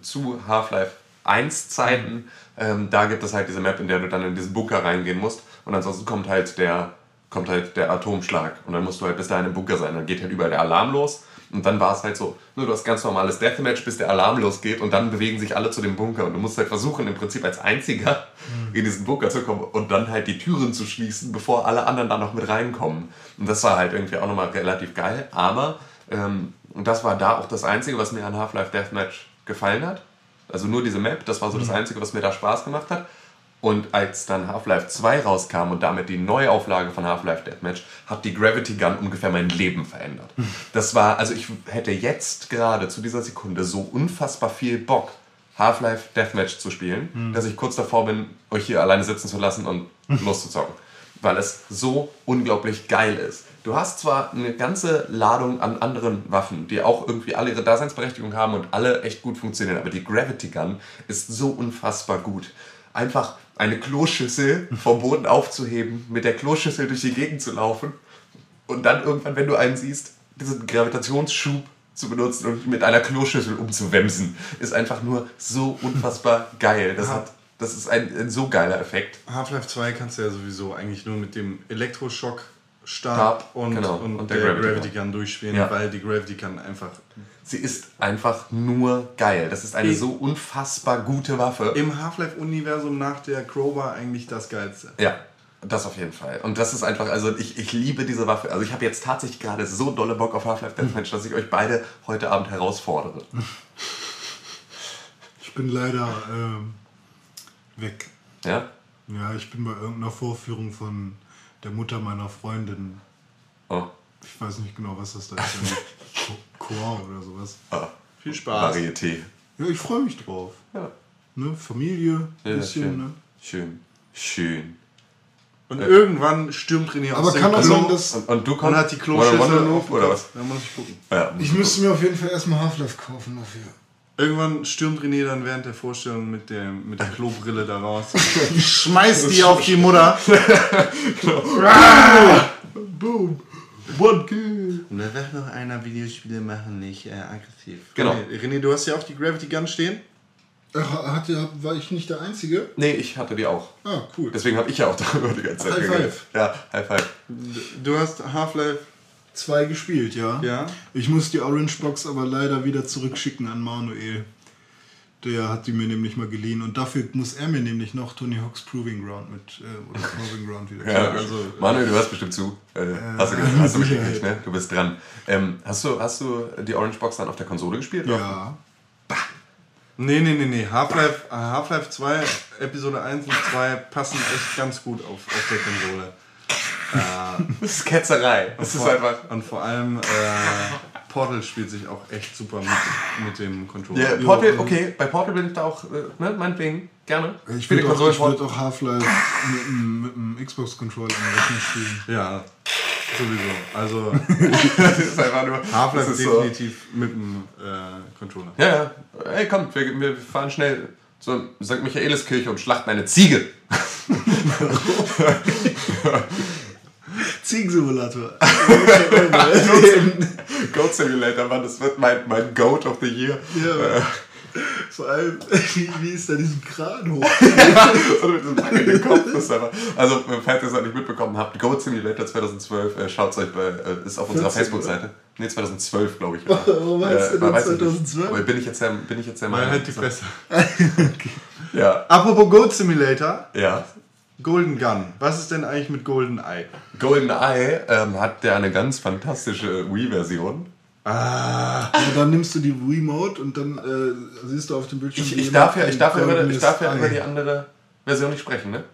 zu Half-Life 1 Zeiten, ähm, da gibt es halt diese Map, in der du dann in diesen Bunker reingehen musst und ansonsten kommt halt der kommt halt der Atomschlag und dann musst du halt bis dahin im Bunker sein, dann geht halt überall der Alarm los und dann war es halt so, nur du hast ganz normales Deathmatch, bis der Alarm losgeht und dann bewegen sich alle zu dem Bunker und du musst halt versuchen, im Prinzip als Einziger in diesen Bunker zu kommen und dann halt die Türen zu schließen, bevor alle anderen da noch mit reinkommen. Und das war halt irgendwie auch nochmal relativ geil, aber ähm, und das war da auch das Einzige, was mir an Half-Life Deathmatch gefallen hat. Also nur diese Map, das war so das Einzige, was mir da Spaß gemacht hat. Und als dann Half-Life 2 rauskam und damit die Neuauflage von Half-Life Deathmatch, hat die Gravity Gun ungefähr mein Leben verändert. Das war, also ich hätte jetzt gerade zu dieser Sekunde so unfassbar viel Bock, Half-Life Deathmatch zu spielen, dass ich kurz davor bin, euch hier alleine sitzen zu lassen und loszuzocken. Weil es so unglaublich geil ist. Du hast zwar eine ganze Ladung an anderen Waffen, die auch irgendwie alle ihre Daseinsberechtigung haben und alle echt gut funktionieren, aber die Gravity Gun ist so unfassbar gut. Einfach eine Kloschüssel vom Boden aufzuheben, mit der Kloschüssel durch die Gegend zu laufen und dann irgendwann, wenn du einen siehst, diesen Gravitationsschub zu benutzen und mit einer Kloschüssel umzuwemsen, ist einfach nur so unfassbar geil. Das, hat, das ist ein, ein so geiler Effekt. Half-Life 2 kannst du ja sowieso eigentlich nur mit dem Elektroschock Stab, Stab und, genau, und, und der, der Gravity Gravity, Gun durchspielen, Ja. weil die Gravity Gun einfach Sie ist einfach nur geil. Das ist eine so unfassbar gute Waffe. im Half-Life-Universum nach der Crowbar eigentlich das Geilste. Ja, das auf jeden Fall. Und das ist einfach, also ich, ich liebe diese Waffe. Also ich habe jetzt tatsächlich gerade so dolle Bock auf Half-Life Deathmatch, dass ich euch beide heute Abend herausfordere. Ich bin leider ähm, weg. Ja? Ja, ich bin bei irgendeiner Vorführung von der Mutter meiner Freundin. Oh. Ich weiß nicht genau, was das da ist. Chor oder sowas. Ah, Viel Spaß. Varieté. Ja, ich freue mich drauf. Ja. Ne? Familie, Ja, bisschen, schön. ne? Schön. Schön. Und irgendwann stürmt René aus Aber kann auch sein, dass. Und, und du und kommst. hat die Kloschüssel auf oder was? Da muss ich gucken. Ja, Ich müsste mir auf jeden Fall erstmal Half-Life kaufen dafür. Irgendwann stürmt René dann während der Vorstellung mit der, mit der Klobrille da raus. Schmeißt die auf die Mutter. Boom! One kill. Und da wird noch einer Videospiele machen, nicht äh, aggressiv. Genau. René, René, du hast ja auch die Gravity Gun stehen. Ach, hatte, war ich nicht der Einzige? Nee, ich hatte die auch. Ah, cool. Deswegen habe ich ja auch darüber die ganze Zeit High geredet. five. Ja, High Five. Du hast Half-Life, Zwei gespielt, ja. ja. Ich muss die Orange Box aber leider wieder zurückschicken an Manuel. Der hat die mir nämlich mal geliehen und dafür muss er mir nämlich noch Tony Hawk's Proving Ground mit äh, oder Proving Ground wieder. Ja, also, Manuel, du hörst bestimmt zu. Äh, hast du, hast du mitgekriegt, ne? Du bist dran. Ähm, hast, du, hast du die Orange Box dann auf der Konsole gespielt? ja. Nee, nee, nee, nee. Half-Life äh, Half-Life 2, Episode 1 und 2 passen echt ganz gut auf, auf der Konsole. Das ist Ketzerei. Das ist vor, einfach. Und vor allem äh, Portal spielt sich auch echt super mit, mit dem Controller. Ja, Portal, okay, bei Portal bin ich da auch, äh, ne, meinetwegen, gerne. Ich spiele würde auch, Konsole ich würd auch Half-Life mit, dem Xbox-Controller am Rechner spielen. Ja, sowieso. Also. Half-Life ist so, definitiv mit dem äh, Controller. Ja, ja. Ey, komm, wir, wir fahren schnell zur St. Michaeliskirche und schlachten eine Ziege. Ziegensimulator. Goat Simulator, Mann, das wird mein, mein Goat of the Year. ja, vor allem, wie, wie ist da diesen Kran hoch? Und mit diesem wackelnden Kopf. Das ist einfach, also, falls ihr es noch nicht mitbekommen habt, Goat Simulator 2012, äh, schaut es euch bei, äh, ist auf unserer 14, Facebook-Seite. Nee, 2012, glaube ich. Warum heißt der denn weiß ich nicht. 2012? Aber bin ich jetzt der, bin ich jetzt der Mal halt die Fresse. Ja, Apropos Goat Simulator, ja. Golden Gun. Was ist denn eigentlich mit Golden Eye? GoldenEye ähm, hat ja eine ganz fantastische Wii-Version. Ja, dann nimmst du die Remote und dann äh, siehst du auf dem Bildschirm. Ich, wie ich darf ja, ich darf ja, über, ich darf ja über die andere Version nicht sprechen, ne?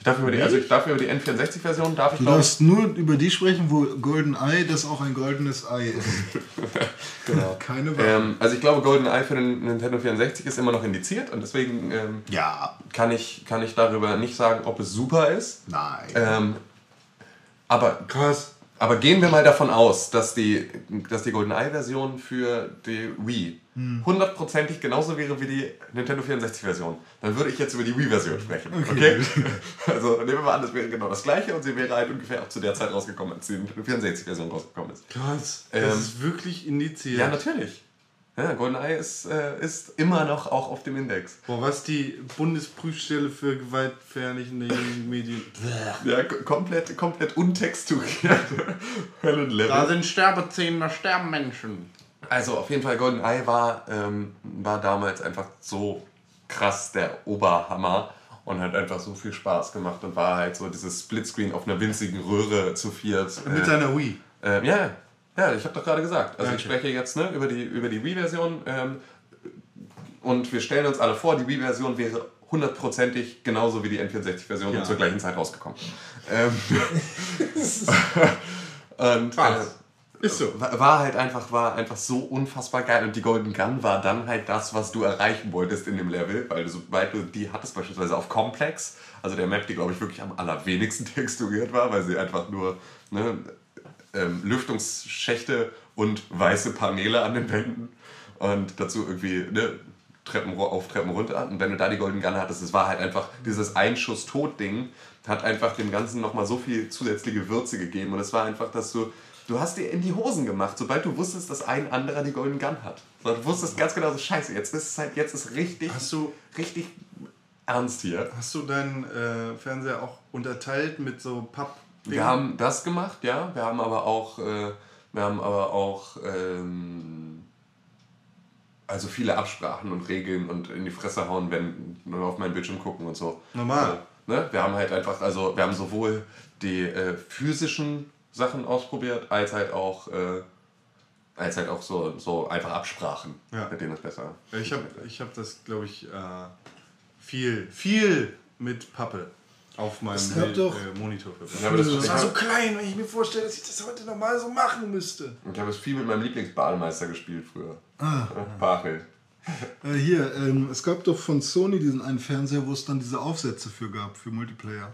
Ich darf über die, also ich darf über die N64-Version darf ich Du darfst nur über die sprechen, wo Golden Eye das auch ein goldenes Ei ist. Genau. Keine Wahl. Ähm, also ich glaube, GoldenEye für den Nintendo 64 ist immer noch indiziert und deswegen ähm, ja. kann, ich, kann ich darüber nicht sagen, ob es super ist. Nein. Ähm, aber Krass. Aber gehen wir mal davon aus, dass die, dass die GoldenEye-Version für die Wii hundertprozentig genauso wäre wie die Nintendo 64-Version. Dann würde ich jetzt über die Wii-Version sprechen. Okay? Also nehmen wir mal an, das wäre genau das gleiche und sie wäre halt ungefähr auch zu der Zeit rausgekommen, als die Nintendo 64-Version rausgekommen ist. Krass. Ähm, das ist wirklich indiziert. Ja, natürlich. Ja, GoldenEye ist, äh, ist immer noch auch auf dem Index. Boah, was die Bundesprüfstelle für gewaltverherrlichende Medien. Ja, komplett, komplett untexturiert. Höllenlevel. Da sind Sterbezähne, da sterben Menschen. Also auf jeden Fall GoldenEye war, ähm, war damals einfach so krass der Oberhammer und hat einfach so viel Spaß gemacht und war halt so dieses Splitscreen auf einer winzigen Röhre zu viert. Mit äh, seiner Wii. äh, ja, ja, ich habe doch gerade gesagt. Also Ja, ich okay. spreche jetzt ne, über die, über die Wii-Version ähm, und wir stellen uns alle vor, die Wii-Version wäre hundertprozentig genauso wie die N64-Version Ja. und zur gleichen Zeit rausgekommen. Ähm, und, Krass. Ist so. war war halt einfach, war einfach so unfassbar geil und die Golden Gun war dann halt das, was du erreichen wolltest in dem Level, weil du, sobald du die hattest, beispielsweise auf Complex, also der Map, die glaube ich wirklich am allerwenigsten texturiert war, weil sie einfach nur ne, ähm, Lüftungsschächte und weiße Paneele an den Wänden und dazu irgendwie ne, Treppen auf Treppen runter. Und wenn du da die Golden Gun hattest, es war halt einfach dieses Einschuss-Tot-Ding, hat einfach dem Ganzen nochmal so viel zusätzliche Würze gegeben. Und es war einfach, dass du, du hast dir in die Hosen gemacht, sobald du wusstest, dass ein anderer die Golden Gun hat. So, Du wusstest ganz genau so, scheiße, jetzt ist es halt, jetzt ist richtig, Hast du, richtig ernst hier. hast du deinen äh, Fernseher auch unterteilt mit so Papp? Wir haben das gemacht, ja. Wir haben aber auch, äh, wir haben aber auch ähm, also viele Absprachen und Regeln und in die Fresse hauen, wenn nur auf meinen Bildschirm gucken und so. Normal. Äh, ne? Wir haben halt einfach, also wir haben sowohl die äh, physischen Sachen ausprobiert, als halt auch, äh, als halt auch so, so einfach Absprachen, Ja. mit denen es besser. Ich habe ich hab das, glaube ich, äh, viel, viel mit Pappe auf meinem Es gab Bild, doch- äh, Monitor. Ich habe das, Das ich war so klein, wenn ich mir vorstelle, dass ich das heute normal so machen müsste. ich habe es viel mit meinem Lieblingsballmeister gespielt früher. Ah. Bachel. Äh, hier, ähm, es gab doch von Sony diesen einen Fernseher, wo es dann diese Aufsätze für gab, für Multiplayer.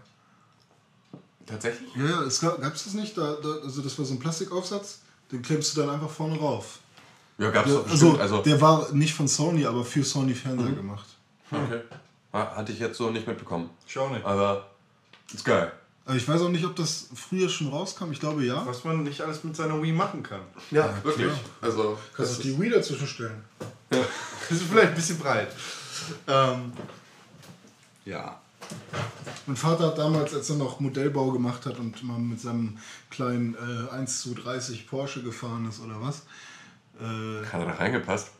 Tatsächlich? Ja, ja, es gab es das nicht? Da, da, also das war so ein Plastikaufsatz, den klemmst du dann einfach vorne rauf. Ja, gab's Der, doch bestimmt. also, Also, der war nicht von Sony, aber für Sony Fernseher gemacht. okay. Ha- Hatte ich jetzt so nicht mitbekommen. Schau nicht. Aber ist geil. Ich weiß auch nicht, ob das früher schon rauskam. Ich glaube ja. Was man nicht alles mit seiner Wii machen kann. Ja, wirklich. Also, Kannst du die Wii dazwischen stellen? Das ist vielleicht ein bisschen breit. Ähm, ja. Mein Vater hat damals, als er noch Modellbau gemacht hat und mal mit seinem kleinen äh, 1 zu 30 Porsche gefahren ist oder was. Äh, hat er da reingepasst?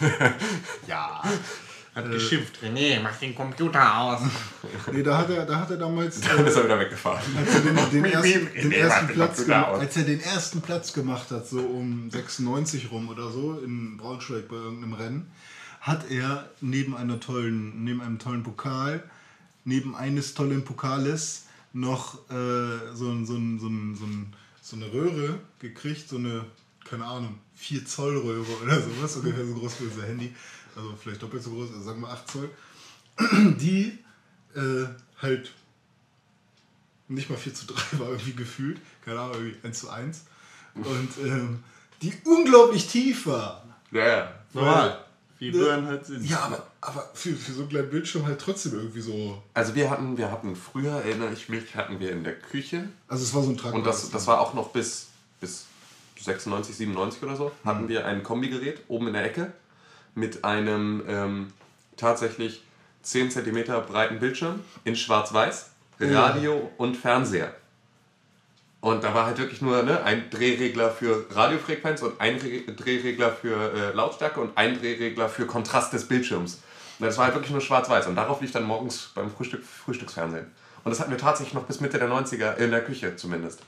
Ja. Hat geschimpft. René, mach den Computer aus. nee, da hat er, da hat er damals, Dann äh, ist er wieder weggefahren. als, er den, ersten, den Platz Computer gema- aus. als er den ersten Platz gemacht hat, so um 96 rum oder so, in Braunschweig bei irgendeinem Rennen, hat er neben einer tollen, neben einem tollen Pokal, neben eines tollen Pokales noch äh, so, ein- so, ein- so, ein- so, ein- so eine Röhre gekriegt, so eine, keine Ahnung, 4 Zoll Röhre oder sowas, ungefähr so groß wie unser Handy, also vielleicht doppelt so groß, also sagen wir 8 Zoll, die äh, halt nicht mal 4 zu 3 war irgendwie gefühlt, keine Ahnung, irgendwie 1 zu 1 und ähm, die unglaublich tief war. Ja, ja. Normal. Wie Röhren halt sind. Ja, aber, aber für, für so einen kleinen Bildschirm halt trotzdem irgendwie so. Also wir hatten, wir hatten früher, erinnere ich mich, hatten wir in der Küche Also es war so ein Tragbares. und das, das war auch noch bis, bis 96, 97 oder so, hatten wir ein Kombigerät oben in der Ecke mit einem ähm, tatsächlich 10 cm breiten Bildschirm in schwarz-weiß, Radio und Fernseher. Und da war halt wirklich nur ne, ein Drehregler für Radiofrequenz und ein Re Drehregler für äh, Lautstärke und ein Drehregler für Kontrast des Bildschirms. Und das war halt wirklich nur schwarz-weiß. Und darauf lief dann morgens beim Frühstück Frühstücksfernsehen. Und das hatten wir tatsächlich noch bis Mitte der 90er, in der Küche zumindest.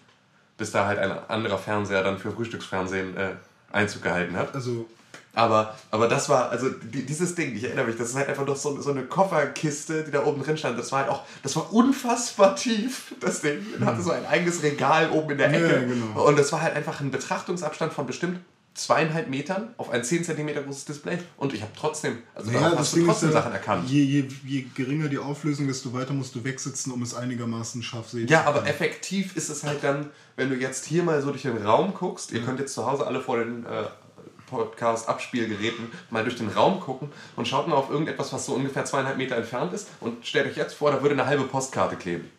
Bis da halt ein anderer Fernseher dann für Frühstücksfernsehen äh, Einzug gehalten hat. Also Aber, aber das war, also die, dieses Ding, ich erinnere mich, das ist halt einfach noch so, so eine Kofferkiste, die da oben drin stand. Das war halt auch, das war unfassbar tief, das Ding. Und hatte so ein eigenes Regal oben in der Ja, Ecke. genau. Und das war halt einfach ein Betrachtungsabstand von bestimmt zweieinhalb Metern auf ein 10 cm großes Display und ich habe trotzdem, also das hast du trotzdem ja, Sachen erkannt. je, je, je geringer die Auflösung, desto weiter musst du wegsitzen, um es einigermaßen scharf sehen Ja, zu aber können. effektiv ist es halt dann, wenn du jetzt hier mal so durch den Raum guckst, ihr könnt jetzt zu Hause alle vor den äh, Podcast-Abspielgeräten mal durch den Raum gucken und schaut mal auf irgendetwas, was so ungefähr zweieinhalb Meter entfernt ist und stellt euch jetzt vor, da würde eine halbe Postkarte kleben.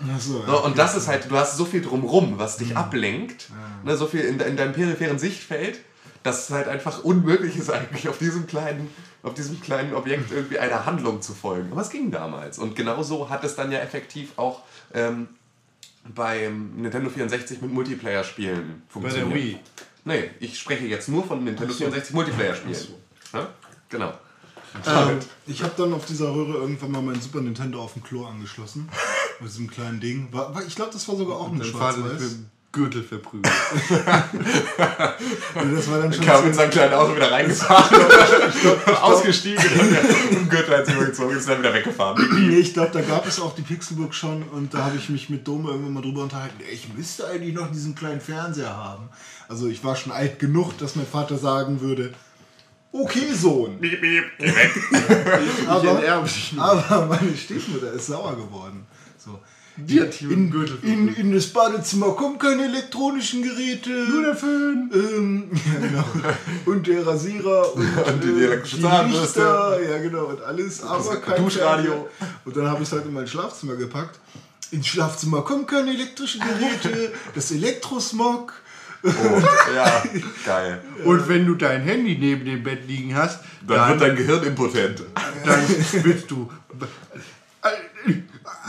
Ach so, ja. So, und das ist halt, du hast so viel drumrum, was dich ablenkt, ne, so viel in, in deinem peripheren Sichtfeld, dass es halt einfach unmöglich ist, eigentlich auf diesem kleinen, auf diesem kleinen Objekt irgendwie einer Handlung zu folgen. Aber es ging damals. Und genau so hat es dann ja effektiv auch ähm, beim Nintendo 64 mit Multiplayer-Spielen Bei funktioniert. der Wii. Nee, ich spreche jetzt nur von Nintendo 64 Multiplayer-Spielen. Ja? Genau. Ähm, ich habe dann auf dieser Röhre irgendwann mal mein Super Nintendo auf dem Klo angeschlossen. mit diesem kleinen Ding. War, war, ich glaube, das war sogar auch ein Schwarz-Weiß. Gürtel verprügelt. Das war dann schon Kam so- in sein kleines Auto wieder reingefahren und ausgestiegen und Gürtel hat sich übergezogen und ist dann wieder weggefahren. Nee, ich glaube, da gab es auch die Pixelburg schon und da habe ich mich mit Dome irgendwann mal drüber unterhalten. Ich müsste eigentlich noch diesen kleinen Fernseher haben. Also ich war schon alt genug, dass mein Vater sagen würde, okay Sohn. Piep, piep, geh weg. Aber, aber meine Stiefmutter ist sauer geworden. So. Die hat hier In, in, in das Badezimmer kommen keine elektronischen Geräte. Nur der Föhn. Ähm, ja, genau. Und der Rasierer und, Und die äh, elektrische Zahnbürste. Ja, genau. Und alles. Aber kein Duschradio. Und dann habe ich es halt in mein Schlafzimmer gepackt. Ins Schlafzimmer kommen keine elektrischen Geräte. Das Elektrosmog. Ja, geil. Und wenn du dein Handy neben dem Bett liegen hast, Dann dann, wird dein Gehirn impotent. dann willst du.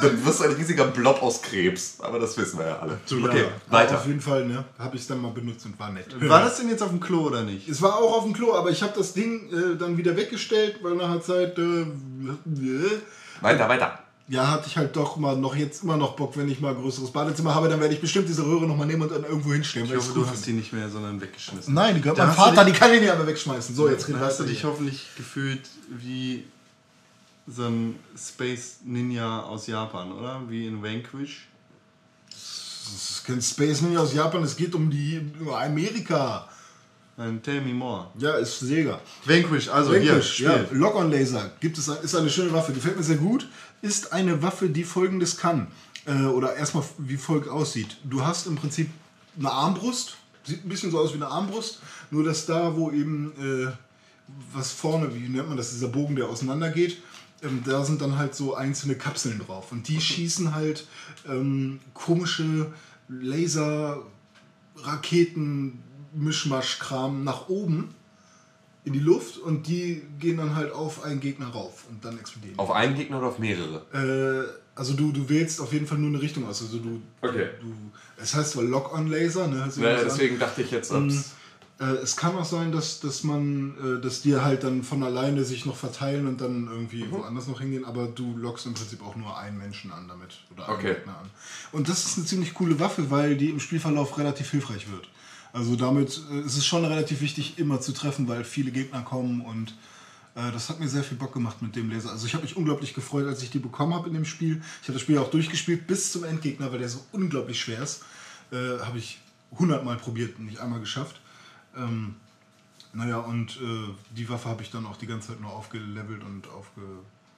Dann wirst du ein riesiger Blob aus Krebs. Aber das wissen wir ja alle. Okay, Ja, weiter. Auf jeden Fall, ne? Habe ich es dann mal benutzt und war nett. War das denn jetzt auf dem Klo oder nicht? Es war auch auf dem Klo, aber ich habe das Ding äh, dann wieder weggestellt, weil nach einer Zeit. Äh, Weiter, weiter. ja, hatte ich halt doch mal noch jetzt immer noch Bock, wenn ich mal ein größeres Badezimmer habe, dann werde ich bestimmt diese Röhre nochmal nehmen und dann irgendwo hinstellen. Ich hoffe, du hast die nicht mehr, sondern weggeschmissen. Nein, die gehört meinem Vater, die kann ich nicht einmal wegschmeißen. So, jetzt Dann reden hast du dich hoffentlich gefühlt wie so ein Space Ninja aus Japan, oder? Wie in Vanquish. Das ist kein Space Ninja aus Japan, es geht um die um Amerika. Dann tell me more. Ja, ist Sega. Vanquish, also Vanquish, hier, ja. Lock-on-Laser gibt es, ist eine schöne Waffe, gefällt mir sehr gut. Ist eine Waffe, die folgendes kann. Äh, oder erstmal wie folgt aussieht. Du hast im Prinzip eine Armbrust, sieht ein bisschen so aus wie eine Armbrust, nur dass da, wo eben äh, was vorne, wie nennt man das, dieser Bogen, der auseinandergeht, ähm, da sind dann halt so einzelne Kapseln drauf. Und die schießen halt ähm, komische Laser, Raketen, Mischmasch-Kram nach oben in die Luft und die gehen dann halt auf einen Gegner rauf und dann explodieren. die. Auf einen Gegner oder auf mehrere? Äh, also du, du wählst auf jeden Fall nur eine Richtung aus. Also du, Okay. du es heißt zwar Lock-on-Laser, ne? Naja, das an. deswegen dachte ich jetzt, ob's. Äh, es kann auch sein, dass, dass man, äh, dass die halt dann von alleine sich noch verteilen und dann irgendwie Mhm. woanders noch hingehen, aber du lockst im Prinzip auch nur einen Menschen an damit oder einen Okay. Gegner an. Und das ist eine ziemlich coole Waffe, weil die im Spielverlauf relativ hilfreich wird. Also damit äh, ist es schon relativ wichtig, immer zu treffen, weil viele Gegner kommen und äh, das hat mir sehr viel Bock gemacht mit dem Laser. Also ich habe mich unglaublich gefreut, als ich die bekommen habe in dem Spiel. Ich habe das Spiel auch durchgespielt bis zum Endgegner, weil der so unglaublich schwer ist. Äh, habe ich hundertmal probiert und nicht einmal geschafft. Ähm, naja, und äh, die Waffe habe ich dann auch die ganze Zeit nur aufgelevelt und aufge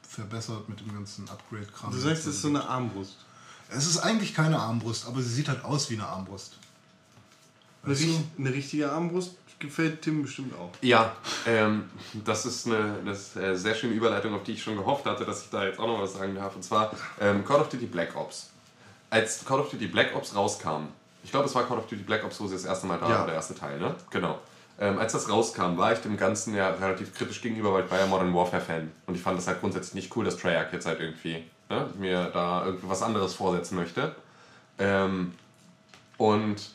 verbessert mit dem ganzen Upgrade-Kram. Du sagst, es ist so eine Armbrust. es ist eigentlich keine Armbrust, aber sie sieht halt aus wie eine Armbrust. Eine, richt- eine richtige Armbrust gefällt Tim bestimmt auch. Ja, ähm, das ist eine, das ist eine sehr schöne Überleitung, auf die ich schon gehofft hatte, dass ich da jetzt auch noch was sagen darf. Und zwar ähm, Call of Duty Black Ops. Als Call of Duty Black Ops rauskam, ich glaube, es war Call of Duty Black Ops, wo sie das erste Mal da Ja. war, der erste Teil, ne? Genau. Ähm, als das rauskam, war ich dem Ganzen ja relativ kritisch gegenüber, weil ich war ja Modern Warfare-Fan. Und ich fand das halt grundsätzlich nicht cool, dass Treyarch jetzt halt irgendwie ne, mir da irgendwie was anderes vorsetzen möchte. Ähm, und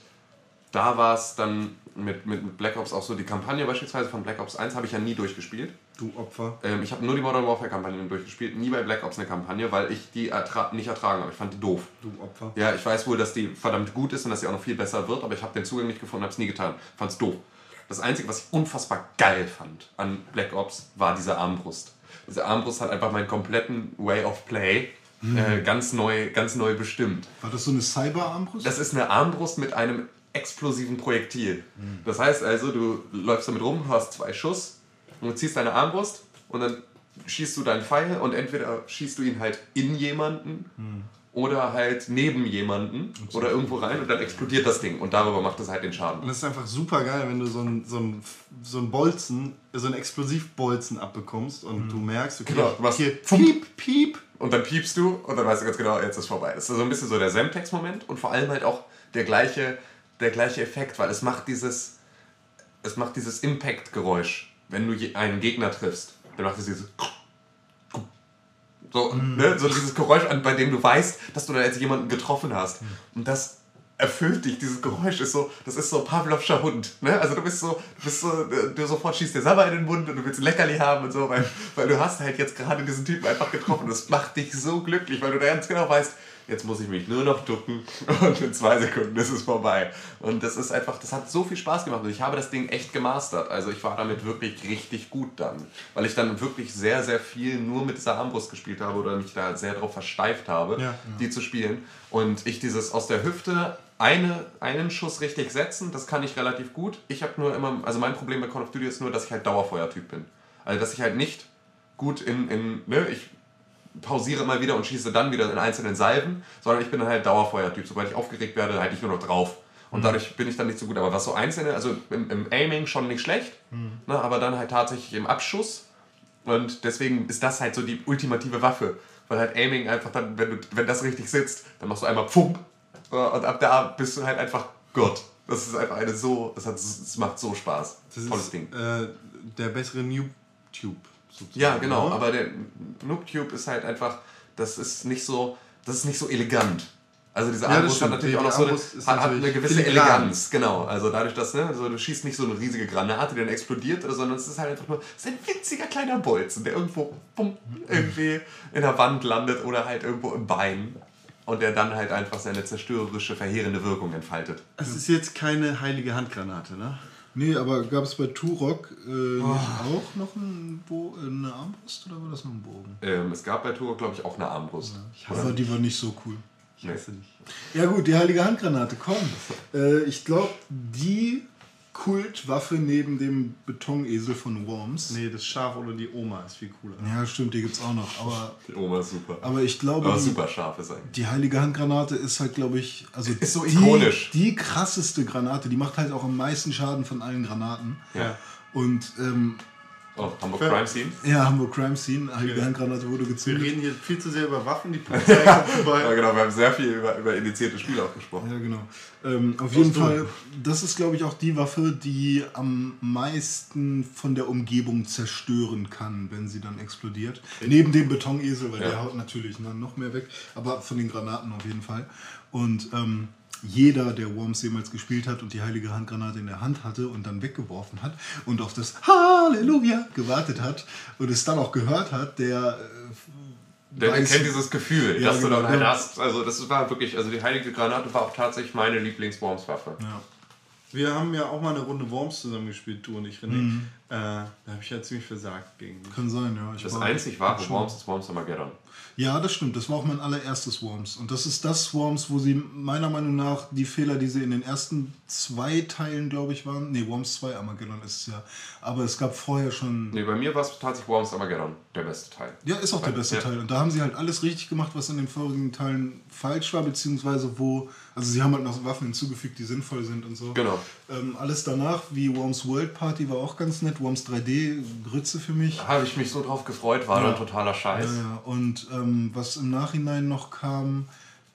da war es dann mit, mit mit Black Ops auch so, die Kampagne beispielsweise von Black Ops 1 habe ich ja nie durchgespielt. Du Opfer. Ähm, ich habe nur die Modern Warfare Kampagne durchgespielt, nie bei Black Ops eine Kampagne, weil ich die ertra nicht ertragen habe. Ich fand die doof. Du Opfer. Ja, ich weiß wohl, dass die verdammt gut ist und dass sie auch noch viel besser wird, aber ich habe den Zugang nicht gefunden, habe es nie getan. Fand's doof. Das Einzige, was ich unfassbar geil fand an Black Ops, war diese Armbrust. Diese Armbrust hat einfach meinen kompletten Way of Play äh, ganz, neu, ganz neu bestimmt. War das so eine Cyber-Armbrust? Das ist eine Armbrust mit einem explosiven Projektil. Das heißt also, du läufst damit rum, hast zwei Schuss und du ziehst deine Armbrust und dann schießt du deinen Pfeil und entweder schießt du ihn halt in jemanden oder halt neben jemanden oder irgendwo rein und dann explodiert das Ding und darüber macht es halt den Und Schaden. das ist einfach super geil, wenn du so einen so einen- so einen Bolzen, so einen Explosivbolzen abbekommst und du merkst, okay, Genau, du hier piep, piep. Und dann piepst du und dann weißt du ganz genau, jetzt ist vorbei. Das ist so ein bisschen so der Semtex-Moment und vor allem halt auch der gleiche, der gleiche Effekt, weil es macht dieses, es macht dieses Impact-Geräusch, wenn du einen Gegner triffst. Dann macht es dieses so, ne, so dieses Geräusch, bei dem du weißt, dass du da jetzt jemanden getroffen hast. Und das erfüllt dich, dieses Geräusch ist so, das ist so Pavlovscher Hund. Ne? Also du bist so, du bist so, du sofort schießt dir Sabber in den Mund und du willst ein Leckerli haben und so, weil, weil du hast halt jetzt gerade diesen Typen einfach getroffen. Das macht dich so glücklich, weil du da ganz genau weißt, jetzt muss ich mich nur noch ducken und in zwei Sekunden ist es vorbei. Und das ist einfach, das hat so viel Spaß gemacht und ich habe das Ding echt gemastert. Also ich war damit wirklich richtig gut dann, weil ich dann wirklich sehr, sehr viel nur mit dieser Armbrust gespielt habe oder mich da sehr drauf versteift habe, Ja. die zu spielen. Und ich dieses aus der Hüfte eine, einen Schuss richtig setzen, das kann ich relativ gut. Ich habe nur immer, also mein Problem bei Call of Duty ist nur, dass ich halt Dauerfeuertyp bin. Also dass ich halt nicht gut in, in ne, ich pausiere mal wieder und schieße dann wieder in einzelnen Salven, sondern ich bin dann halt Dauerfeuertyp. Sobald ich aufgeregt werde, halte ich nur noch drauf. Und dadurch bin ich dann nicht so gut. Aber was so einzelne, also im, im Aiming schon nicht schlecht, ne, aber dann halt tatsächlich im Abschuss. Und deswegen ist das halt so die ultimative Waffe. Weil halt Aiming einfach dann, wenn, du, wenn das richtig sitzt, dann machst du einmal Pfump und ab da bist du halt einfach Gott. Das ist einfach eine so, das, hat, das macht so Spaß. Das Tolles ist Ding. äh, der bessere Noob-Tube. Sozusagen, Ja, genau, ne? aber der Nooktube ist halt einfach, das ist nicht so, das ist nicht so elegant. Also diese Ja, Armbrust hat stimmt. natürlich Die auch noch so eine, hat, hat eine gewisse filigran. Eleganz, genau. Also dadurch, dass, ne, also du schießt nicht so eine riesige Granate, die dann explodiert, sondern es ist halt einfach nur, ist ein winziger kleiner Bolzen, der irgendwo bumm, irgendwie in der Wand landet oder halt irgendwo im Bein. Und der dann halt einfach seine zerstörerische, verheerende Wirkung entfaltet. Es ist jetzt keine heilige Handgranate, ne? Nee, aber gab es bei Turok äh, nicht auch noch ein Bo eine Armbrust oder war das nur ein Bogen? Ähm, es gab bei Turo, glaube ich, auch eine Armbrust. Aber die war nicht so cool. Ich Weiß ich nicht. Ja gut, die heilige Handgranate, komm. Äh, ich glaube, die Kultwaffe neben dem Betonesel von Worms. Nee, das Schaf oder die Oma ist viel cooler. Ja, stimmt, die gibt's auch noch. Aber, Die Oma ist super. aber ich glaube, Aber die, super scharf ist eigentlich. die heilige Handgranate ist halt, glaube ich, also Ist so die, ikonisch. Die krasseste Granate, die macht halt auch am meisten Schaden von allen Granaten. Ja. Und ähm, Oh, Hamburg Ja. Crime Scene. ja, Hamburg Crime Scene, heilige Ja. Handgranate wurde Wir gezündet. reden hier viel zu sehr über Waffen, die Polizei kommt Ja, vorbei. genau, wir haben sehr viel über, über indizierte Spiele auch gesprochen. Ja, genau. Ähm, auf jeden du? Fall, das ist, glaube ich, auch die Waffe, die am meisten von der Umgebung zerstören kann, wenn sie dann explodiert. Neben dem Betonesel, weil Ja. der haut natürlich ne, noch mehr weg, aber von den Granaten auf jeden Fall. Und ähm, jeder, der Worms jemals gespielt hat und die heilige Handgranate in der Hand hatte und dann weggeworfen hat und auf das Halleluja gewartet hat und es dann auch gehört hat, der äh, Der, der weiß- kennt dieses Gefühl, Ja, dass du genau, dann halt ja. hast. Also, das war wirklich, also die Heilige Granate war auch tatsächlich meine Lieblings-Worms-Waffe. ja. Wir haben ja auch mal eine Runde Worms zusammen gespielt, du und ich, René. Äh, da habe ich ja ziemlich versagt gegen dich. Kann sein, ja. Ich Das war- einzig wahre Worms ist Worms Armageddon. Ja, das stimmt. Das war auch mein allererstes Worms. Und das ist das Worms, wo sie meiner Meinung nach die Fehler, die sie in den ersten zwei Teilen, glaube ich, waren. Nee, Worms 2 Armageddon ist es ja. Aber es gab vorher schon. Nee, bei mir war es tatsächlich Worms Armageddon, der beste Teil. Ja, ist auch der beste Ja. Teil. Und da haben sie halt alles richtig gemacht, was in den vorigen Teilen falsch war, beziehungsweise wo. Also sie haben halt noch Waffen hinzugefügt, die sinnvoll sind und so. Genau. Ähm, alles danach, wie Worms World Party, war auch ganz nett. Worms 3D, Grütze für mich. Da habe ich mich so drauf gefreut, war Ja. dann totaler Scheiß. Ja. Und ähm, was im Nachhinein noch kam,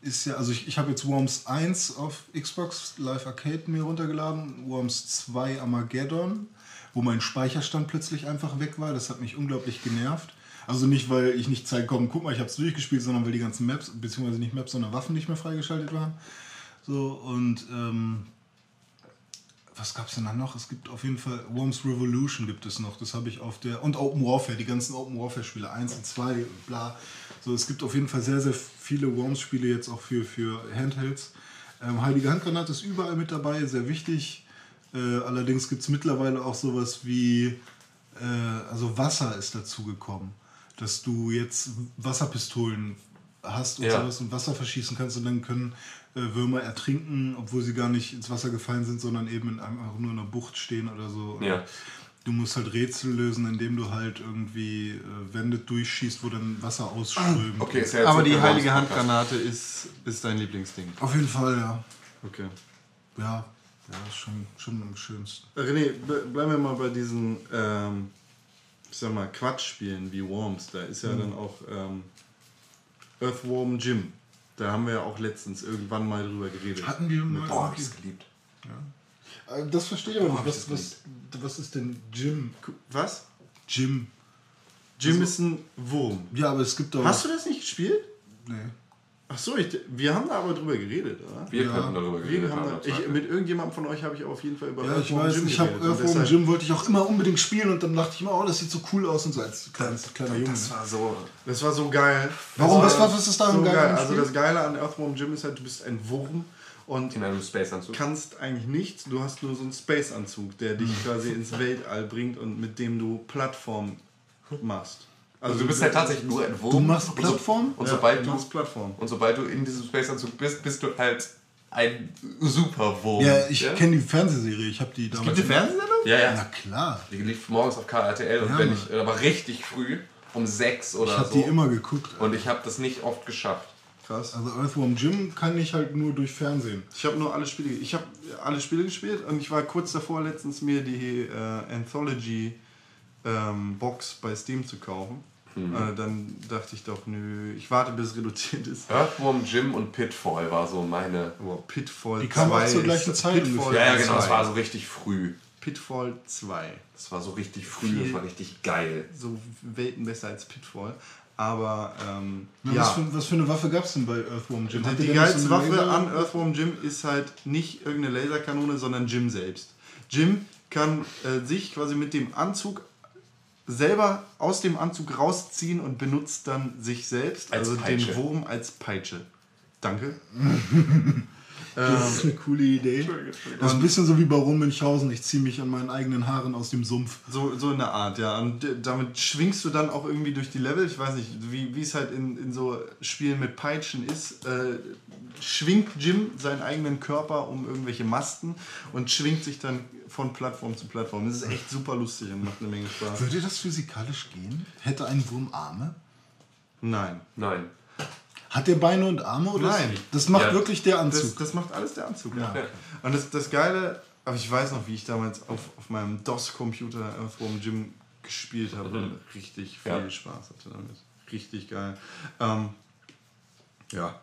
ist ja, also ich, ich habe jetzt Worms 1 auf Xbox Live Arcade mir runtergeladen, Worms 2 Armageddon, wo mein Speicherstand plötzlich einfach weg war. Das hat mich unglaublich genervt. Also nicht, weil ich nicht zeigen komm, guck mal, ich habe es durchgespielt, sondern weil die ganzen Maps, beziehungsweise nicht Maps, sondern Waffen nicht mehr freigeschaltet waren. So, und ähm, was gab es denn da noch? Es gibt auf jeden Fall Worms Revolution gibt es noch. Das habe ich auf der. Und Open Warfare, die ganzen Open Warfare-Spiele, 1 und 2 und bla. So, es gibt auf jeden Fall sehr, sehr viele Worms-Spiele jetzt auch für, für Handhelds. Ähm, Heilige Handgranate ist überall mit dabei, sehr wichtig. Äh, allerdings gibt es mittlerweile auch sowas wie. Äh, also Wasser ist dazu gekommen. Dass du jetzt Wasserpistolen hast und Ja. sowas und Wasser verschießen kannst und dann können Würmer ertrinken, obwohl sie gar nicht ins Wasser gefallen sind, sondern eben in einfach nur in einer Bucht stehen oder so. Und Ja. Du musst halt Rätsel lösen, indem du halt irgendwie äh, Wände durchschießt, wo dann Wasser ausströmt. Okay, ist ja Aber die heilige Handgranate ist, ist dein Lieblingsding. Auf jeden Fall, ja. Okay. Ja, ja ist schon, schon am schönsten. René, ble- bleiben wir mal bei diesen, ähm, ich sag mal, Quatschspielen wie Worms. Da ist ja dann auch ähm, Earthworm Jim. Da haben wir ja auch letztens irgendwann mal drüber geredet. Hatten wir mal. Boah, hab ich's geliebt. Äh, Das verstehe ich aber nicht. ich Was, was, was ist denn Jim? Was? Jim. Jim ist ein Wurm. Ja, aber es gibt doch. Hast du das nicht gespielt? Nee. Ach so, ich, wir haben da aber drüber geredet, oder? Wir Ja. könnten darüber Wir geredet haben haben. da, ich, mit irgendjemandem von euch habe ich auf jeden Fall über Ja, ich Earthworm weiß, Jim ich habe Earthworm deshalb- Jim wollte ich auch immer unbedingt spielen und dann dachte ich immer, oh, das sieht so cool aus und so als kleines, kleiner Junge. das war so. Das war so geil. Warum? Das Was- war was ist daran so geil geil? Also das Geile an Earthworm Jim ist halt, du bist ein Wurm und In einem Space-Anzug. kannst eigentlich nichts. Du hast nur so einen Space-Anzug, der dich Hm. quasi ins Weltall bringt und mit dem du Plattform machst. Also du bist halt tatsächlich nur ein Wurm. Du machst Und so- Plattform? Und, Ja, sobald du du, machst Plattform. und sobald du in diesem Space-Anzug bist, bist du halt ein Superwurm. Ja, ich kenne die Fernsehserie, ich habe die damals. Gibt die Fernsehsendung? Ja, Ja, ja. klar. Die lief morgens auf KRTL und Ja, wenn Mann. ich, aber richtig früh, um sechs oder Ich habe so. die immer geguckt. und ich habe das nicht oft geschafft. Krass. Also Earthworm Jim kann ich halt nur durch Fernsehen. Ich habe nur alle Spiele, ich habe alle Spiele gespielt und ich war kurz davor, letztens mir die äh, Anthology ähm, Box bei Steam zu kaufen. Mhm. Äh, dann dachte ich doch, nö, ich warte bis es reduziert ist. Earthworm Jim und Pitfall war so meine. Oh, Pitfall Die kamen auch 2 zur gleichen Zeit Pitfall. Ja, ja, genau, das 2. war so richtig früh. Pitfall 2. Das war so richtig früh, das war richtig geil. So Welten besser als Pitfall. Aber ähm, Na, ja, was, für, was für eine Waffe gab es denn bei Earthworm Jim? Die der geilste so Waffe Laser- an Earthworm Jim ist halt nicht irgendeine Laserkanone, sondern Jim selbst. Jim kann äh, sich quasi mit dem Anzug selber aus dem Anzug rausziehen und benutzt dann sich selbst, Als also Peitsche. den Wurm als Peitsche. Danke. Das ist eine coole Idee. Das ist ein bisschen so wie Baron Münchhausen. Ich ziehe mich an meinen eigenen Haaren aus dem Sumpf. So, so in der Art, ja. Und damit schwingst du dann auch irgendwie durch die Level. Ich weiß nicht, wie wie es halt in, in so Spielen mit Peitschen ist. Äh, schwingt Jim seinen eigenen Körper um irgendwelche Masten und schwingt sich dann von Plattform zu Plattform. Das ist echt super lustig und macht eine Menge Spaß. Würde das physikalisch gehen? Hätte ein Wurm Arme? Nein. Nein. Hat der Beine und Arme? Oder Nein. Das macht Ja. wirklich der Das, Anzug. das macht alles der Anzug, ja. Ja. Und das, das Geile, aber ich weiß noch, wie ich damals auf, auf meinem DOS-Computer Earthworm Jim gespielt habe und richtig viel Ja. Spaß hatte damit. Richtig geil. Ähm, ja,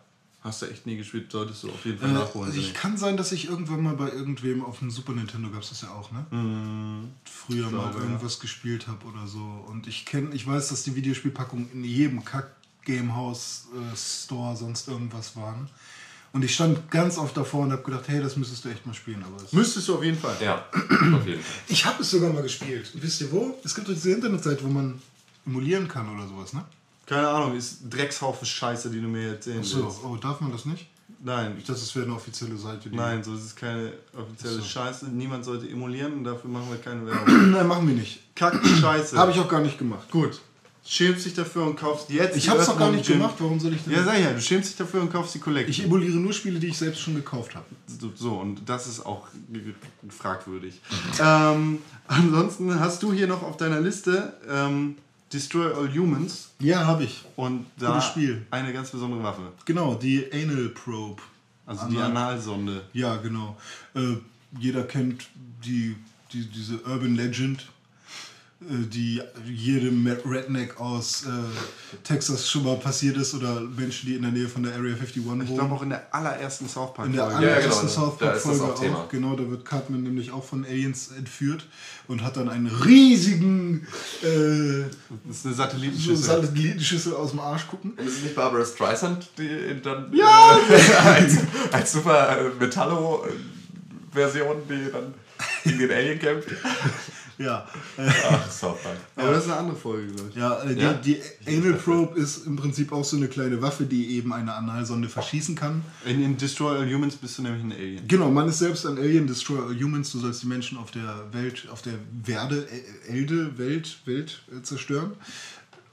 hast du echt nie gespielt, solltest du auf jeden Fall Äh, nachholen. ich René. kann sein, dass ich irgendwann mal bei irgendwem auf dem Super Nintendo gab es das ja auch, ne? Früher mal Mhm. glaube, irgendwas gespielt habe oder so. Und ich kenne, ich weiß, dass die Videospielpackungen in jedem Kack Gamehouse äh, Store sonst irgendwas waren. Und ich stand ganz oft davor und habe gedacht, hey, das müsstest du echt mal spielen. Aber es Müsstest du auf jeden Fall. Ja, auf jeden Fall. ich habe es sogar mal gespielt. Wisst ihr wo? Es gibt doch diese Internetseite, wo man emulieren kann oder sowas, ne? Keine Ahnung, ist Dreckshaufen Scheiße, die du mir erzählen So, willst. oh, darf man das nicht? Nein, Ich dachte, es wäre eine offizielle Seite. Die nein, so ist es keine offizielle Scheiße. Niemand sollte emulieren und dafür machen wir keine Werbung. Nein, machen wir nicht. Kack Scheiße. Habe ich auch gar nicht gemacht. Gut. Schämst dich dafür und kaufst jetzt. Ich habe es doch gar nicht gemacht. Warum soll ich denn? Ja, sag ja, du schämst dich dafür und kaufst die Collection. Ich emuliere nur Spiele, die ich selbst schon gekauft habe. So, so, und das ist auch fragwürdig. ähm, ansonsten hast du hier noch auf deiner Liste ähm, Destroy All Humans Ja, habe ich. und da eine ganz besondere Waffe. Genau, die Anal Probe. Also die Anal- Analsonde. Ja, genau. Äh, jeder kennt die, die, diese Urban Legend, die jedem Redneck aus äh, Texas schon mal passiert ist oder Menschen, die in der Nähe von der Area 51 wohnen. Ich glaube auch in der allerersten South Park In der Folge. Ja, allerersten genau, South da Park ist das Folge auch auch. Genau, da wird Cartman nämlich auch von Aliens entführt und hat dann einen riesigen äh, Das ist eine so Satellitenschüssel. Satellitenschüssel aus dem Arsch gucken. Ist es nicht Barbara Streisand, die dann ja! als, als Super äh, Metallo-Version, die dann gegen den Alien kämpft? Ja, Ach, South Park. Aber das ist eine andere Folge, glaube ich. ja, äh, die, Ja? die Anal Probe ist im Prinzip auch so eine kleine Waffe, die eben eine Analsonde verschießen kann. In, in Destroy All Humans bist du nämlich ein Alien. Genau, man ist selbst ein Alien, Destroy All Humans, du sollst die Menschen auf der Welt, auf der Werde, äh, Elde, Welt, Welt äh, zerstören.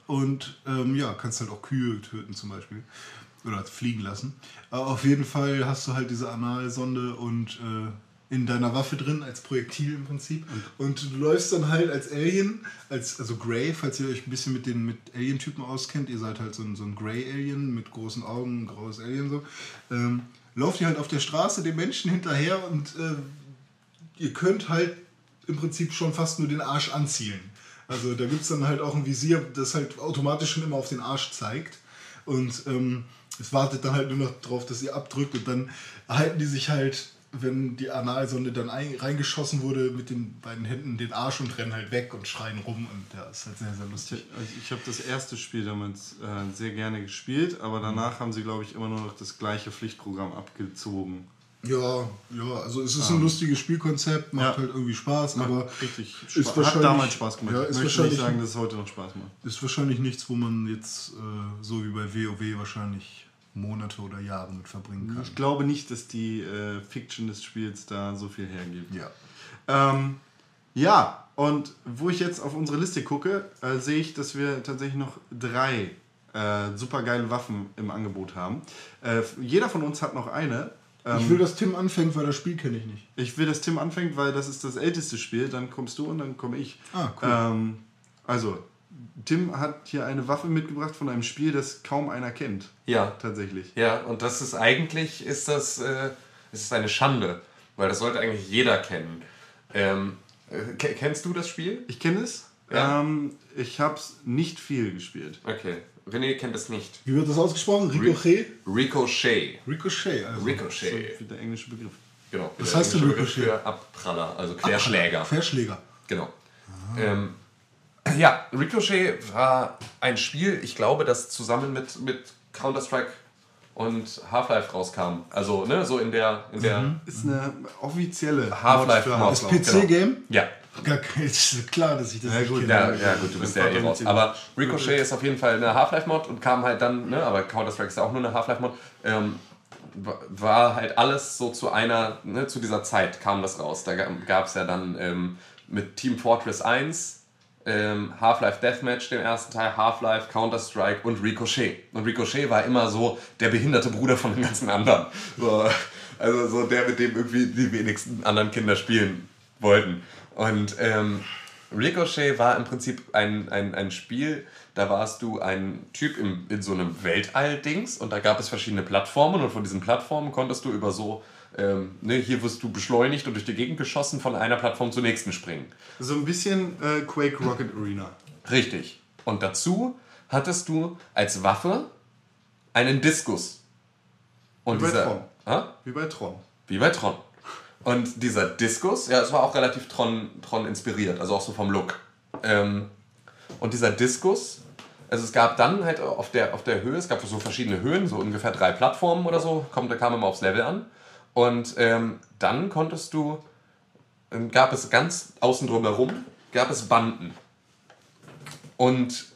und ähm, ja, kannst halt auch Kühe töten zum Beispiel. Oder fliegen lassen. Aber auf jeden Fall hast du halt diese Analsonde und äh, in deiner Waffe drin, als Projektil im Prinzip. Und du läufst dann halt als Alien, als, also Grey, falls ihr euch ein bisschen mit den mit Alien-Typen auskennt, ihr seid halt so ein, so ein Grey-Alien mit großen Augen, ein graues Alien so. Ähm, lauft ihr halt auf der Straße den Menschen hinterher und äh, ihr könnt halt im Prinzip schon fast nur den Arsch anzielen. Also da gibt es dann halt auch ein Visier, das halt automatisch schon immer auf den Arsch zeigt. Und ähm, es wartet dann halt nur noch drauf, dass ihr abdrückt und dann halten die sich halt, wenn die Analsonde dann ein, reingeschossen wurde, mit den beiden Händen den Arsch und rennen halt weg und schreien rum und ja, ist halt sehr, sehr lustig. Ich, ich habe das erste Spiel damals äh, sehr gerne gespielt, aber danach haben sie, glaube ich, immer nur noch das gleiche Pflichtprogramm abgezogen. Ja, ja, also es ist ein lustiges Spielkonzept, macht Ja. halt irgendwie Spaß, aber Richtig ist Spaß. Hat wahrscheinlich- damals Spaß gemacht. Ja, ich ist möchte nicht wahrscheinlich- sagen, dass es heute noch Spaß macht. ist wahrscheinlich nichts, wo man jetzt äh, so wie bei WoW wahrscheinlich Monate oder Jahre mit verbringen kann. Ich glaube nicht, dass die äh, Fiction des Spiels da so viel hergibt. Ja. Ähm, ja, und wo ich jetzt auf unsere Liste gucke, äh, sehe ich, dass wir tatsächlich noch drei äh, super geile Waffen im Angebot haben. Äh, jeder von uns hat noch eine. Ähm, Ich will, dass Tim anfängt, weil das Spiel kenne ich nicht. ich will, dass Tim anfängt, weil das ist das älteste Spiel. Dann kommst du und dann komme ich. Ah, cool. Ähm, also, Tim hat hier eine Waffe mitgebracht von einem Spiel, das kaum einer kennt. Ja. Tatsächlich. Ja, und das ist eigentlich, ist das, äh, ist das eine Schande, weil das sollte eigentlich jeder kennen. Ähm, äh, ke- kennst du das Spiel? Ich kenne es. Ja. Ähm, ich habe es nicht viel gespielt. Okay, René kennt es nicht. Wie wird das ausgesprochen? Ricochet? Ricochet. Ricochet, also. Ricochet. Der englische Begriff. Genau. Was heißt denn Ricochet? Für Abpraller, also Querschläger. Querschläger. Genau. Ähm, ja, Ricochet war ein Spiel, ich glaube, das zusammen mit, mit Counter-Strike und Half-Life rauskam. Also, ne, so in der, in der Ist eine offizielle Half-Life. Das Half-Life. PC-Game? Ja. Gar kein, ist klar, dass ich das Ja, nicht gut, kenne. Ja, ja, gut, du bist ja eh raus. Aber Ricochet ist auf jeden Fall eine Half-Life-Mod und kam halt dann, ne, aber Counter-Strike ist ja auch nur eine Half-Life-Mod. Ähm, wa- war halt alles so zu einer, ne, zu dieser Zeit kam das raus. Da gab es ja dann ähm, mit Team Fortress 1, ähm, Half-Life Deathmatch, den ersten Teil, Half-Life, Counter-Strike und Ricochet. Und Ricochet war immer so der behinderte Bruder von den ganzen anderen. So, also so der, mit dem irgendwie die wenigsten anderen Kinder spielen wollten. Und ähm, Ricochet war im Prinzip ein, ein, ein Spiel, da warst du ein Typ im, in so einem Weltall-Dings und da gab es verschiedene Plattformen und von diesen Plattformen konntest du über so, ähm, ne, hier wirst du beschleunigt und durch die Gegend geschossen, von einer Plattform zur nächsten springen. So ein bisschen äh, Quake Rocket Arena. Richtig. Und dazu hattest du als Waffe einen Diskus. Und Wie bei dieser, Tron. Ha? Wie bei Tron. Wie bei Tron. Und dieser Diskus, ja, es war auch relativ Tron, Tron inspiriert, also auch so vom Look. Ähm, und dieser Diskus, also es gab dann halt auf der, auf der Höhe, es gab so verschiedene Höhen, so ungefähr drei Plattformen oder so, kommt, da kam immer aufs Level an. Und ähm, dann konntest du, ähm, gab es ganz außen drum herum, gab es Banden. Und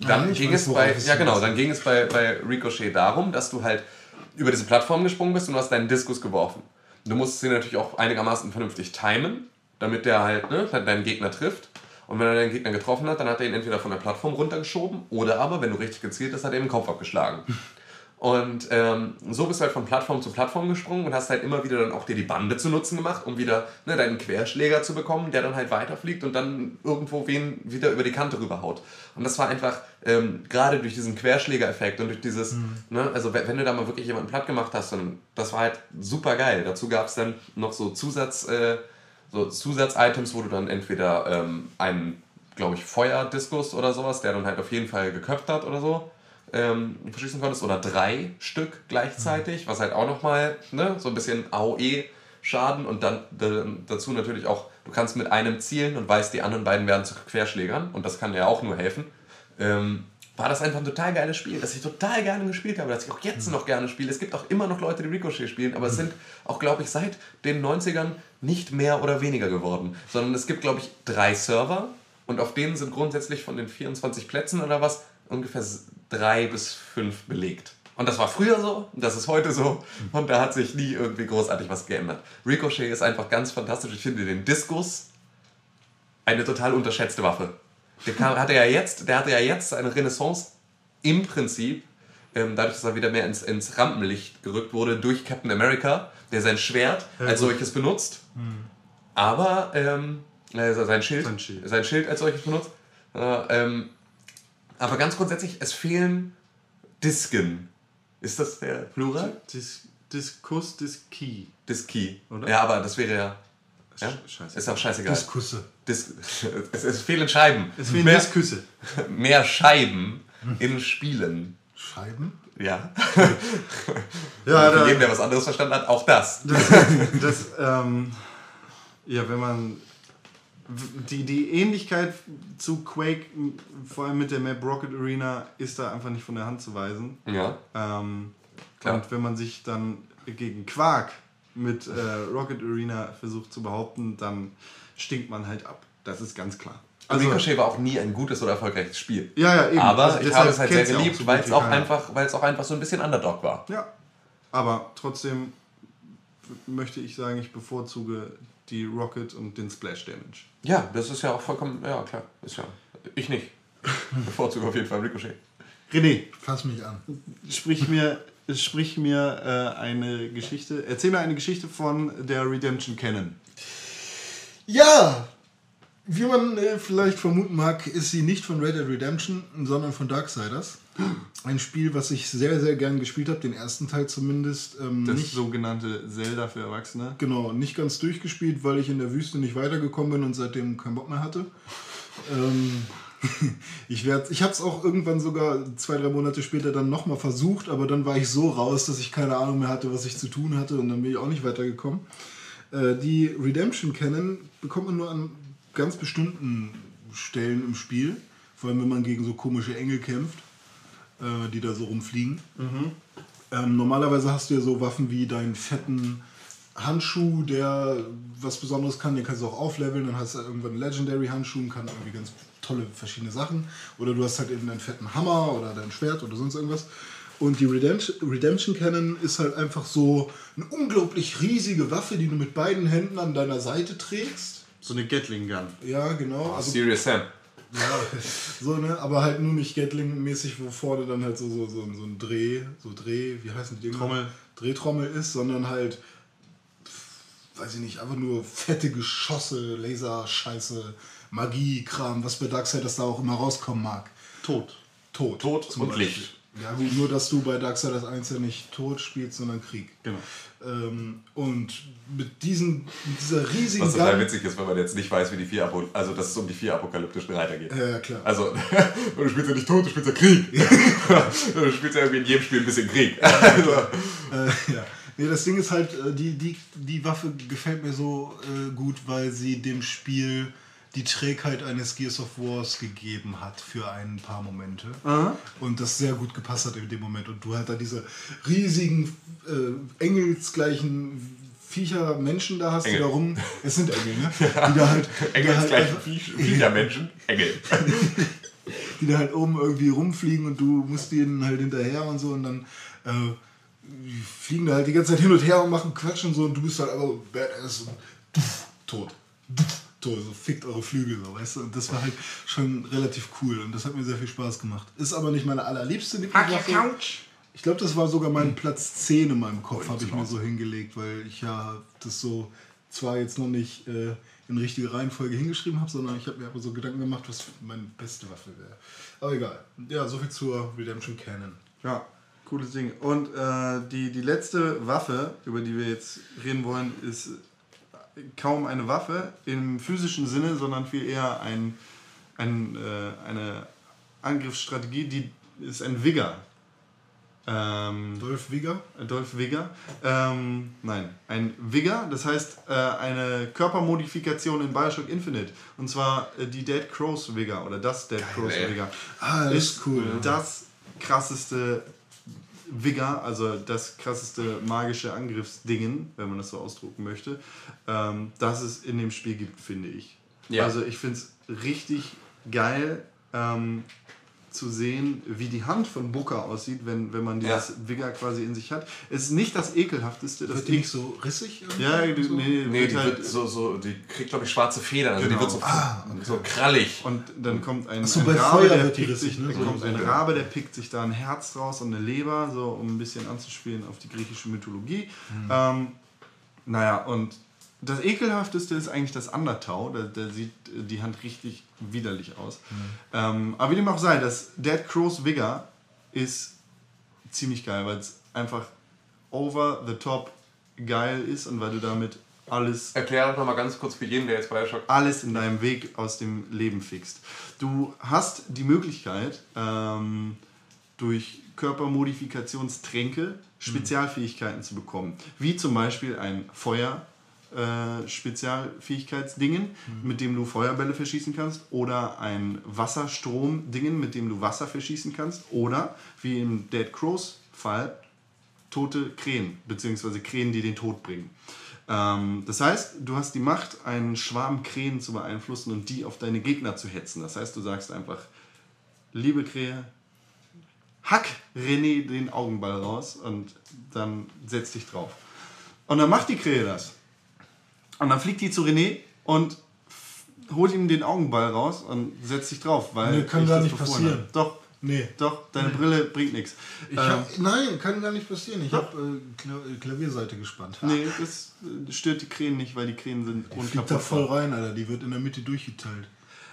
dann Ah, ich ging es bei, ja genau, dann ging es bei, bei Ricochet darum, dass du halt über diese Plattform gesprungen bist und du hast deinen Diskus geworfen. Du musstest ihn natürlich auch einigermaßen vernünftig timen, damit der halt ne, deinen Gegner trifft. Und wenn er deinen Gegner getroffen hat, dann hat er ihn entweder von der Plattform runtergeschoben oder aber, wenn du richtig gezielt hast, hat er ihm den Kopf abgeschlagen. Und ähm, so bist du halt von Plattform zu Plattform gesprungen und hast halt immer wieder dann auch dir die Bande zu Nutzen gemacht, um wieder ne, deinen Querschläger zu bekommen, der dann halt weiterfliegt und dann irgendwo wen wieder über die Kante rüberhaut. Und das war einfach, ähm, gerade durch diesen Querschläger-Effekt und durch dieses, ne, also wenn wenn du da mal wirklich jemanden platt gemacht hast, dann, das war halt super geil. Dazu gab es dann noch so Zusatz, äh, so Zusatz-Items, wo du dann entweder ähm, einen, glaube ich, Feuerdiskus oder sowas, der dann halt auf jeden Fall geköpft hat oder so, ähm, verschießen konntest, oder drei Stück gleichzeitig, was halt auch nochmal ne, so ein bisschen AOE-Schaden und dann da, dazu natürlich auch, du kannst mit einem zielen und weißt, die anderen beiden werden zu Querschlägern und das kann ja auch nur helfen. Ähm, war das einfach ein total geiles Spiel, das ich total gerne gespielt habe, das ich auch jetzt noch gerne spiele. Es gibt auch immer noch Leute, die Ricochet spielen, aber es sind auch, glaube ich, seit den 90ern nicht mehr oder weniger geworden, sondern es gibt, glaube ich, drei Server und auf denen sind grundsätzlich von den 24 Plätzen oder was ungefähr drei bis fünf belegt. Und das war früher so, das ist heute so, und da hat sich nie irgendwie großartig was geändert. Ricochet ist einfach ganz fantastisch. Ich finde den Diskus eine total unterschätzte Waffe. Der hatte ja jetzt, der hatte ja jetzt eine Renaissance im Prinzip, ähm, dadurch, dass er wieder mehr ins, ins Rampenlicht gerückt wurde durch Captain America, der sein Schwert als solches benutzt, aber ähm, äh, sein, Schild, Sein Schild. sein Schild als solches benutzt. Äh, ähm, aber ganz grundsätzlich, es fehlen Disken. Ist das der Plural? Dis Diskus, Diski. Diski. Oder? Ja, aber das wäre ja. ja? Sch- scheiße. Ist auch scheißegal. Diskusse. Dis es, es fehlen Scheiben. Es fehlen mehr, Diskusse. mehr Scheiben in Spielen. Scheiben? Ja. Ja, Für jeden, der was anderes verstanden hat, auch das. das, ähm, ja, wenn man die, die Ähnlichkeit zu Quake, vor allem mit der Map Rocket Arena, ist da einfach nicht von der Hand zu weisen. Ja. Ähm, Klar. und wenn man sich dann gegen Quark mit äh, Rocket Arena versucht zu behaupten, dann stinkt man halt ab. Das ist ganz klar. Also, Ricochet war auch nie ein gutes oder erfolgreiches Spiel. ja, ja, eben. Aber Also ich habe es halt sehr geliebt, weil es auch, einfach, weil es auch einfach so ein bisschen Underdog war. Ja, aber trotzdem möchte ich sagen, ich bevorzuge die Rocket und den Splash Damage. Ja, das ist ja auch vollkommen, ja klar, ist ja. Ich nicht. Bevorzuge auf jeden Fall Ricochet. René, Fass mich an. sprich mir, sprich mir äh, eine Geschichte, erzähl mir eine Geschichte von der Redemption Canon. Ja! Wie man äh, vielleicht vermuten mag, ist sie nicht von Red Dead Redemption, sondern von Darksiders. Ein Spiel, was ich sehr, sehr gern gespielt habe, den ersten Teil zumindest. Ähm, Das nicht, sogenannte Zelda für Erwachsene. genau, nicht ganz durchgespielt, weil ich in der Wüste nicht weitergekommen bin und seitdem keinen Bock mehr hatte. Ähm, ich werd, ich habe es auch irgendwann sogar zwei, drei Monate später dann nochmal versucht, aber dann war ich so raus, dass ich keine Ahnung mehr hatte, was ich zu tun hatte und dann bin ich auch nicht weitergekommen. Äh, die Redemption Cannon bekommt man nur an ganz bestimmten Stellen im Spiel, vor allem wenn man gegen so komische Engel kämpft, äh, die da so rumfliegen. Ähm, normalerweise hast du ja so Waffen wie deinen fetten Handschuh, der was Besonderes kann, den kannst du auch aufleveln, dann hast du irgendwann einen Legendary Handschuh und kann irgendwie ganz tolle verschiedene Sachen. Oder du hast halt eben deinen fetten Hammer oder dein Schwert oder sonst irgendwas. Und die Redemption, Redemption Cannon ist halt einfach so eine unglaublich riesige Waffe, die du mit beiden Händen an deiner Seite trägst. So eine Gatling Gun. Ja, genau. Also, Serious Sam. Ja, so, ne? Aber halt nur nicht Gatling-mäßig, wo vorne dann halt so, so, so, so ein Dreh, so Dreh, wie heißen die Dinger? Trommel. Drehtrommel ist, sondern halt, weiß ich nicht, einfach nur fette Geschosse, Laserscheiße, Magie-Kram, was bei Darksiders da auch immer rauskommen mag. Tot. Tod. Tod zum und Beispiel. Licht. Ja, gut, nur dass du bei Darksiders 1 ja nicht Tod spielst, sondern Krieg. Genau. Ähm, und mit, diesen, mit dieser riesigen Was total Gun- witzig ist, wenn man jetzt nicht weiß, wie die vier Apo also dass es um die vier apokalyptischen Reiter geht. Ja, ja, klar. Also, du spielst ja nicht tot, du spielst ja Krieg. du spielst ja irgendwie in jedem Spiel ein bisschen Krieg. Also, Äh, ja. Nee, das Ding ist halt, äh, die, die, die Waffe gefällt mir so äh, gut, weil sie dem Spiel die Trägheit eines Gears of Wars gegeben hat für ein paar Momente. Und das sehr gut gepasst hat in dem Moment. Und du halt da diese riesigen, äh, engelsgleichen Viecher, Menschen da hast, Engel. die da rum. Es sind Engel, ne? Die da halt, die da halt gleich einfach- Viechermenschen. Engel. die da halt oben irgendwie rumfliegen und du musst denen halt hinterher und so und dann äh, die fliegen da halt die ganze Zeit hin und her und machen Quatsch und so und du bist halt einfach badass und tot. So fickt eure Flügel, so, weißt du? Und das war halt schon relativ cool und das hat mir sehr viel Spaß gemacht. Ist aber nicht meine allerliebste Lieblingswaffe. Ich glaube, das war sogar mein Platz 10 in meinem Kopf, habe ich mir so hingelegt, weil ich ja das so zwar jetzt noch nicht äh, in richtige Reihenfolge hingeschrieben habe, sondern ich habe mir aber so Gedanken gemacht, was meine beste Waffe wäre. Aber egal. Ja, soviel zur Redemption Cannon. Ja, cooles Ding. Und äh, die, die letzte Waffe, über die wir jetzt reden wollen, ist kaum eine Waffe im physischen Sinne, sondern viel eher ein, ein, äh, eine Angriffsstrategie, die ist ein Vigor. Ähm, Dolph Vigor? Dolph Vigor. Ähm, nein, ein Vigor, das heißt äh, eine Körpermodifikation in Bioshock Infinite. Und zwar äh, die Dead Crows Vigor oder das Dead Crows ey. Vigor. Ah, das ist cool. Das krasseste Vigor, also das krasseste magische Angriffsdingen, wenn man das so ausdrucken möchte, ähm, das es in dem Spiel gibt, finde ich. Ja. Also ich finde es richtig geil. Ähm, zu sehen, wie die Hand von Booker aussieht, wenn, wenn man dieses Ja. Vigor quasi in sich hat. Es ist nicht das ekelhafteste. Das Wird die nicht so rissig? ja, so? nee, Nee, wird die, halt, wird so, so, die kriegt, glaube ich, schwarze Federn. Also Genau. die wird so, Ah, so krallig. und dann kommt ein, so, ein bei Rabe, Feuer der wird die pickt rissig, sich, ne? dann So- kommt so, ein ja. Rabe, der pickt sich da ein Herz draus und eine Leber, so um ein bisschen anzuspielen auf die griechische Mythologie. Mhm. Ähm, naja, und das ekelhafteste ist eigentlich das Undertow. Da, da sieht äh, die Hand richtig widerlich aus. Mhm. Ähm, aber wie dem auch sei, das Dead Crows Vigor ist ziemlich geil, weil es einfach over the top geil ist und weil du damit alles Erklär doch nochmal ganz kurz für jeden, der jetzt Bioshock alles in deinem Weg aus dem Leben fixt. Du hast die Möglichkeit, ähm, durch Körpermodifikationstränke Spezialfähigkeiten zu bekommen. Wie zum Beispiel ein Feuer. Äh, Spezialfähigkeitsdingen, mit dem du Feuerbälle verschießen kannst, oder ein Wasserstrom-Dingen, mit dem du Wasser verschießen kannst, oder wie im Dead Crows Fall tote Krähen, beziehungsweise Krähen, die den Tod bringen. Ähm, das heißt, du hast die Macht, einen Schwarm Krähen zu beeinflussen und die auf deine Gegner zu hetzen. Das heißt, du sagst einfach, liebe Krähe, hack René den Augenball raus und dann setz dich drauf. Und dann macht die Krähe das. Und dann fliegt die zu René und holt ihm den Augenball raus und setzt sich drauf. Weil Nee, kann ich gar das nicht befohlen passieren. habe. Doch, Nee. doch, deine Brille bringt nichts. Ich hab, nein, kann gar nicht passieren. Ich habe äh, Kla Klavierseite gespannt. Nee, das äh, stört die Krähen nicht, weil die Krähen sind Fliegt da voll rein, Alter. Die wird in der Mitte durchgeteilt.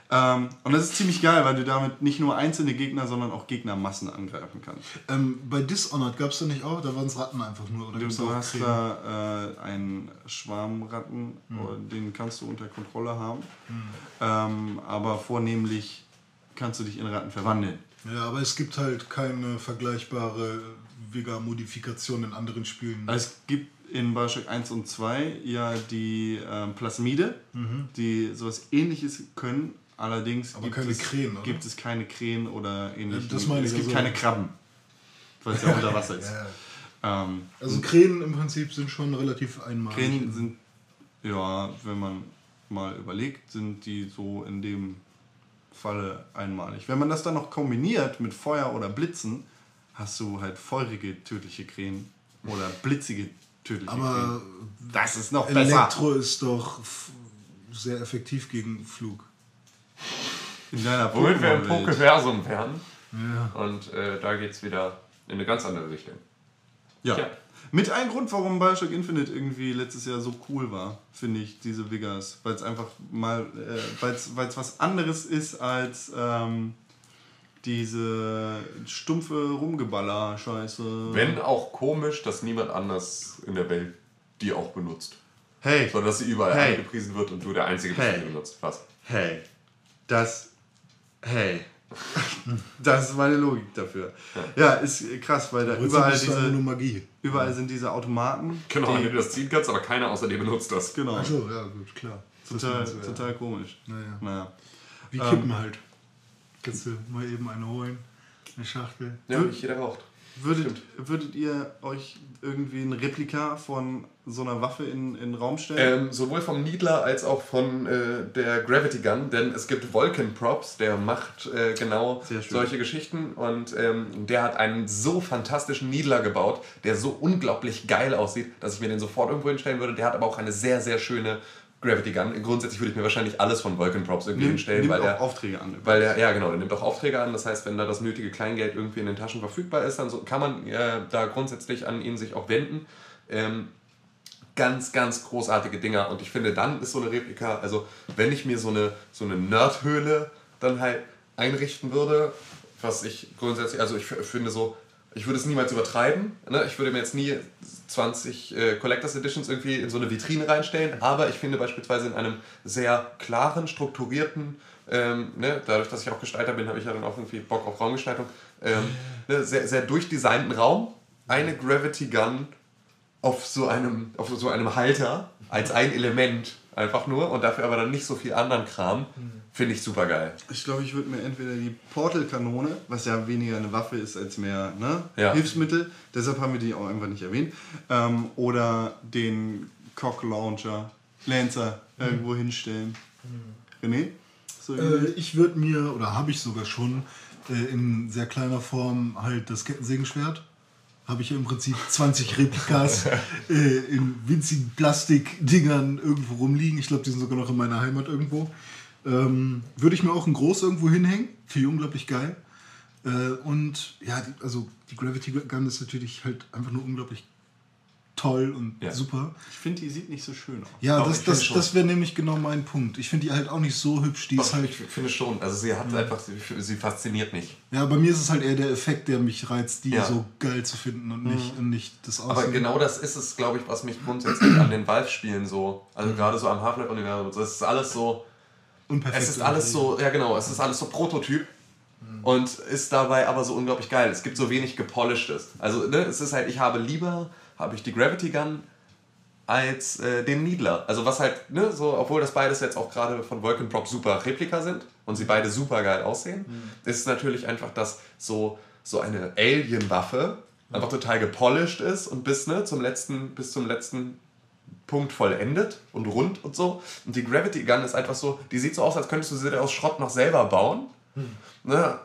Ähm, und das ist ziemlich geil, weil du damit nicht nur einzelne Gegner, sondern auch Gegnermassen angreifen kannst. Ähm, bei Dishonored gab es da nicht auch? Da waren es Ratten einfach nur. Oder Du, du hast Krähen? da äh, einen Schwarmratten, äh, den kannst du unter Kontrolle haben. Ähm, aber vornehmlich kannst du dich in Ratten verwandeln. Ja, aber es gibt halt keine vergleichbare Vega-Modifikation in anderen Spielen. Es gibt in Bioshock 1 und 2 ja die ähm, Plasmide, die sowas ähnliches können. Allerdings Aber gibt, keine es, Krähen, gibt es keine Krähen oder ähnliches. das meine ich es gibt also. keine Krabben, weil es ja unter Wasser ist. Ja. Ähm, Also Krähen im Prinzip sind schon relativ einmalig. Krähen sind, ja, wenn man mal überlegt, sind die so in dem Falle einmalig. Wenn man das dann noch kombiniert mit Feuer oder Blitzen, hast du halt feurige tödliche Krähen oder blitzige tödliche Aber Krähen. Das ist noch besser. Elektro ist doch sehr effektiv gegen Flug. In deiner Womit wir im. Pokeversum wären. Ja. Und äh, da geht es wieder in eine ganz andere Richtung. Ja. Ja. Mit ein Grund, warum Bioshock Infinite irgendwie letztes Jahr so cool war, finde ich, diese Vigors. Weil es einfach mal, äh, weil es was anderes ist als ähm, diese stumpfe Rumgeballer-Scheiße. Wenn auch komisch, dass niemand anders in der Welt die auch benutzt. Hey, Sondern dass sie überall Hey. angepriesen wird und du der Einzige bist, der Hey. sie benutzt. Was? hey, das, hey. das ist meine Logik dafür. Ja, ist krass, weil da Überall diese, Magie. überall sind diese Automaten. Genau, wenn die, du das ziehen kannst, aber keiner außer dir benutzt das. genau. Achso, ja, gut, klar. Das Total, du, ja. total komisch. Naja. Naja. Wie Ähm, Kippen halt. Kannst du mal eben eine holen, eine Schachtel. Ja, nicht jeder raucht. Würdet, würdet ihr euch irgendwie ein Replika von so einer Waffe in, in den Raum stellen? Ähm, sowohl vom Needler als auch von äh, der Gravity Gun, denn es gibt Vulcan Props, der macht äh, genau solche Geschichten und ähm, der hat einen so fantastischen Needler gebaut, der so unglaublich geil aussieht, dass ich mir den sofort irgendwo hinstellen würde. Der hat aber auch eine sehr, sehr schöne Gravity Gun. Grundsätzlich würde ich mir wahrscheinlich alles von Vulcan Props irgendwie Nimmt- hinstellen, nimmt weil auch der, Aufträge an. weil der, ja genau, der nimmt auch Aufträge an. Das heißt, wenn da das nötige Kleingeld irgendwie in den Taschen verfügbar ist, dann so, kann man äh, da grundsätzlich an ihn sich auch wenden. Ähm, ganz, ganz großartige Dinger. Und ich finde, dann ist so eine Replika, also wenn ich mir so eine, so eine Nerdhöhle dann halt einrichten würde, was ich grundsätzlich, also ich finde so, ich würde es niemals übertreiben. Ne? Ich würde mir jetzt nie 20 äh, Collectors Editions irgendwie in so eine Vitrine reinstellen, aber ich finde beispielsweise in einem sehr klaren, strukturierten, ähm, ne? dadurch, dass ich auch Gestalter bin, habe ich ja dann auch irgendwie Bock auf Raumgestaltung, ähm, ne? sehr, sehr durchdesignten Raum, eine Gravity Gun auf so einem, auf so einem Halter als ein Element einfach nur und dafür aber dann nicht so viel anderen Kram, finde ich super geil. Ich glaube, ich würde mir entweder die Portal-Kanone, was ja weniger eine Waffe ist als mehr ne? Ja. Hilfsmittel, deshalb haben wir die auch einfach nicht erwähnt, ähm, oder den Cock-Launcher, Lancer irgendwo hinstellen. René? So Äh, ich würde mir, oder habe ich sogar schon, Äh, in sehr kleiner Form halt das Kettensägenschwert. Habe ich ja im Prinzip 20 Replikas äh, in winzigen Plastikdingern irgendwo rumliegen. Ich glaube, die sind sogar noch in meiner Heimat irgendwo. Ähm, Würde ich mir auch ein groß irgendwo hinhängen. Finde ich unglaublich geil. Äh, und ja, die, also die Gravity Gun ist natürlich halt einfach nur unglaublich toll und Ja. super. Ich finde, die sieht nicht so schön aus. Ja, Doch, das, das, das wäre nämlich genau mein Punkt. Ich finde die halt auch nicht so hübsch. Die ist Doch, halt, ich finde schon. Also sie hat einfach, sie, sie fasziniert mich. ja, bei mir ist es halt eher der Effekt, der mich reizt, die Ja. so geil zu finden und nicht, und nicht das Aussehen. Aber genau das ist es, glaube ich, was mich grundsätzlich an den Valve-Spielen so, also gerade so am Half-Life-Universum, und so, es ist alles so, Unperfekt es ist alles so, ja genau, es ist alles so Prototyp und ist dabei aber so unglaublich geil. Es gibt so wenig Gepolischtes. Also ne, es ist halt, ich habe lieber, habe ich die Gravity Gun als äh, den Needler. Also was halt, ne, so, obwohl das beides jetzt auch gerade von Vulcan Prop super Replika sind und sie beide super geil aussehen, ist es natürlich einfach, dass so, so eine Alien-Waffe einfach total gepolished ist und bis, ne, zum letzten, bis zum letzten Punkt vollendet und rund und so. Und die Gravity Gun ist einfach so, die sieht so aus, als könntest du sie aus Schrott noch selber bauen. Ne?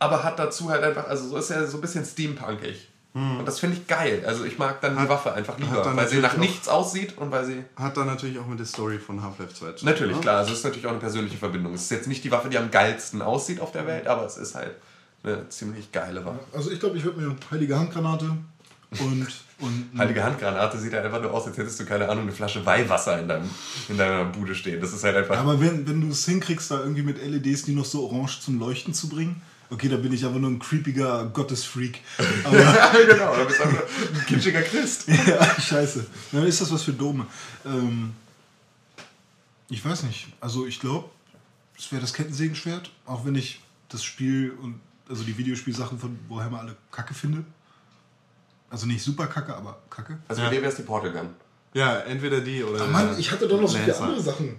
Aber hat dazu halt einfach, also so ist ja so ein bisschen steampunkig. Und das finde ich geil. Also ich mag dann die Waffe einfach lieber, weil sie nach auch- nichts aussieht und weil sie. Hat dann natürlich auch mit der Story von Half-Life 2 zu tun. Natürlich, ne? klar, also es ist natürlich auch eine persönliche Verbindung. Es ist jetzt nicht die Waffe, die am geilsten aussieht auf der Welt, aber es ist halt eine ziemlich geile Waffe. Also ich glaube, ich würde mir heilige Handgranate und, und Heilige Handgranate sieht halt einfach nur aus, als hättest du, keine Ahnung, eine Flasche Weihwasser in, deinem, in deiner Bude stehen. Das ist halt einfach. Aber wenn, wenn du es hinkriegst, da irgendwie mit LEDs die noch so orange zum Leuchten zu bringen, okay, da bin ich aber nur ein creepiger Gottesfreak. Aber genau, da bist du einfach ein kitschiger Christ. ja, scheiße. Dann ist das was für Dome. Ähm, ich weiß nicht. Also ich glaube, es wäre das Kettensägenschwert, auch wenn ich das Spiel und also die Videospielsachen von Warhammer alle kacke finde. Also nicht super kacke, aber kacke. Also bei dir wäre es die Portal Gun. Ja, entweder die oder. Ah, Mann, ich hatte doch noch so viele andere Sachen.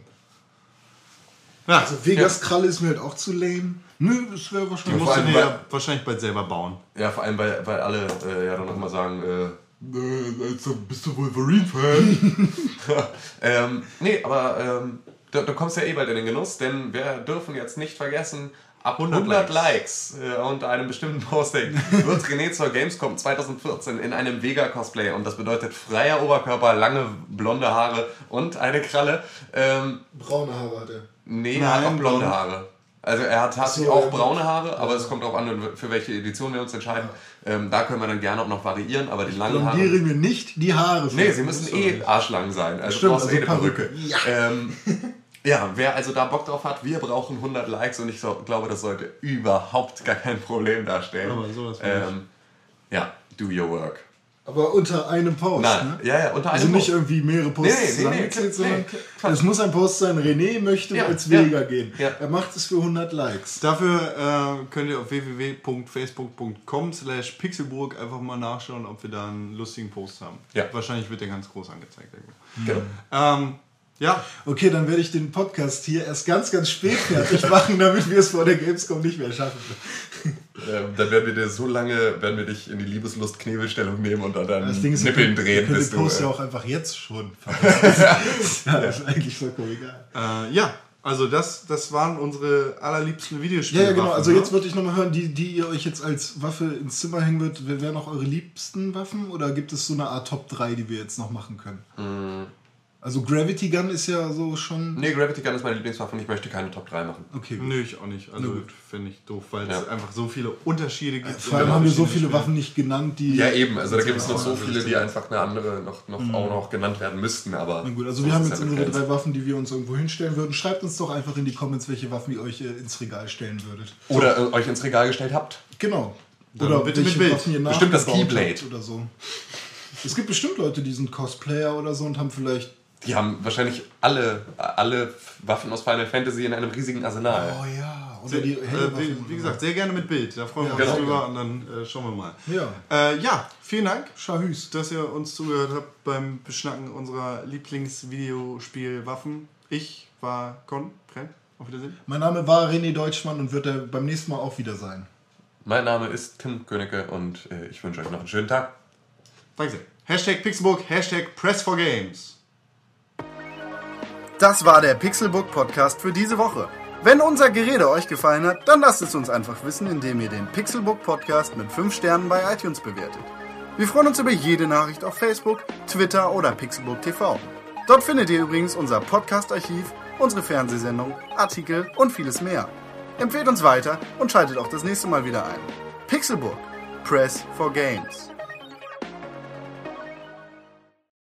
Ja, Also Vegas Kralle ist mir halt auch zu lame. Nö, das wäre die wahrscheinlich. musst du dir ja wahrscheinlich bald selber bauen. Ja, vor allem, weil, weil alle äh, ja dann noch immer sagen, äh, äh, also bist du Wolverine-Fan? ähm, nee, aber ähm, du, du kommst ja eh bald in den Genuss, denn wir dürfen jetzt nicht vergessen, ab 100, 100 Likes, äh, unter einem bestimmten Posting wird René zur Gamescom 2014 in einem Vega-Cosplay und das bedeutet freier Oberkörper, lange blonde Haare und eine Kralle. Ähm, Braune Haare hat er. Nee, er hat auch blonde blond. Haare. Also er hat tatsächlich so, auch braune Haare, aber es kommt darauf an, für welche Edition wir uns entscheiden. Ähm, da können wir dann gerne auch noch variieren, aber die langen Haare... Blondiere mir nicht die Haare. Nee, sie müssen eh arschlang sein. Also Stimmt, brauchst also eh eine Perücke. Perücke. Ja. Ähm, ja, wer also da Bock drauf hat, wir brauchen 100 Likes und ich so, glaube, das sollte überhaupt gar kein Problem darstellen. Aber sowas ähm, Ja, do your work. Aber unter einem Post, Nein, ne? ja, ja, unter Also einem nicht Post. irgendwie mehrere Posts Nee, nee, nee, zusammengezählt, nee, sondern es muss ein Post sein, René möchte Ja, als ja. Vega gehen. Ja. Er macht es für 100 Likes. Dafür äh, könnt ihr auf www.facebook.com slash pixelburg einfach mal nachschauen, ob wir da einen lustigen Post haben. Ja. Wahrscheinlich wird der ganz groß angezeigt. irgendwo. Genau. Ähm, ja, Okay, dann werde ich den Podcast hier erst ganz, ganz spät fertig machen, damit wir es vor der Gamescom nicht mehr schaffen. Ähm, dann werden wir dir so lange, werden wir dich in die Liebeslust-Knebelstellung nehmen und an deinen Das Ding ist, Nippeln wir drehen, du... Post ja Äh, auch einfach jetzt schon ja, das ist eigentlich vollkommen egal. äh, ja, also das, das waren unsere allerliebsten Ja, Videospiele. ja, genau. Also ne? jetzt würde ich nochmal hören, die, die ihr euch jetzt als Waffe ins Zimmer hängen würdet, wer wären noch eure liebsten Waffen? Oder gibt es so eine Art Top 3, die wir jetzt noch machen können? Also Gravity Gun ist ja so schon... nee, Gravity Gun ist meine Lieblingswaffe und ich möchte keine Top 3 machen. Okay, gut. Nö, ich auch nicht. Also finde ich doof, weil es Ja. einfach so viele Unterschiede gibt. Vor allem haben wir so viele Waffen nicht genannt, die... Ja, eben. Also da gibt es noch so viele, die einfach eine andere noch, noch auch noch genannt werden müssten. Aber Na gut, also wir haben jetzt ja unsere begrenzt. drei Waffen, die wir uns irgendwo hinstellen würden. Schreibt uns doch einfach in die Comments, welche Waffen ihr euch äh, ins Regal stellen würdet. Oder äh, euch ins Regal gestellt habt. Genau. Dann Oder bitte mit Bild. Waffen ihr Bestimmt das Keyblade. Oder so. Es gibt bestimmt Leute, die sind Cosplayer oder so und haben vielleicht... Die haben wahrscheinlich alle, alle Waffen aus Final Fantasy in einem riesigen Arsenal. Oh ja, oder Sehr, die äh, wie, wie gesagt, sehr gerne mit Bild. Da freuen wir Ja, uns genau. drüber und dann äh, schauen wir mal. Ja. Äh, ja, vielen Dank, Schahüs. dass ihr uns zugehört habt beim Beschnacken unserer Lieblingsvideospielwaffen. Ich war Con. Prem. Auf Wiedersehen. Mein Name war René Deutschmann und wird er beim nächsten Mal auch wieder sein. Mein Name ist Tim Königke und äh, ich wünsche euch noch einen schönen Tag. Danke sehr. Hashtag Pixelbook, Hashtag Press4Games. Das war der Pixelbook Podcast für diese Woche. Wenn unser Gerede euch gefallen hat, dann lasst es uns einfach wissen, indem ihr den Pixelbook Podcast mit 5 Sternen bei iTunes bewertet. Wir freuen uns über jede Nachricht auf Facebook, Twitter oder Pixelbook TV. Dort findet ihr übrigens unser Podcast-Archiv, unsere Fernsehsendung, Artikel und vieles mehr. Empfehlt uns weiter und schaltet auch das nächste Mal wieder ein. Pixelbook. Press for Games.